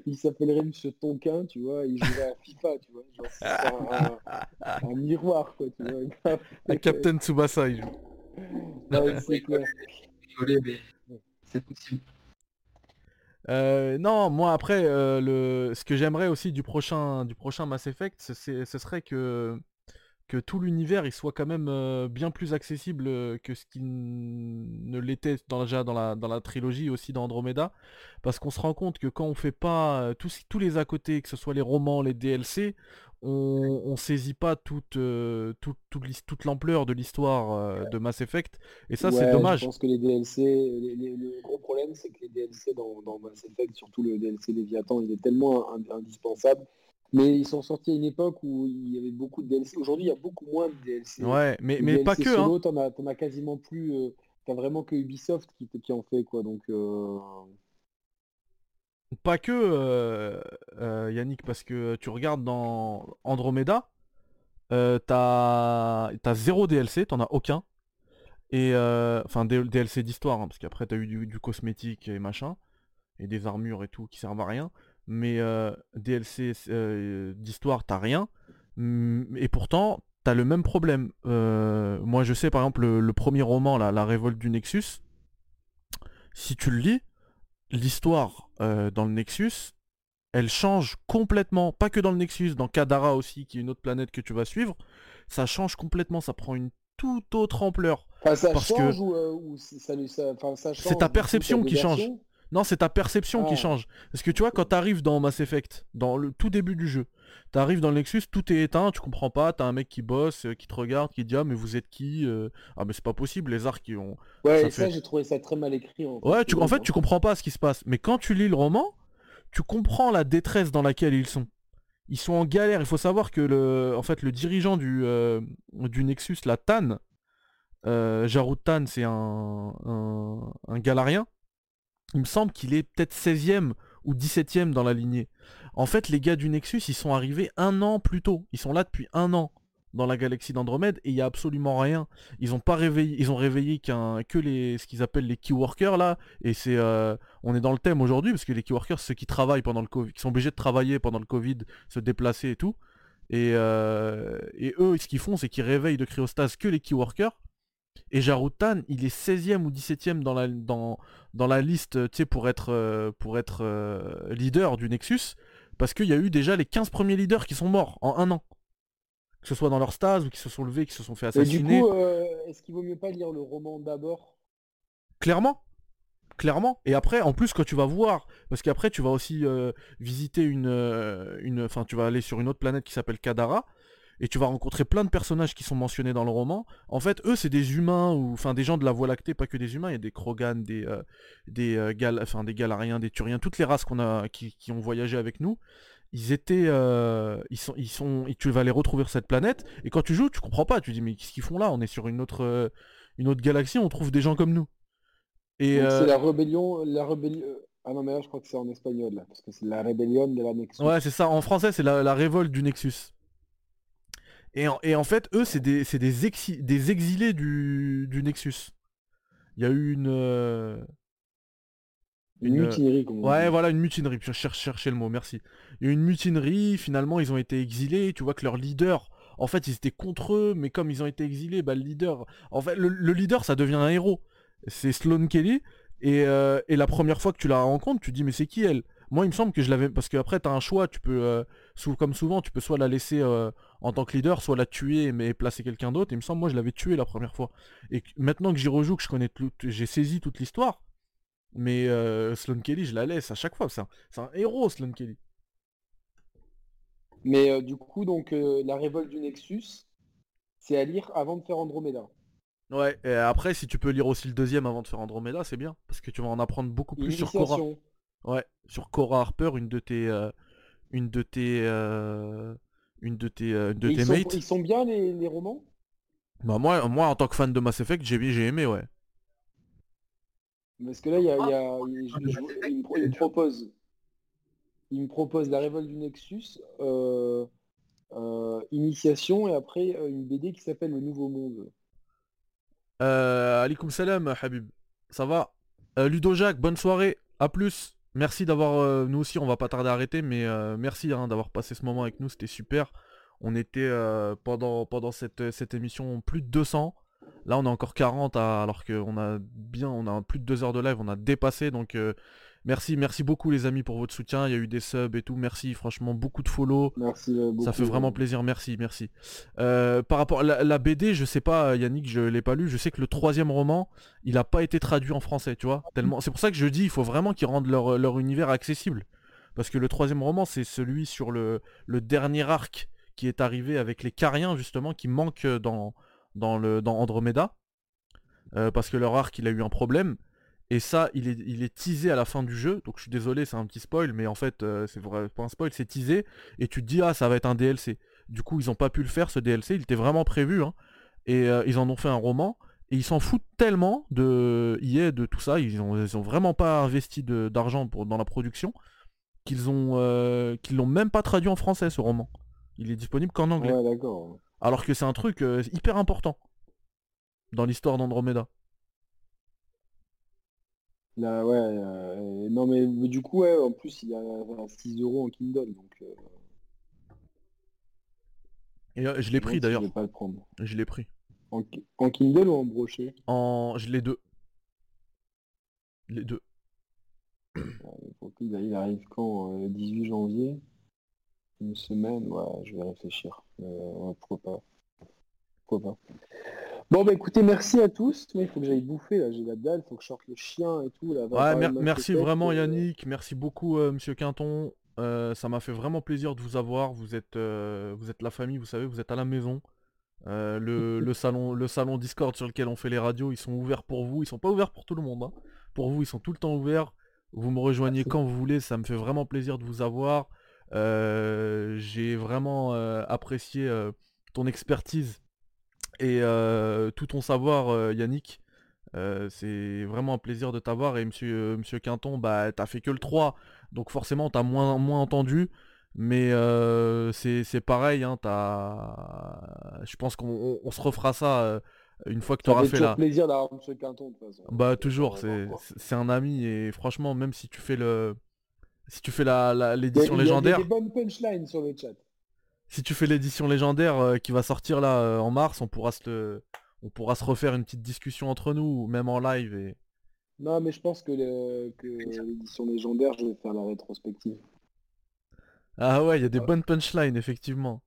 il s'appellerait Monsieur Tonquin, tu vois, il jouerait à FIFA, tu vois. Genre, c'est un, un- un miroir, quoi, tu vois. Un Captain Tsubasa, il joue. Ouais, c'est clair. Désolé, mais c'est possible. Euh, non, moi après, euh, le... ce que j'aimerais aussi du prochain, du prochain Mass Effect, ce, c'est- ce serait que, que tout l'univers il soit quand même euh, bien plus accessible euh, que ce qui ne l'était dans, déjà dans la, dans la trilogie aussi dans Andromeda. Parce qu'on se rend compte que quand on fait pas euh, tous, tous les à côté, que ce soit les romans, les DLC, on, on saisit pas toute, toute, toute l'his- toute l'ampleur de l'histoire de Mass Effect. Et ça, c'est dommage. Je pense que les DLC, les- les- le gros problème, c'est que les DLC dans, dans Mass Effect, surtout le DLC Léviathan, il est tellement in- indispensable. Mais ils sont sortis à une époque où il y avait beaucoup de DLC. Aujourd'hui, il y a beaucoup moins de DLC. Ouais, mais, mais pas que. hein. solo, t'en as, t'en as quasiment plus. euh, T'as vraiment que Ubisoft qui, qui en fait, quoi. Donc, euh, Pas que euh, euh, Yannick, parce que tu regardes dans Andromeda, t'as t'as zéro DLC, t'en as aucun. Et enfin DLC d'histoire, hein, parce qu'après t'as eu du, du cosmétique et machin, et des armures et tout qui servent à rien. Mais euh, DLC euh, d'histoire, t'as rien. Et pourtant, t'as le même problème. Euh, moi je sais par exemple le, le premier roman, là, La Révolte du Nexus, si tu le lis, l'histoire dans le Nexus, elle change complètement, pas que dans le Nexus, dans Kadara aussi, qui est une autre planète que tu vas suivre, ça change complètement, ça prend une toute autre ampleur. enfin, ça Parce que- change ou, ou c'est- ça, ça, enfin, ça C'est change, ta coup, perception qui change. Non, c'est ta perception qui Ah. change. Parce que tu vois, quand t'arrives dans Mass Effect, dans le tout début du jeu, t'arrives dans le Nexus, tout est éteint, tu comprends pas, t'as un mec qui bosse, euh, qui te regarde, qui dit ah mais vous êtes qui Euh, Ah mais c'est pas possible, les arcs qui ont... Ouais, Ça et ça, fait- j'ai trouvé ça très mal écrit. En fait, Ouais, tu, en fait, tu comprends pas ce qui se passe. Mais quand tu lis le roman, tu comprends la détresse dans laquelle ils sont. Ils sont en galère. Il faut savoir que le, en fait, le dirigeant du, euh, du Nexus, la Tan, euh, Jarut Tan, c'est un, un, un Galarien. Il me semble qu'il est peut-être 16e ou 17e dans la lignée. En fait, les gars du Nexus, ils sont arrivés un an plus tôt. Ils sont là depuis un an. dans la galaxie d'Andromède et il y a absolument rien. Ils ont pas réveillé, ils ont réveillé que les ce qu'ils appellent les key workers là et c'est euh, on est dans le thème aujourd'hui parce que les key workers c'est ceux qui travaillent pendant le Covid, qui sont obligés de travailler pendant le Covid, se déplacer et tout. Et, euh, eux, ce qu'ils font, c'est qu'ils réveillent de cryostase que les key workers. Et Jarutan, il est 16e ou 17e dans la, dans, dans la liste pour être, euh, pour être leader du Nexus. Parce qu'il y a eu déjà les 15 premiers leaders qui sont morts en un an que ce soit dans leur stase ou qui se sont levés, qui se sont fait assassiner. Et du coup, euh, est-ce qu'il vaut mieux pas lire le roman d'abord? Clairement. Clairement. Et après, en plus, quand tu vas voir, parce qu'après, tu vas aussi euh, visiter une, euh, une. Enfin, tu vas aller sur une autre planète qui s'appelle Kadara. Et tu vas rencontrer plein de personnages qui sont mentionnés dans le roman. En fait, eux, c'est des humains, ou enfin des gens de la Voie lactée, pas que des humains. Il y a des Krogan, des, des, Gal... enfin, des Galariens, des Turiens, toutes les races qu'on a, qui, qui, ont voyagé avec nous ils étaient euh, ils sont ils sont tu vas les retrouver sur cette planète. Et quand tu joues tu comprends pas. Tu dis mais qu'est-ce qu'ils font là? On est sur une autre euh, une autre galaxie on trouve des gens comme nous. Et c'est euh, la rébellion la rébellion ah non mais là je crois que c'est en espagnol là parce que c'est la rébellion de la Nexus. Ouais c'est ça. En français c'est la, révolte du Nexus et en, et en fait eux c'est des c'est des, des exilés du, du Nexus il y a eu une une, mutinerie, Ouais, voilà, une mutinerie. Je cherche chercher le mot, merci. Il y a une mutinerie, finalement, ils ont été exilés. Tu vois que leur leader, en fait, ils étaient contre eux, mais comme ils ont été exilés, bah, le leader. En fait, le, leader, ça devient un héros. C'est Sloane Kelly. Euh, et, la première fois que tu la rencontres, tu dis, mais c'est qui elle? Moi, il me semble que je l'avais. Parce qu'après, tu as un choix. Tu peux, euh, comme souvent, tu peux soit la laisser euh, en tant que leader, soit la tuer, mais placer quelqu'un d'autre. Il me semble, moi, je l'avais tué la première fois. Et maintenant que j'y rejoue, que je connais tout, j'ai saisi toute l'histoire mais euh, Sloan Kelly, je la laisse à chaque fois. C'est un, héros, Sloan Kelly. Mais euh, du coup, donc, euh, la révolte du Nexus, c'est à lire avant de faire Andromeda. Ouais, et après, si tu peux lire aussi le deuxième avant de faire Andromeda, c'est bien. Parce que tu vas en apprendre beaucoup plus sur Cora. Ouais, sur Cora Harper, une de tes. une de tes. Une de tes, de tes mates. ils sont bien les, romans? Bah, moi, moi, en tant que fan de Mass Effect, j'ai aimé, ouais. Parce que là, il, y a, il, me propose, il me propose la révolte du Nexus, euh, euh, initiation, et après euh, une BD qui s'appelle Le Nouveau Monde. Euh, Alikum salam, Habib. Ça va? Ludo Jacques, bonne soirée. À plus. Merci d'avoir... nous aussi, on va pas tarder à arrêter, mais merci hein, d'avoir passé ce moment avec nous. C'était super. On était pendant, pendant cette, émission plus de 200. Là, on a encore 40 alors qu'on a bien, on a plus de 2 heures de live, on a dépassé. Donc, euh, merci, merci beaucoup les amis pour votre soutien. Il y a eu des subs et tout. Merci, franchement, beaucoup de follow. Merci euh, Ça fait vraiment plaisir. Merci, merci. Euh, par rapport à la, BD, je sais pas, Yannick, je l'ai pas lu. Je sais que le troisième roman, il n'a pas été traduit en français, tu vois. Tellement. C'est pour ça que je dis, il faut vraiment qu'ils rendent leur, leur, univers accessible. Parce que le troisième roman, c'est celui sur le, le dernier arc qui est arrivé avec les Cariens justement qui manquent dans, dans, le, dans Andromeda. Euh, parce que leur arc il a eu un problème. Et ça, il est, il est teasé à la fin du jeu. Donc je suis désolé, c'est un petit spoil, mais en fait, euh, c'est vrai, pas un spoil, c'est teasé. Et tu te dis, ah, ça va être un DLC. Du coup, ils ont pas pu le faire, ce DLC. Il était vraiment prévu. Hein. Et euh, ils en ont fait un roman. Et ils s'en foutent tellement de EA, de tout ça. Ils ont, ils ont vraiment pas investi d'argent dans la production. Qu'ils ont qu'ils l'ont même pas traduit en français, ce roman. Il est disponible qu'en anglais. Ouais. Alors que c'est un truc euh, hyper important dans l'histoire d'Andromeda. Là, ouais, euh, non mais, du coup, ouais, en plus il y a 6 euros en Kindle, donc. Euh, Et je l'ai pris d'ailleurs. Je vais pas le prendre. Je l'ai pris. En, Kindle ou en brochet? En, je l'ai deux. Les deux. il arrive quand 18 janvier? Une semaine, ouais, je vais réfléchir. Euh, pourquoi pas. Pourquoi pas. Bon bah écoutez, merci à tous. il faut que j'aille bouffer là, j'ai la dalle, il faut que je sorte le chien et tout. Là, ouais, merci vraiment euh, Yannick, merci beaucoup euh, Monsieur Quinton. ça m'a fait vraiment plaisir de vous avoir. Vous êtes, vous êtes la famille, vous savez, vous êtes à la maison. le, le, salon, le salon Discord sur lequel on fait les radios, ils sont ouverts pour vous. Ils sont pas ouverts pour tout le monde. Hein. Pour vous, ils sont tout le temps ouverts. Vous me rejoignez quand vous voulez. Ça me fait vraiment plaisir de vous avoir. Euh, j'ai vraiment euh, apprécié euh, ton expertise et tout ton savoir, Yannick. c'est vraiment un plaisir de t'avoir et monsieur, monsieur Quinton, bah t'as fait que le 3, donc forcément t'as moins, moins entendu. Mais c'est pareil, hein, je pense qu'on on- on se refera ça une fois que tu auras fait toujours la. plaisir d'avoir M. Quinton de toute façon. Bah toujours, c'est un ami et franchement, même si tu fais le, si tu fais la la- l'édition il y a- légendaire, des bonnes punchlines sur le chat. Si tu fais l'édition légendaire euh, qui va sortir là euh, en mars, on pourra se le, on pourra se refaire une petite discussion entre nous, même en live et. Non, mais je pense que le- que l'édition légendaire, je vais faire la rétrospective. Ah ouais, il y a des Ouais. bonnes punchlines effectivement.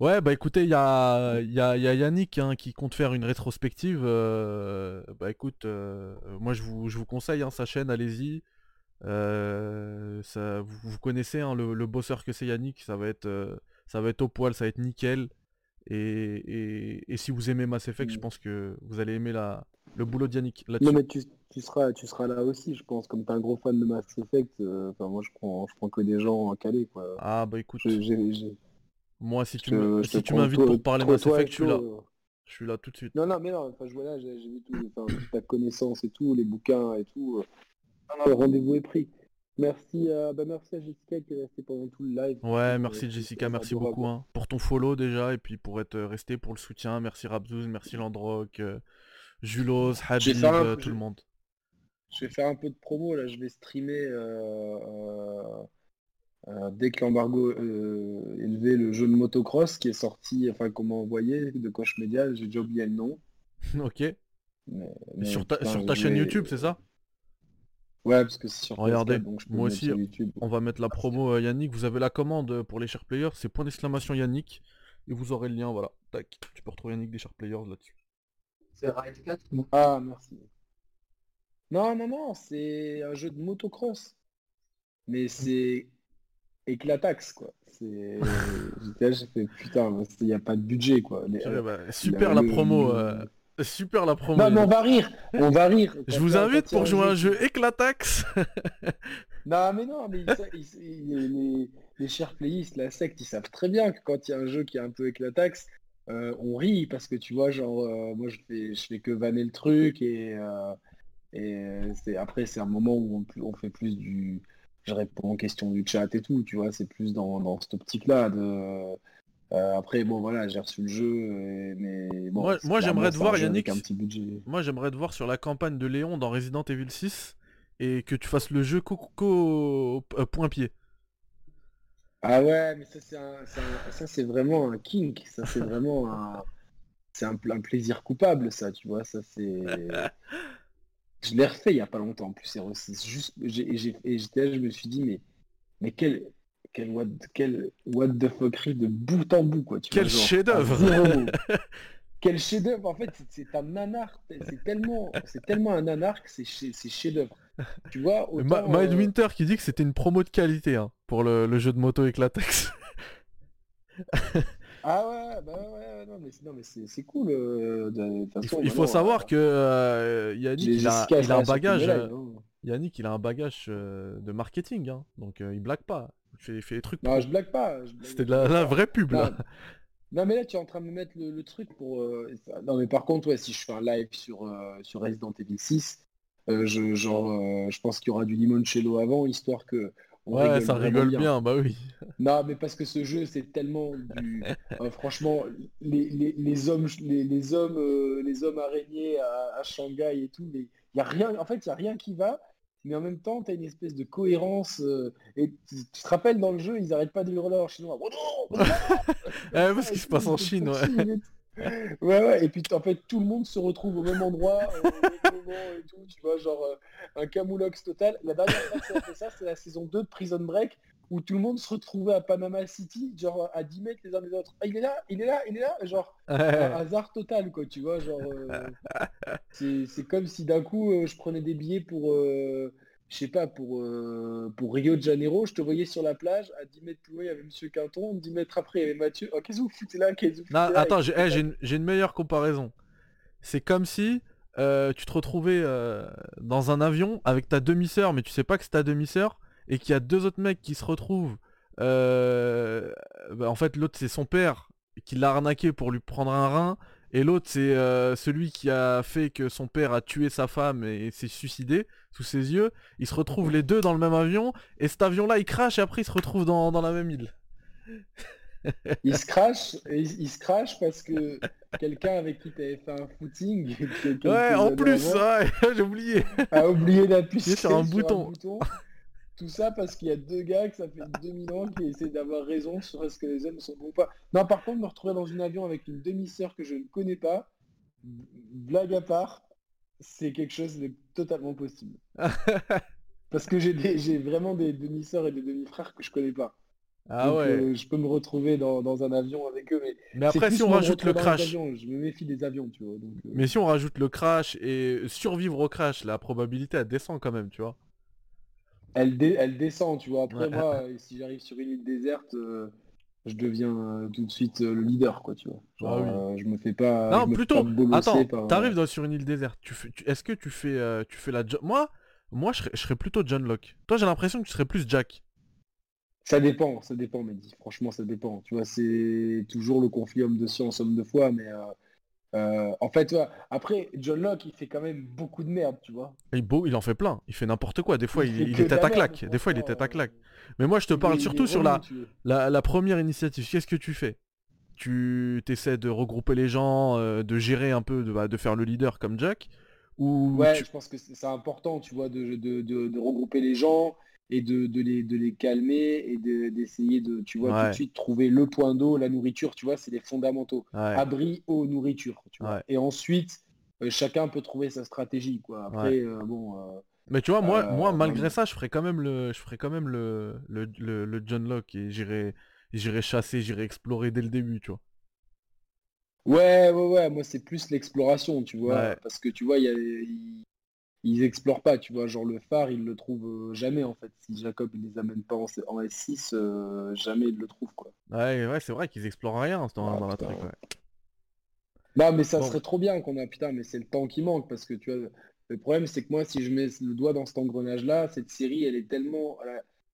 Ouais, bah écoutez, il y a, il y, a, il y a Yannick hein, qui compte faire une rétrospective. euh, bah écoute, euh, moi je vous, je vous conseille hein, sa chaîne, allez-y. Euh, ça, vous, vous connaissez hein, le, le bosseur que c'est Yannick, ça va être, euh, ça va être au poil, ça va être nickel. Et, et, et si vous aimez Mass Effect, je Mm. pense que vous allez aimer la, le boulot de Yannick Non, mais tu, tu seras, tu seras là aussi, je pense. Comme t'es un gros fan de Mass Effect, euh, moi, je prends, je prends que des gens calés, quoi. Ah bah écoute, Je- moi si tu si m'invites pour parler Mass Effect, je suis là. Je suis là tout de suite. Non, non, mais non, enfin, je vois là, j'ai j'ai vu tout, enfin, toute ta connaissance et tout, les bouquins et tout. Euh. Non, le rendez-vous est pris. Merci à, bah, merci à Jessica qui est restée pendant tout le live. Ouais, Euh, merci Jessica, merci beaucoup hein, pour ton follow déjà et puis pour être euh, resté pour le soutien. Merci Rabzouz, merci Landrock, euh, Julos, Habib, euh, tout je- le monde. Je vais faire un peu de promo là, je vais streamer euh, euh, euh, dès que l'embargo euh, est levé le jeu de motocross qui est sorti, enfin qu'on m'a envoyé de Coche Media, j'ai déjà oublié le nom. ok. Mais, Mais mais sur ta, putain, sur ta je chaîne vais- YouTube, c'est ça? Ouais, parce que c'est sur Regardez, PS4, donc je peux moi aussi, sur YouTube. On va mettre la promo euh, Yannick. Vous avez la commande euh, pour les chers players, c'est point d'exclamation Yannick. Et vous aurez le lien, voilà. Tac. Tu peux retrouver Yannick des chers players là-dessus. C'est Ride 4 non? Ah, merci. Non, non, non, c'est un jeu de motocross. Mais c'est éclataxe, quoi. C'est... J'étais là, j'ai fait, putain, il n'y a pas de budget, quoi. Les- Purée, bah, super la le- promo. euh, Super la promo. Non, mais on va rire, on va rire. Je vous invite pour jouer un jeu éclataxe. Non, mais non, mais ça, ils- ils- les, les chers playistes, la secte, ils savent très bien que quand il y a un jeu qui est un peu éclataxe, euh, on rit parce que tu vois, genre, euh, moi je fais, je fais que vanner le truc et, euh, et c'est, après c'est un moment où on fait plus du, je réponds aux questions du chat et tout, tu vois, c'est plus dans, dans cette optique-là de. Euh, après, bon voilà, j'ai reçu le jeu, et- mais bon. Moi- j'aimerais te voir, Yannick, un petit budget. Moi, j'aimerais te voir sur la campagne de Léon dans Resident Evil 6 et que tu fasses le jeu Coco euh, point pied. Ah ouais, mais ça c'est ça c'est vraiment un kink, ça c'est vraiment un, c'est un, pl- un plaisir coupable ça, tu vois, ça c'est, je l'ai refait il y a pas longtemps en plus, c'est juste, j'ai, j'ai- et j'étais là, je me suis dit mais, mais quel, quel what, quel what the fuckerie de bout en bout quoi, tu Quel chef-d'œuvre. Quel chef-d'œuvre en fait, c'est- un nanar, c'est tellement, c'est tellement un nanar que c'est chef- c'est chef-d'œuvre, tu vois. Ma- euh, Mindwinter qui dit que c'était une promo de qualité hein, pour le, le jeu de moto éclatex. Ah ouais, bah ouais, non mais c'est, non, mais c'est, cool. euh, de, de toute il façon, faut, il faut maintenant, savoir euh, que euh, Yannick, il a, il a un bagage, euh. Yannick, il a un bagage euh, de marketing, hein, donc euh, il blague pas. Fait des trucs. Non, je blague pas. je blague- C'était de la, vraie pub là. Non, mais là, tu es en train de me mettre le, le truc pour. euh, Non, mais par contre, ouais, si je fais un live sur, euh, sur Resident Evil 6, euh, je, genre, je pense qu'il y aura du limoncello avant, histoire que. on Ouais, ça rigole bien. bah oui. Non, mais parce que ce jeu, c'est tellement du. franchement, les, les, les hommes, les, les hommes, les hommes araignées à, à Shanghai et tout, mais il y a rien. En fait, il y a rien qui va. Mais en même temps, tu as une espèce de cohérence. euh, et tu, tu te rappelles dans le jeu, ils arrêtent pas de hurler en chinois. Parce qu'il se passe en Chine, ouais. Ouais, ouais, et puis en fait tout le monde se retrouve au même endroit, au même moment et tout, tu vois, genre euh, un camoulox total. La dernière fois que ça a fait ça, c'est la saison 2 de Prison Break, où tout le monde se retrouvait à Panama City, genre à 10 mètres les uns des autres. Ah, il est là, il est là, il est là, genre hasard total, quoi, tu vois, genre euh, c'est comme si d'un coup euh, je prenais des billets pour, euh, je sais pas, pour, pour Rio de Janeiro, je te voyais sur la plage, à 10 mètres plus loin il y avait Monsieur Quinton, 10 mètres après il y avait Mathieu, oh qu'est-ce que vous foutez là, qu'est-ce que vous Non, foutez là attends, j'ai eh, une, une meilleure comparaison. C'est comme si tu te retrouvais dans un avion avec ta demi-sœur, mais tu sais pas que c'est ta demi-sœur, et qu'il y a deux autres mecs qui se retrouvent. euh, bah, en fait, l'autre c'est son père qui l'a arnaqué pour lui prendre un rein, et l'autre c'est euh, celui qui a fait que son père a tué sa femme et s'est suicidé sous ses yeux. Ils se retrouvent les deux dans le même avion, et cet avion-là il crache et après ils se retrouvent dans, dans la même île. il se crache, il, se crache parce que quelqu'un avec qui tu avais fait un footing. Ouais, en plus, j'ai oublié. A oublié d'appuyer sur, un, bouton. Tout ça parce qu'il y a deux gars que ça fait 2000 ans qui essaient d'avoir raison sur est-ce que les hommes sont bons ou pas. Non, par contre, me retrouver dans un avion avec une demi-sœur que je ne connais pas, blague à part, c'est quelque chose de totalement possible. parce que j'ai vraiment des demi-sœurs et des demi-frères que je connais pas. Ah ouais. Euh, je peux me retrouver dans, un avion avec eux. Mais, mais après, si on rajoute le crash. je me méfie des avions, tu vois. Euh. Mais si on rajoute le crash et survivre au crash, la probabilité elle descend quand même, tu vois. Elle, elle descend, tu vois. Après, moi, si j'arrive sur une île déserte, euh, je deviens tout de suite le leader, quoi, tu vois. Ah je me fais pas. Non, plutôt. Attends, t'arrives sur une île déserte. Tu fais, Est-ce que tu fais, tu fais la. Moi, moi, je serais, plutôt John Locke. Toi, j'ai l'impression que tu serais plus Jack. Ça dépend, ça dépend, Mehdi. Franchement, ça dépend. Tu vois, c'est toujours le conflit homme de science, homme de foi, mais euh, euh, en fait, après, John Locke, il fait quand même beaucoup de merde, tu vois. Il, beau, il en fait plein. Il fait n'importe quoi. Des fois, il, il, est tête à claque. Des fois, il est tête à claque. Mais moi, je te parle surtout sur la, la, première initiative. Qu'est-ce que tu fais? Tu essaies de regrouper les gens, euh, de gérer un peu, de, bah, de faire le leader comme Jack? Ou Ouais, je pense que c'est important, tu vois, de, de regrouper les gens et de, de, les, de les calmer et d'essayer de, tu vois, tout de suite trouver le point d'eau, la nourriture, tu vois, c'est les fondamentaux. Abri, eau, nourriture, tu vois. Et ensuite, euh, chacun peut trouver sa stratégie, quoi. Après, euh, bon... Euh, mais tu vois, moi, moi malgré ça, je ferais quand même le, je ferais quand même le, le, le, John Locke et j'irais, j'irais chasser, j'irais explorer dès le début, tu vois. Ouais, ouais, ouais, moi c'est plus l'exploration, tu vois, parce que tu vois, il y a, ils explorent pas, tu vois, genre le phare, ils le trouvent euh, jamais en fait. Si Jacob il les amène pas en, S6, euh, jamais ils le trouvent quoi. Ouais, ouais, c'est vrai qu'ils explorent rien dans, dans la truc, Non mais ça serait trop bien qu'on a putain, mais c'est le temps qui manque parce que tu vois, le problème c'est que moi si je mets le doigt dans cet engrenage là, cette série elle est tellement.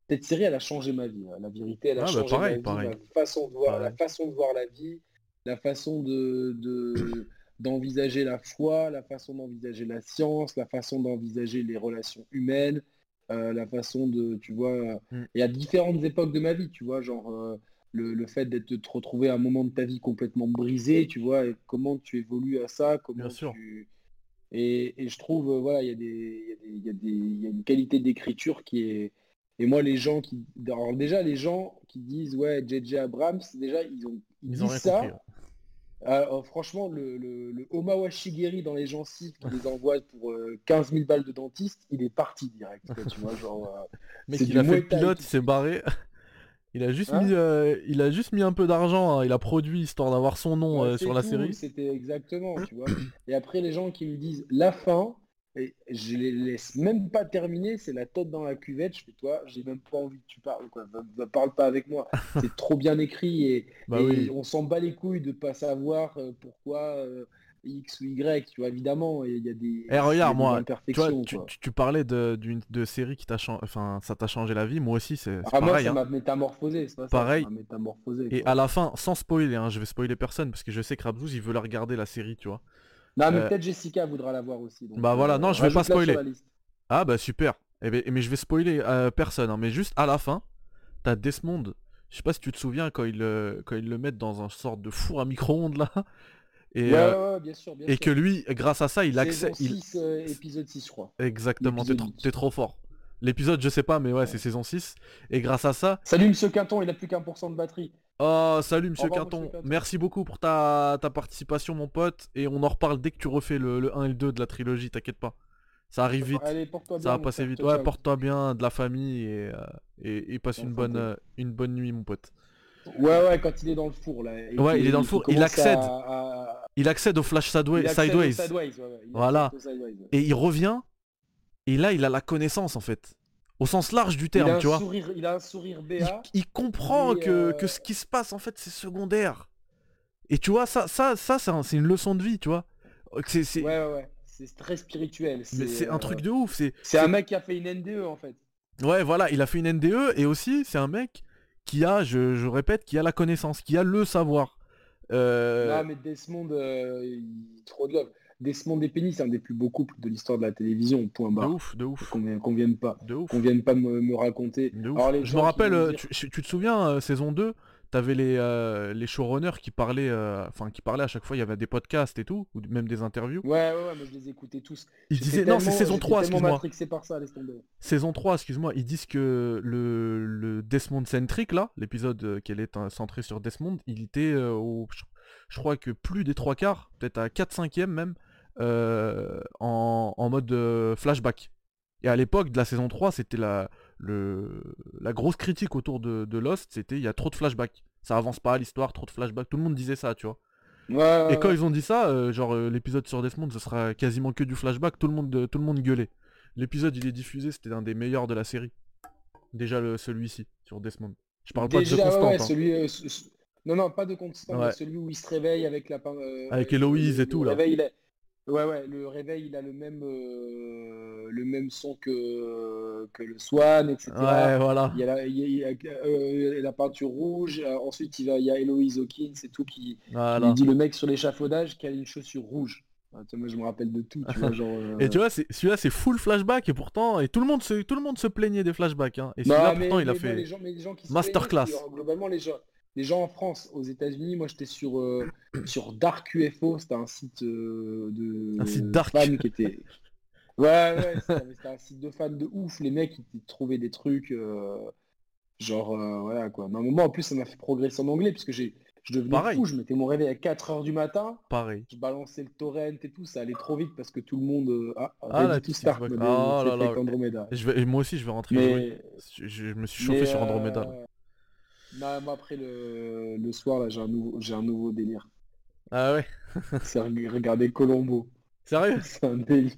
Cette série elle a changé ma vie. Hein. La vérité elle a ah, bah, changé ma vie, la façon de voir, la façon de voir la vie, la façon de... de d'envisager la foi, la façon d'envisager la science, la façon d'envisager les relations humaines, euh, la façon de, tu vois, mm. il y a différentes époques de ma vie, tu vois, genre euh, le, fait d'être de te retrouver à un moment de ta vie complètement brisé, tu vois, et comment tu évolues à ça, comment Bien sûr. Et, je trouve, euh, voilà, il y, a des, y, des, y a une qualité d'écriture qui est... Et moi, les gens qui... Alors déjà, les gens qui disent, ouais, JJ Abrams, déjà, ils ont, ils, disent ça. Euh, oh, franchement, le, le, le Omawa Shigeri dans les gencives qui les envoie pour 15 euh, 000 balles de dentiste, il est parti direct. tu vois, genre, euh, il a fait le pilote, il s'est barré. Il a juste hein mis, il a juste mis un peu d'argent. Hein. Il a produit histoire d'avoir son nom sur la série. C'était exactement, tu vois. Et après les gens qui me disent la fin, et je les laisse même pas terminer, c'est la tête dans la cuvette, je fais toi, j'ai même pas envie que tu parles, quoi. Parle pas avec moi. c'est trop bien écrit et, bah on s'en bat les couilles de pas savoir euh, pourquoi euh, X ou Y, tu vois, évidemment, il y a des. Eh regarde, moi, tu, parlais de, d'une de série qui t'a changé, enfin, ça t'a changé la vie, moi aussi, c'est ah, pareil. Moi, ça hein. m'a métamorphosé, c'est pas pareil. Ça, métamorphosé, et à la fin, sans spoiler, hein, je vais spoiler personne parce que je sais que Rabzouz, il veut la regarder la série, tu vois. Non, mais euh, peut-être Jessica voudra la voir aussi. bah voilà, euh, non, je vais pas spoiler. Ah bah super. Eh ben, mais je vais spoiler euh, personne, hein. mais juste à la fin, t'as Desmond. Je sais pas si tu te souviens quand ils, quand ils le mettent dans un sorte de four à micro-ondes là. Et, ouais, ouais, bien sûr, bien et que lui, grâce à ça, il accède. Il... épisode 6, je crois. Exactement, t'es trop, fort. L'épisode, je sais pas, mais ouais, c'est saison 6. Et grâce à ça. Salut Monsieur Quinton, il a plus qu'un pour cent de batterie. Oh, salut Monsieur Quinton. Merci beaucoup pour ta, participation, mon pote. Et on en reparle dès que tu refais le, 1 et le 2 de la trilogie, t'inquiète pas. Ça arrive vite. ça va passer vite. Ouais, porte-toi bien, de la famille et, euh, et, passe une bonne, euh, une bonne nuit, mon pote. Ouais, ouais, quand il est dans le four là. ouais, il est dans le four. Il, accède. Il accède au flash sideways. voilà. Et il revient. Et là, il a la connaissance en fait au sens large du terme, tu vois. il a un sourire béat. Il, comprend que, euh, que, ce qui se passe, en fait, c'est secondaire. Et tu vois, ça, ça, ça c'est une leçon de vie, tu vois. C'est, Ouais, ouais, ouais. C'est très spirituel. Mais c'est un truc de ouf. C'est un mec qui a fait une NDE, en fait. Ouais, voilà, il a fait une NDE, et aussi, c'est un mec qui a, je, je, répète, qui a la connaissance, qui a le savoir. Euh... mais Desmond, euh, il... trop de love. Desmond et Penny, c'est un des plus beaux couples de l'histoire de la télévision, point barre. De ouf, de ouf. Qu'on vienne pas, qu'on vienne pas me, raconter. je me rappelle, tu, te souviens, euh, saison 2, t'avais les, euh, les showrunners qui parlaient, euh, enfin qui parlaient à chaque fois, il y avait des podcasts et tout, ou même des interviews. Ouais, ouais, ouais, mais je les écoutais tous. Ils disaient, non, c'est saison j'étais 3, tellement excuse-moi. matrixé par ça, laisse tomber. Saison 3, excuse-moi, ils disent que le, le Desmond Centric, là, l'épisode euh, qui est euh, centré sur Desmond, il était euh, au. Je, je crois que plus des trois quarts, peut-être à 4 5 même, euh, en, en mode euh, flashback. Et à l'époque de la saison 3, c'était la, le, la grosse critique autour de, de Lost, c'était il y a trop de flashbacks. Ça avance pas l'histoire, trop de flashbacks. Tout le monde disait ça, tu vois. Ouais, Et quand ouais. ils ont dit ça, euh, genre euh, l'épisode sur Desmond, ce sera quasiment que du flashback, tout le monde, euh, tout le monde gueulait. L'épisode il est diffusé, c'était un des meilleurs de la série. Déjà le, celui-ci, sur Desmond. Je parle pas de The Constant, ouais, hein. celui, ce- ce- Non, non, pas de constant, celui où il se réveille avec la... Avec Héloïse et tout, là. Réveil, il a- Ouais, ouais, le réveil, il a le même, euh, le même son que, que le Swan, etc. Ouais, voilà. Il y a la, il y a- euh, la peinture rouge, euh, ensuite il, va, il y a Héloïse Hawkins et tout qui, voilà. dit le mec sur l'échafaudage qui a une chaussure rouge. Ah, moi je me rappelle de tout, tu vois, genre... euh, Et tu vois, celui-là c'est full flashback et pourtant, et tout le monde se, tout le monde se plaignait des flashbacks. Hein. Et Non, celui-là mais- pourtant il a fait. bon, les gens, mais les gens qui se masterclass. globalement, les gens, les gens en France, aux États-Unis, moi j'étais sur, euh, sur Dark UFO, c'était un site euh, de Un site dark. fans qui était. Ouais, ouais, c'était un site de fans de ouf. Les mecs, ils trouvaient des trucs. euh, genre, euh, voilà quoi. Mais à un moment, en plus, ça m'a fait progresser en anglais, parce que j'ai, je devenais Pareil. fou. Je mettais mon réveil à 4h du matin. Pareil. Je balançais le torrent et tout, ça allait trop vite parce que tout le monde. Ah, Ah, ready la to petite start, euh, là là. Je vais, moi aussi je vais rentrer. Mais, Je, je me suis chauffé mais, sur Andromeda. Non, moi après le, le soir là j'ai un nouveau j'ai un nouveau délire. Ah ouais? C'est reg- regarder Colombo. Sérieux? C'est un délire.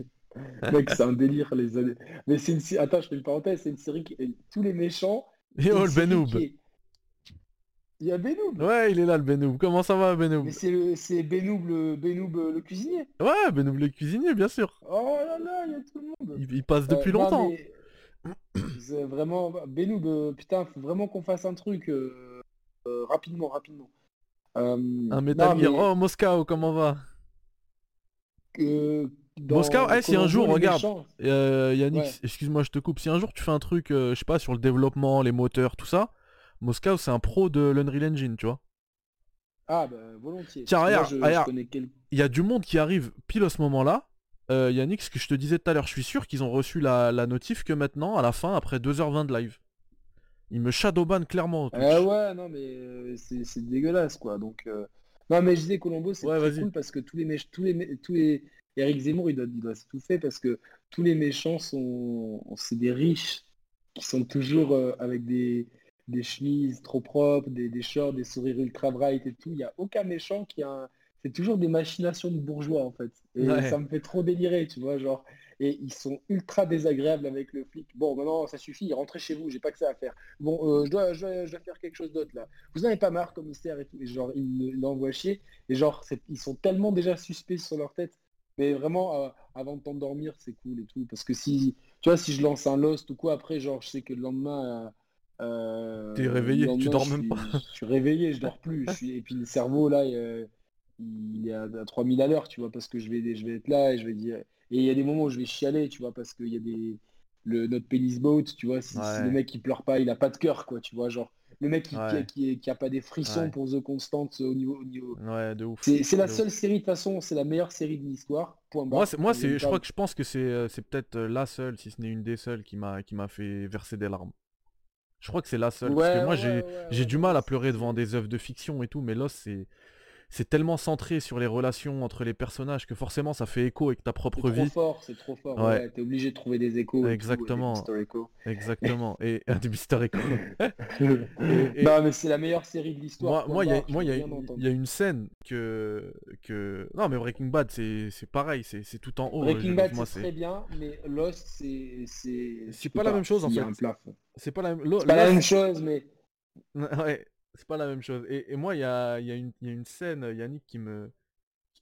Mec, c'est un délire les années. Mais c'est une attends, je fais une parenthèse, c'est une série qui tous les méchants. Et oh le Benoub qui Il y a Benoub. Ouais, il est là le Benoub. Comment ça va Benoub? Mais c'est le c'est Benoub le Benoub euh, le cuisinier. Ouais, Benoub le cuisinier, bien sûr. Oh là là, il y a tout le monde. Il, il passe depuis Euh, non, longtemps. mais c'est vraiment Benoub, euh, putain, faut vraiment qu'on fasse un truc euh, euh, rapidement, rapidement. Euh, Un non, Metal Gear. mais, Oh Moscow, comment va? Dans Moscow, eh, si un jour, regarde. Yannick, Ouais. excuse-moi, je te coupe. Si un jour tu fais un truc, je sais pas, sur le développement, les moteurs, tout ça, Moscow c'est un pro de l'Unreal Engine, tu vois. Ah bah volontiers. Tiens, moi, regarde, quel- Il y a du monde qui arrive pile à ce moment-là. Euh, Yannick, ce que je te disais tout à l'heure, je suis sûr qu'ils ont reçu la, la notif que maintenant, à la fin, après 2h20 de live. Ils me shadowban clairement. Ah ouais, non mais euh, c'est dégueulasse quoi. Donc euh, non mais je disais Colombo c'est Ouais, cool parce que tous les méch- tous les tous les Eric Zemmour il doit il doit s'étouffer parce que tous les méchants sont c'est des riches qui sont toujours euh, avec des des chemises trop propres, des, des shorts, des sourires ultra bright et tout. Il y a aucun méchant qui a un- c'est toujours des machinations de bourgeois en fait. Et Ouais. ça me fait trop délirer, tu vois, genre et ils sont ultra désagréables avec le flic. Bon, maintenant ça suffit, rentrez chez vous, j'ai pas que ça à faire. Bon, euh, je, dois, je, dois, je dois faire quelque chose d'autre là. Vous en avez pas marre, commissaire et tout. Et genre, il il l'envoie chier. Et genre, ils sont tellement déjà suspects sur leur tête. Mais vraiment, euh, avant de t'endormir, c'est cool et tout. Parce que si, tu vois, si je lance un Lost ou quoi, après, genre, je sais que le lendemain. euh, euh, T'es réveillé, tu dors même suis- pas. Je suis réveillé, je dors plus. Je suis... Et puis le cerveau, là, euh, il est à, à 3000 à l'heure, tu vois, parce que je vais, je vais être là et je vais dire. Et il y a des moments où je vais chialer, tu vois, parce qu'il y a des. Le, notre penis boat, tu vois, si, le mec il pleure pas, il a pas de cœur, quoi, tu vois, genre. Le mec qui, qui, Ouais. qui, qui a pas des frissons Ouais. pour The Constant au niveau. Au niveau... Ouais, de ouf. C'est la de ouf. seule série, de toute façon, c'est la meilleure série de l'histoire. Point barre. Moi, c'est, moi c'est, je crois que je pense que c'est, euh, c'est peut-être euh, la seule, si ce n'est une des seules, qui m'a, qui m'a fait verser des larmes. Je crois que c'est la seule, parce que moi j'ai, j'ai du mal à pleurer devant des œuvres de fiction et tout, mais Lost c'est, c'est tellement centré sur les relations entre les personnages que forcément ça fait écho avec ta C'est propre trop vie. fort, c'est trop fort. Ouais. Ouais. T'es obligé de trouver des échos. et tout, et des Exactement. Exactement. Et un des Mister Echo. et- Non, mais c'est la meilleure série de l'histoire. Moi, il y a, moi, y y une scène que, que, non, mais Breaking Bad, c'est, c'est pareil, c'est, c'est tout en haut. Breaking Bad, c'est très bien, mais Lost, c'est. C'est C'est pas la même chose, en fait. c'est pas la même. Lo- C'est pas la même chose, mais. Ouais, c'est pas la même chose. Et, et moi, il y a, y, a y a une scène, euh, Yannick, qui me...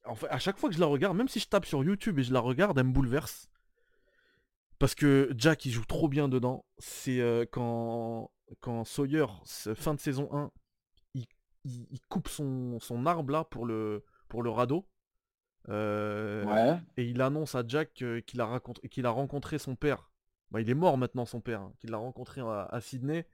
En fait, à chaque fois que je la regarde, même si je tape sur YouTube et je la regarde, elle me bouleverse. Parce que Jack, il joue trop bien dedans. C'est euh, quand, quand Sawyer, fin de saison 1, il, il- il coupe son, son arbre là pour le, pour le radeau. Euh, Ouais. et il annonce à Jack qu'il a, raconté- qu'il a rencontré son père. Bah, il est mort maintenant son père, hein, qu'il l'a rencontré à, à Sydney.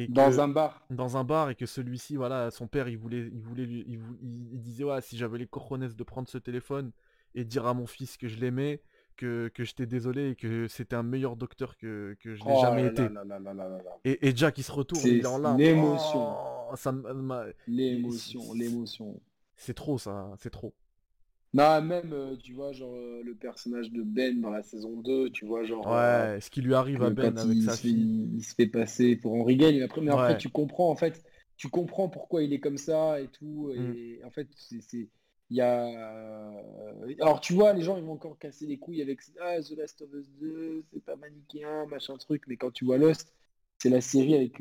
Et Dans un bar. dans un bar et que celui-ci, voilà, son père, il voulait, il voulait, lui- il, disait, ouais, si j'avais les cojones de prendre ce téléphone et dire à mon fils que je l'aimais, que, que j'étais désolé et que c'était un meilleur docteur que, que je n'ai Oh jamais là été. là là. Et, et Jack, il se retourne, il est en larmes. l'émotion. Oh, L'émotion, l'émotion. C'est trop, ça, c'est trop. Non, même, euh, tu vois, genre, euh, le personnage de Ben dans la saison 2, tu vois, genre... euh, Ouais, ce qui lui arrive à Ben avec il, sa se fait, fille. il se fait passer pour Henri Gale, mais après, mais après, Ouais. tu comprends, en fait, tu comprends pourquoi il est comme ça et tout, Mm. et en fait, c'est... Il y a... Alors, tu vois, les gens, ils vont encore casser les couilles avec ah, The Last of Us 2, c'est pas manichéen, machin truc, mais quand tu vois Lost, c'est la série avec...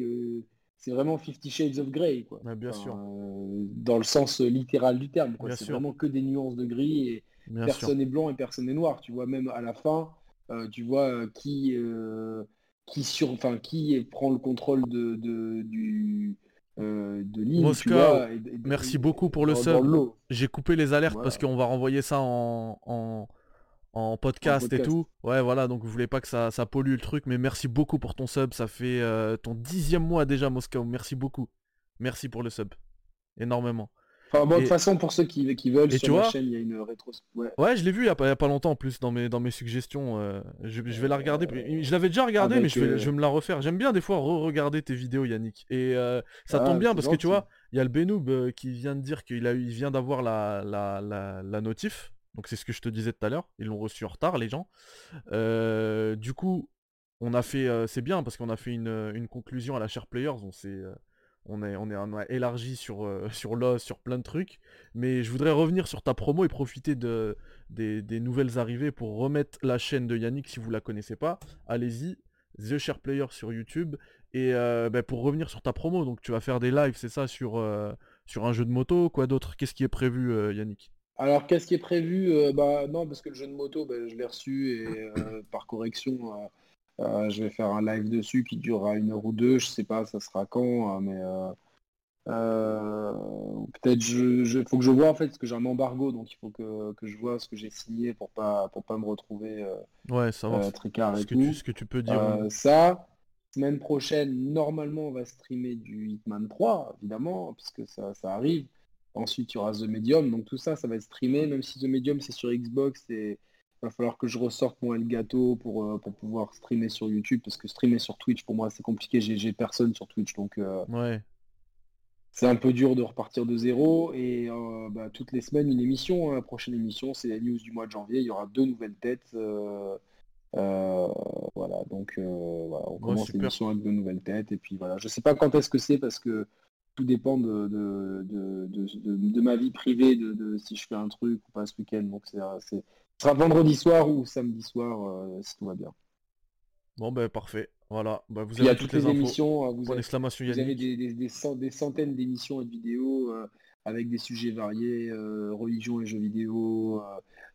C'est vraiment Fifty Shades of Grey, quoi. Bien Enfin, sûr, euh, dans le sens littéral du terme, quoi. C'est vraiment que des nuances de gris et bien personne n'est blanc et personne n'est noir. Tu vois, même à la fin, euh, tu vois euh, qui, euh, qui, sur, enfin, qui prend le contrôle de, de, du, de l'île. et- merci beaucoup pour le sub. J'ai coupé les alertes parce qu'on va renvoyer ça en, en, en podcast et podcast. tout. Ouais, voilà, donc vous voulez pas que ça, ça pollue le truc, mais merci beaucoup pour ton sub. Ça fait euh, ton dixième mois déjà, Moscow. Merci beaucoup. Merci pour le sub. Énormément. Enfin, bon, de toute façon, pour ceux qui, qui veulent, Et sur tu vois chaîne, il y a une rétro... Ouais. Ouais, je l'ai vu il y, a pas, il y a pas longtemps en plus dans mes, dans mes suggestions. euh, je, je vais la regarder. Je l'avais déjà regardé, mais avec, je vais, euh, je vais me la refaire. J'aime bien des fois re-regarder tes vidéos, Yannick. Et euh, ça Ah, tombe bien parce que tu vois, il y a le Benoub euh, qui vient de dire qu'il a eu, il vient d'avoir la, la, la, la notif. Donc c'est ce que je te disais tout à l'heure. Ils l'ont reçu en retard, les gens. Euh, du coup, on a fait, euh, c'est bien parce qu'on a fait une, une conclusion à la Share Players. On s'est, euh, on est, on est, on a élargi sur, euh, sur l'os, sur plein de trucs. Mais je voudrais revenir sur ta promo et profiter de, des, nouvelles arrivées pour remettre la chaîne de Yannick si vous la connaissez pas. Allez-y, The Share Player sur YouTube. Et euh, bah, pour revenir sur ta promo, donc tu vas faire des lives, c'est ça, sur, euh, sur un jeu de moto, quoi d'autre? Qu'est-ce qui est prévu, euh, Yannick? Alors, qu'est-ce qui est prévu Euh, Bah non, parce que le jeu de moto, bah, je l'ai reçu et euh, par correction, euh, je vais faire un live dessus qui durera une heure ou deux. Je sais pas, ça sera quand, hein, mais peut-être je, je faut que je vois en fait parce que j'ai un embargo, donc il faut que, que je vois ce que j'ai signé pour pas pour pas me retrouver Ouais, savoir euh, tricard et ce, que tu, ce que tu peux dire. Ça, semaine prochaine, normalement, on va streamer du Hitman 3, évidemment, puisque ça, ça arrive. Ensuite, il y aura The Medium, donc tout ça, ça va être streamé, même si The Medium, c'est sur Xbox, et il va falloir que je ressorte mon Elgato pour, euh, pour pouvoir streamer sur YouTube, parce que streamer sur Twitch, pour moi, c'est compliqué, j'ai personne sur Twitch, donc euh, Ouais, c'est un peu dur de repartir de zéro, et euh, bah, toutes les semaines, une émission, hein. la prochaine émission, c'est la news du mois de janvier, il y aura deux nouvelles têtes, euh, voilà, donc euh, voilà, on commence super. l'émission avec de nouvelles têtes. Et puis voilà, je sais pas quand est-ce que c'est parce que tout dépend de, de, de, de- ma vie privée, de, si je fais un truc ou pas ce week-end. Donc c'est, c'est- ce sera vendredi soir ou samedi soir euh, si tout va bien. bon ben parfait. Voilà, vous Puis il y a avez toutes toutes les, les infos. émissions, euh, vous avez, vous avez des, des- des cent- des centaines d'émissions et de vidéos euh, avec des sujets variés, euh, religion et jeux vidéo,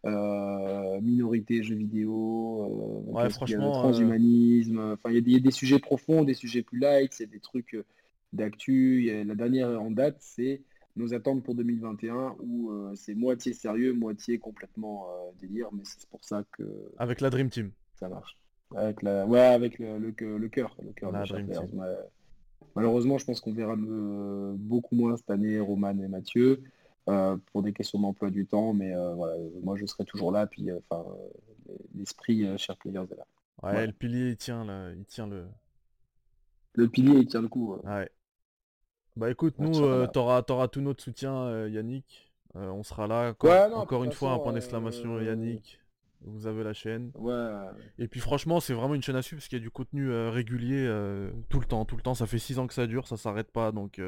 euh, euh, minorité et jeux vidéo, euh, Ouais, franchement, euh, transhumanisme, enfin il y, a des- il y a des sujets profonds, des sujets plus light, c'est des trucs euh, d'actu. La dernière en date, c'est nos attentes pour 2021 où euh, c'est moitié sérieux, moitié complètement euh, délire, mais c'est pour ça que Avec la Dream Team. ça marche. Avec la... Ouais, avec le, le, cœur- le cœur. Le cœur La de Dream. Team. Malheureusement, je pense qu'on verra euh, beaucoup moins cette année Roman et Mathieu pour des questions d'emploi du temps, mais voilà, moi je serai toujours là, puis enfin l'esprit cher players est là. Ouais, Ouais. le pilier il tient là, il tient le. Le pilier il tient le coup. Ouais. Bah écoute, nous, euh, t'auras, t'auras tout notre soutien, euh, Yannick. Euh, on sera là. Encore, Ouais, non, encore une fois, un point d'exclamation Yannick. Vous avez la chaîne. Ouais, Et puis franchement, c'est vraiment une chaîne à suivre parce qu'il y a du contenu régulier tout le temps, tout le temps. Ça fait 6 ans que ça dure, ça s'arrête pas. Donc,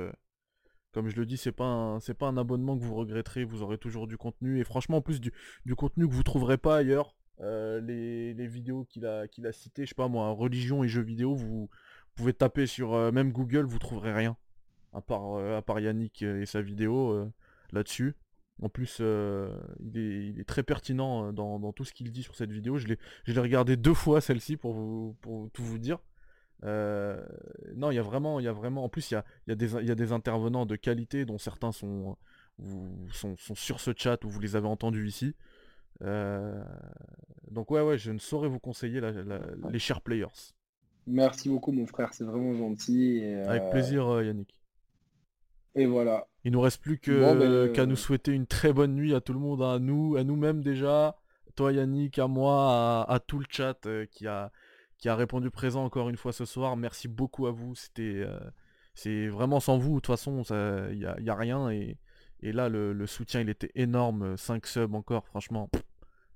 comme je le dis, c'est pas un, c'est pas un abonnement que vous regretterez. Vous aurez toujours du contenu et franchement, en plus du, du contenu que vous trouverez pas ailleurs. Les, les vidéos qu'il a, qu'il a citées, je sais pas moi, religion et jeux vidéo, vous pouvez taper sur même Google, vous trouverez rien. À part, euh, à part Yannick et sa vidéo euh, là-dessus. En plus, euh, il, est, il est très pertinent dans, dans tout ce qu'il dit sur cette vidéo. Je l'ai, je l'ai regardé deux fois celle-ci pour, vous, pour tout vous dire. Euh, non, il y a vraiment, il y a vraiment. En plus, il y a, il y, a des, il y a des intervenants de qualité dont certains sont, sont, sont sur ce chat ou vous les avez entendus ici. Euh, donc ouais, ouais, je ne saurais vous conseiller la- la- les chers players. Merci beaucoup mon frère, c'est vraiment gentil. et, Avec plaisir, Yannick. Et voilà. Il nous reste plus Bon, ben, qu'à euh, nous souhaiter une très bonne nuit à tout le monde, à nous, à nous-mêmes déjà, toi Yannick, à moi, à, à tout le chat euh, qui a qui a répondu présent encore une fois ce soir. Merci beaucoup à vous. C'était euh, c'est vraiment sans vous, de toute façon, il y a, y a rien et, et là le, le soutien il était énorme, 5 subs encore, franchement.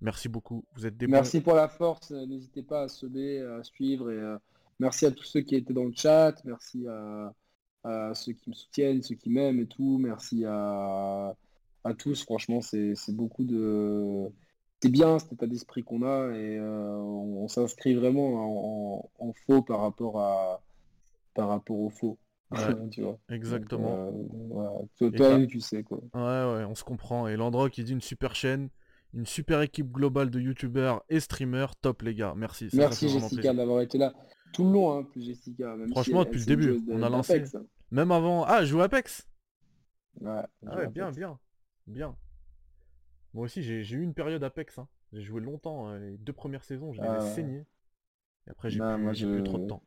merci beaucoup. Vous êtes des bons. Merci pour la force, n'hésitez pas à subber, à suivre et euh, merci à tous ceux qui étaient dans le chat, merci à, à ceux qui me soutiennent, ceux qui m'aiment et tout, merci à, à tous, franchement c'est beaucoup de... C'est bien cet état d'esprit qu'on a et euh, on, on s'inscrit vraiment en, en- en faux par rapport à par rapport au faux. Ouais, tu vois. Donc, exactement. euh. Toi- tu sais quoi. Ouais, ouais, on se comprend. Et Landrock, il dit une super chaîne, une super équipe globale de youtubeurs et streamers. Top, les gars. Merci. Merci Jessica d'avoir été là tout le long, hein, plus Jessica. Même si Franchement, elle- depuis le début, on a lancé. Même avant. Ah, je joue Apex Ouais, Ah ouais, bien, bien. Bien. Moi aussi, j'ai j'ai eu une période Apex. hein. J'ai joué longtemps. hein, Les deux premières saisons, je les ai Ah ouais. saignées. Et après, j'ai Bah, plus, j'ai trop de temps.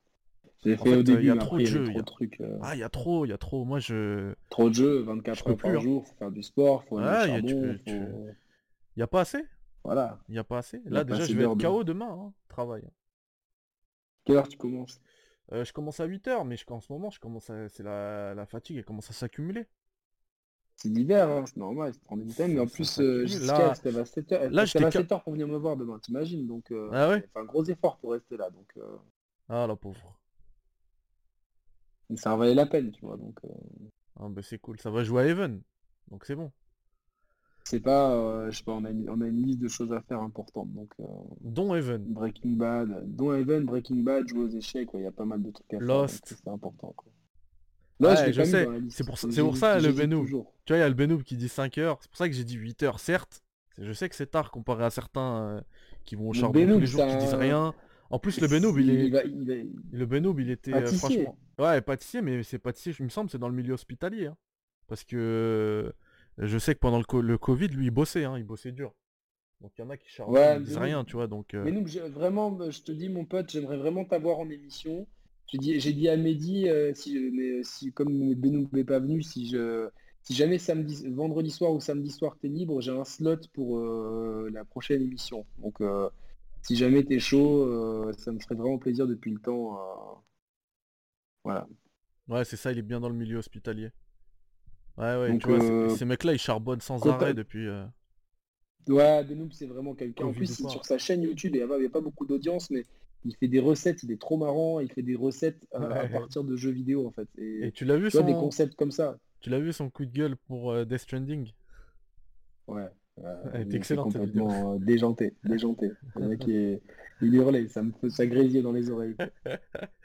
J'ai fait fait, au euh, début, y a trop de il y jeux, trop a- de trucs. euh, Ah, il y a trop, il y a trop. Moi, je. Trop de jeux, Je 24 peux heures par hein. jour, faut faire du sport, faut Ouais, au y a- faut... Y a pas assez? Voilà. Y a pas assez? A Là, déjà, je vais être KO demain. Hein, travail. Quelle heure tu commences? Euh, je commence à 8h, mais je- en ce moment, je commence à... c'est la... la fatigue, elle commence à s'accumuler. C'est l'hiver, hein, c'est normal, c'est prendre thème, mais en plus, euh, Là- elle à 7 heures, elle là, se lève à j'étais 7 heures pour venir me voir demain, t'imagines Donc, euh, Ah ouais? un gros effort pour rester là, donc euh, Ah, la pauvre. ça en valait la peine, tu vois. Donc, euh, Ah, bah c'est cool. Ça va jouer à Even. Donc c'est bon. C'est pas, euh, je sais pas, on a, une, on a une liste de choses à faire importantes, donc euh, Dont Even. Breaking Bad, dont Even, Breaking Bad, jouer aux échecs, quoi, il y a pas mal de trucs à faire, Lost. c'est important, quoi. Ouais, je sais, c'est pour pour ça, le toujours. Tu vois, il y a le Benoub qui dit 5h. C'est pour ça que j'ai dit 8h, certes. Je sais que c'est tard comparé à certains euh, qui vont au charbon tous les jours, qui disent rien. En plus, le Benoub, il est... va- il va- Le Benoub, il était euh, Pâtissier. franchement... Ouais, pâtissier, mais c'est pâtissier, il me semble, c'est dans le milieu hospitalier. hein. Parce que je sais que pendant le, co- le Covid, lui, il bossait, hein, il bossait dur. Donc il y en a qui charbonnent, Ouais, ils disent rien, tu vois, donc... euh, Mais nous, vraiment, euh, je te dis, mon pote, j'aimerais vraiment t'avoir en émission. J'ai dit, j'ai dit à Mehdi, euh, si, mais, si, comme Benoît n'est pas venu, si, je, si jamais samedi, vendredi soir ou samedi soir t'es libre, j'ai un slot pour euh, la prochaine émission. Donc, euh, si jamais t'es chaud, euh, ça me ferait vraiment plaisir depuis le temps. euh, Voilà. Ouais, c'est ça, il est bien dans le milieu hospitalier. Ouais, ouais, Donc, tu vois, ces- euh, mecs-là, ils charbonnent sans arrêt depuis... euh, Ouais, Benoît, c'est vraiment quelqu'un. En plus, sur sa chaîne YouTube, il n'y a, pas- il y a pas beaucoup d'audience, mais il fait des recettes, il est trop marrant, il fait des recettes euh, à Ouais. partir de jeux vidéo, en fait. Et, Et tu l'as vu, tu vois, des son... concepts comme ça. tu l'as vu son coup de gueule pour euh, Death Stranding? Ouais. Elle est excellente, complètement euh, déjanté, déjanté. Le mec, il, est- il hurlait, ça me fait ça grésillait dans les oreilles.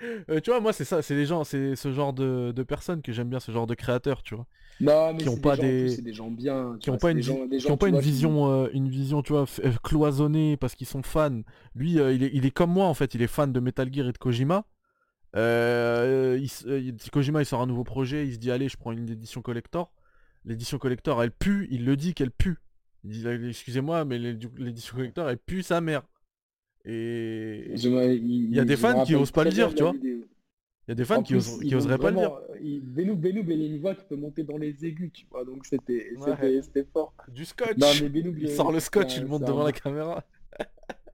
tu vois, moi, c'est ça, c'est les gens, c'est ce genre de, de personnes que j'aime bien, ce genre de créateurs, tu vois. Non, mais Qui ont c'est pas des gens, en plus, des- gens bien. qui ont vois, pas une, gens- qui ont pas une vision, euh, une vision, tu vois, euh, cloisonnée parce qu'ils sont fans. Lui, euh, il, est, il est comme moi en fait, il est fan de Metal Gear et de Kojima. Euh, il Kojima il sort un nouveau projet, il se dit allez, je prends une édition collector. L'édition collector, elle pue, il le dit qu'elle pue. Il dit excusez-moi, mais l'édi- l'édition collector, elle pue sa mère. Et Je il, y a des fans qui osent pas le dire, tu vois. vidéo. Il y a des fans En qui, plus, osent- ils qui ont oseraient pas le dire. vraiment- il- Benoît, Benoît, il a une voix qui peut monter dans les aigus, tu vois, donc c'était Ouais. c'était- c'était fort. Du scotch. Non, mais Il sort le scotch, il monte devant la caméra.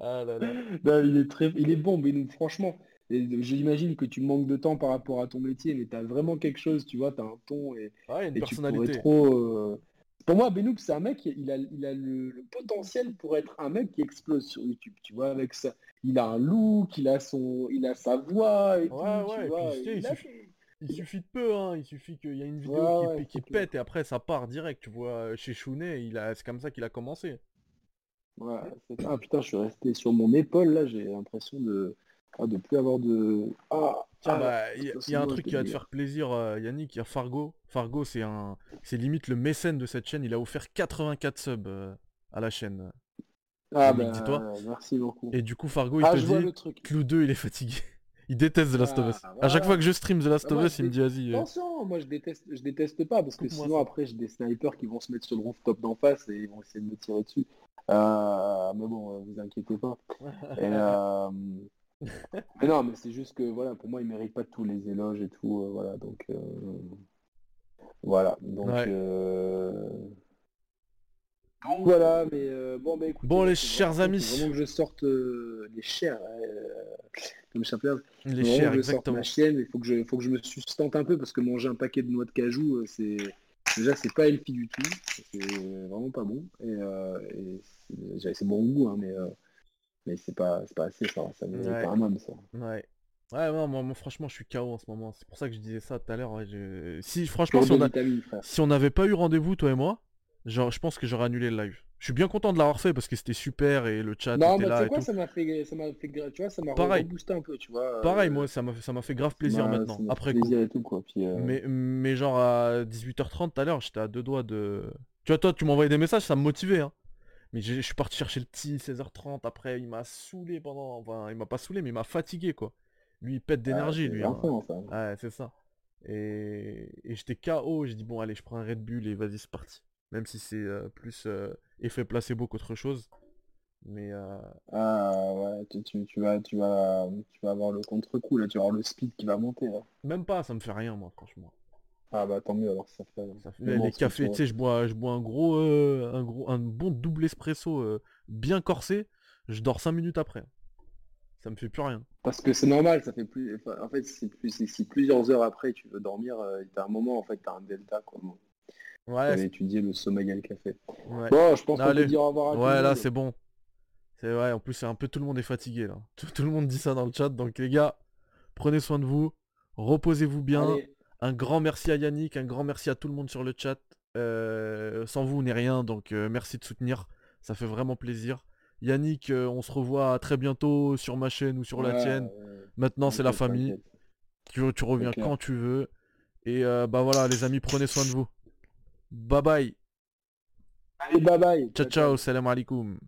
ah là là. Non, il est très, il est bon, Benoît, franchement. J'imagine que tu manques de temps par rapport à ton métier, mais t'as vraiment quelque chose, tu vois, t'as un ton et, Ouais, une et tu pourrais personnalité. trop. euh, Pour moi, Benoît, c'est un mec, il a, il a le, le potentiel pour être un mec qui explose sur YouTube, tu vois, avec ça. Il a un look, il a son, il a sa voix et tout, Ouais, tu ouais, et puis, il a- suffit- Il suffit de peu, hein. Il suffit qu'il y ait une vidéo Ouais, qui, pète et après ça part direct. Tu vois, chez Chounet, il a... c'est comme ça qu'il a commencé. Ouais, c'est- ah putain, je suis resté sur mon épaule là, j'ai l'impression de, ah, de plus avoir de. Ah, Tiens, ah, bah, il y, y a un truc qui va te faire plaisir, euh, Yannick. Il y a Fargo. Fargo, c'est un, c'est limite le mécène de cette chaîne. Il a offert 84 subs euh, à la chaîne. Ah Yannick, bah, dis-toi. merci beaucoup. Et du coup, Fargo, il Ah, te dit, le truc. Clou 2, il est fatigué. Il déteste The Last of Ah, Us. À chaque voilà. fois que je stream The Last Bah, of moi, Us, il me dit, vas-y. euh, Attention, moi je déteste, je déteste pas parce que sinon après j'ai des snipers qui vont se mettre sur le rooftop d'en face et ils vont essayer de me tirer dessus. Euh, mais bon, euh, vous inquiétez pas. Et, euh, mais non, mais c'est juste que voilà, pour moi, il mérite pas tous les éloges et tout, euh, voilà, donc euh, voilà, donc, Ouais. euh, donc voilà, mais euh, bon, bah écoutez, Bon, les chers vraiment- amis. faut vraiment que je sorte euh, les chers, euh, comme Chaplin, Les chers, je sorte exactement. ma chienne, il faut que je, faut que je me sustente un peu parce que manger un paquet de noix de cajou, c'est déjà c'est pas healthy du tout, c'est vraiment pas bon et, euh, et c'est c'est bon au goût, hein, mais euh, mais c'est pas c'est pas assez ça, ça mérite Ouais. pas un homme ça. Ouais. Ouais, non, moi, moi, franchement, je suis KO en ce moment. C'est pour ça que je disais ça tout à l'heure. ouais, je- Si, franchement, si on a- si on n'avait pas eu rendez-vous, toi et moi, genre, je pense que j'aurais annulé le live. Je suis bien content de l'avoir fait parce que c'était super et le chat Non, était mais tu là et quoi, tout. ça m'a fait, ça m'a fait, tu vois, ça m'a reboosté un peu, tu vois. Pareil, euh, moi, ça m'a fait, ça m'a fait grave plaisir m'a- maintenant, après coup. plaisir et tout quoi. Puis, euh, Mais, mais genre à 18h30 tout à l'heure, j'étais à deux doigts de... Tu vois, toi, tu m'envoyais des messages, ça me motivait, hein. Mais je suis parti chercher le petit 16h30, après, il m'a saoulé pendant... Enfin, il m'a pas saoulé, mais il m'a fatigué, quoi. Lui, il pète d'énergie, ah, c'est lui. hein. Ouais, c'est ça. Et, et j'étais KO, j'ai dit bon allez, je prends un Red Bull et vas-y, c'est parti. Même si c'est euh, plus euh, effet placebo qu'autre chose. Mais euh, Ah ouais, tu, tu, tu vas, tu vas, tu vas avoir le contre-coup là, tu vas avoir le speed qui va monter là. même pas, ça me fait rien moi, franchement. Ah bah tant mieux alors ça fait. Ça fait- les cafés, tu sais, je bois, je bois un gros, euh, un gros, un bon double espresso euh, bien corsé. Je dors 5 minutes après. Ça me fait plus rien. Parce que c'est normal, ça fait plus. enfin, en fait, c'est plus, si- si plusieurs heures après tu veux dormir, euh, t'as un moment en fait, t'as un delta quoi. Bon, Ouais, T'avais étudié le sommeil et le café. ouais. Bon, je pense qu'on peut dire au revoir à tout Ouais, là c'est bon. C'est vrai, en plus c'est un peu tout le monde est fatigué là. Tout, tout le monde dit ça dans le chat, donc les gars, prenez soin de vous, reposez-vous bien. Allez, Un grand merci à Yannick, un grand merci à tout le monde sur le chat. Euh, sans vous on n'est rien, donc euh, merci de soutenir, ça fait vraiment plaisir. Yannick, euh, on se revoit très bientôt sur ma chaîne ou sur la tienne. Maintenant c'est la famille, tu, tu reviens quand tu veux. Et bah voilà les amis, prenez soin de vous. Bye bye, Allez, bye bye. ciao ciao, salam alaikum.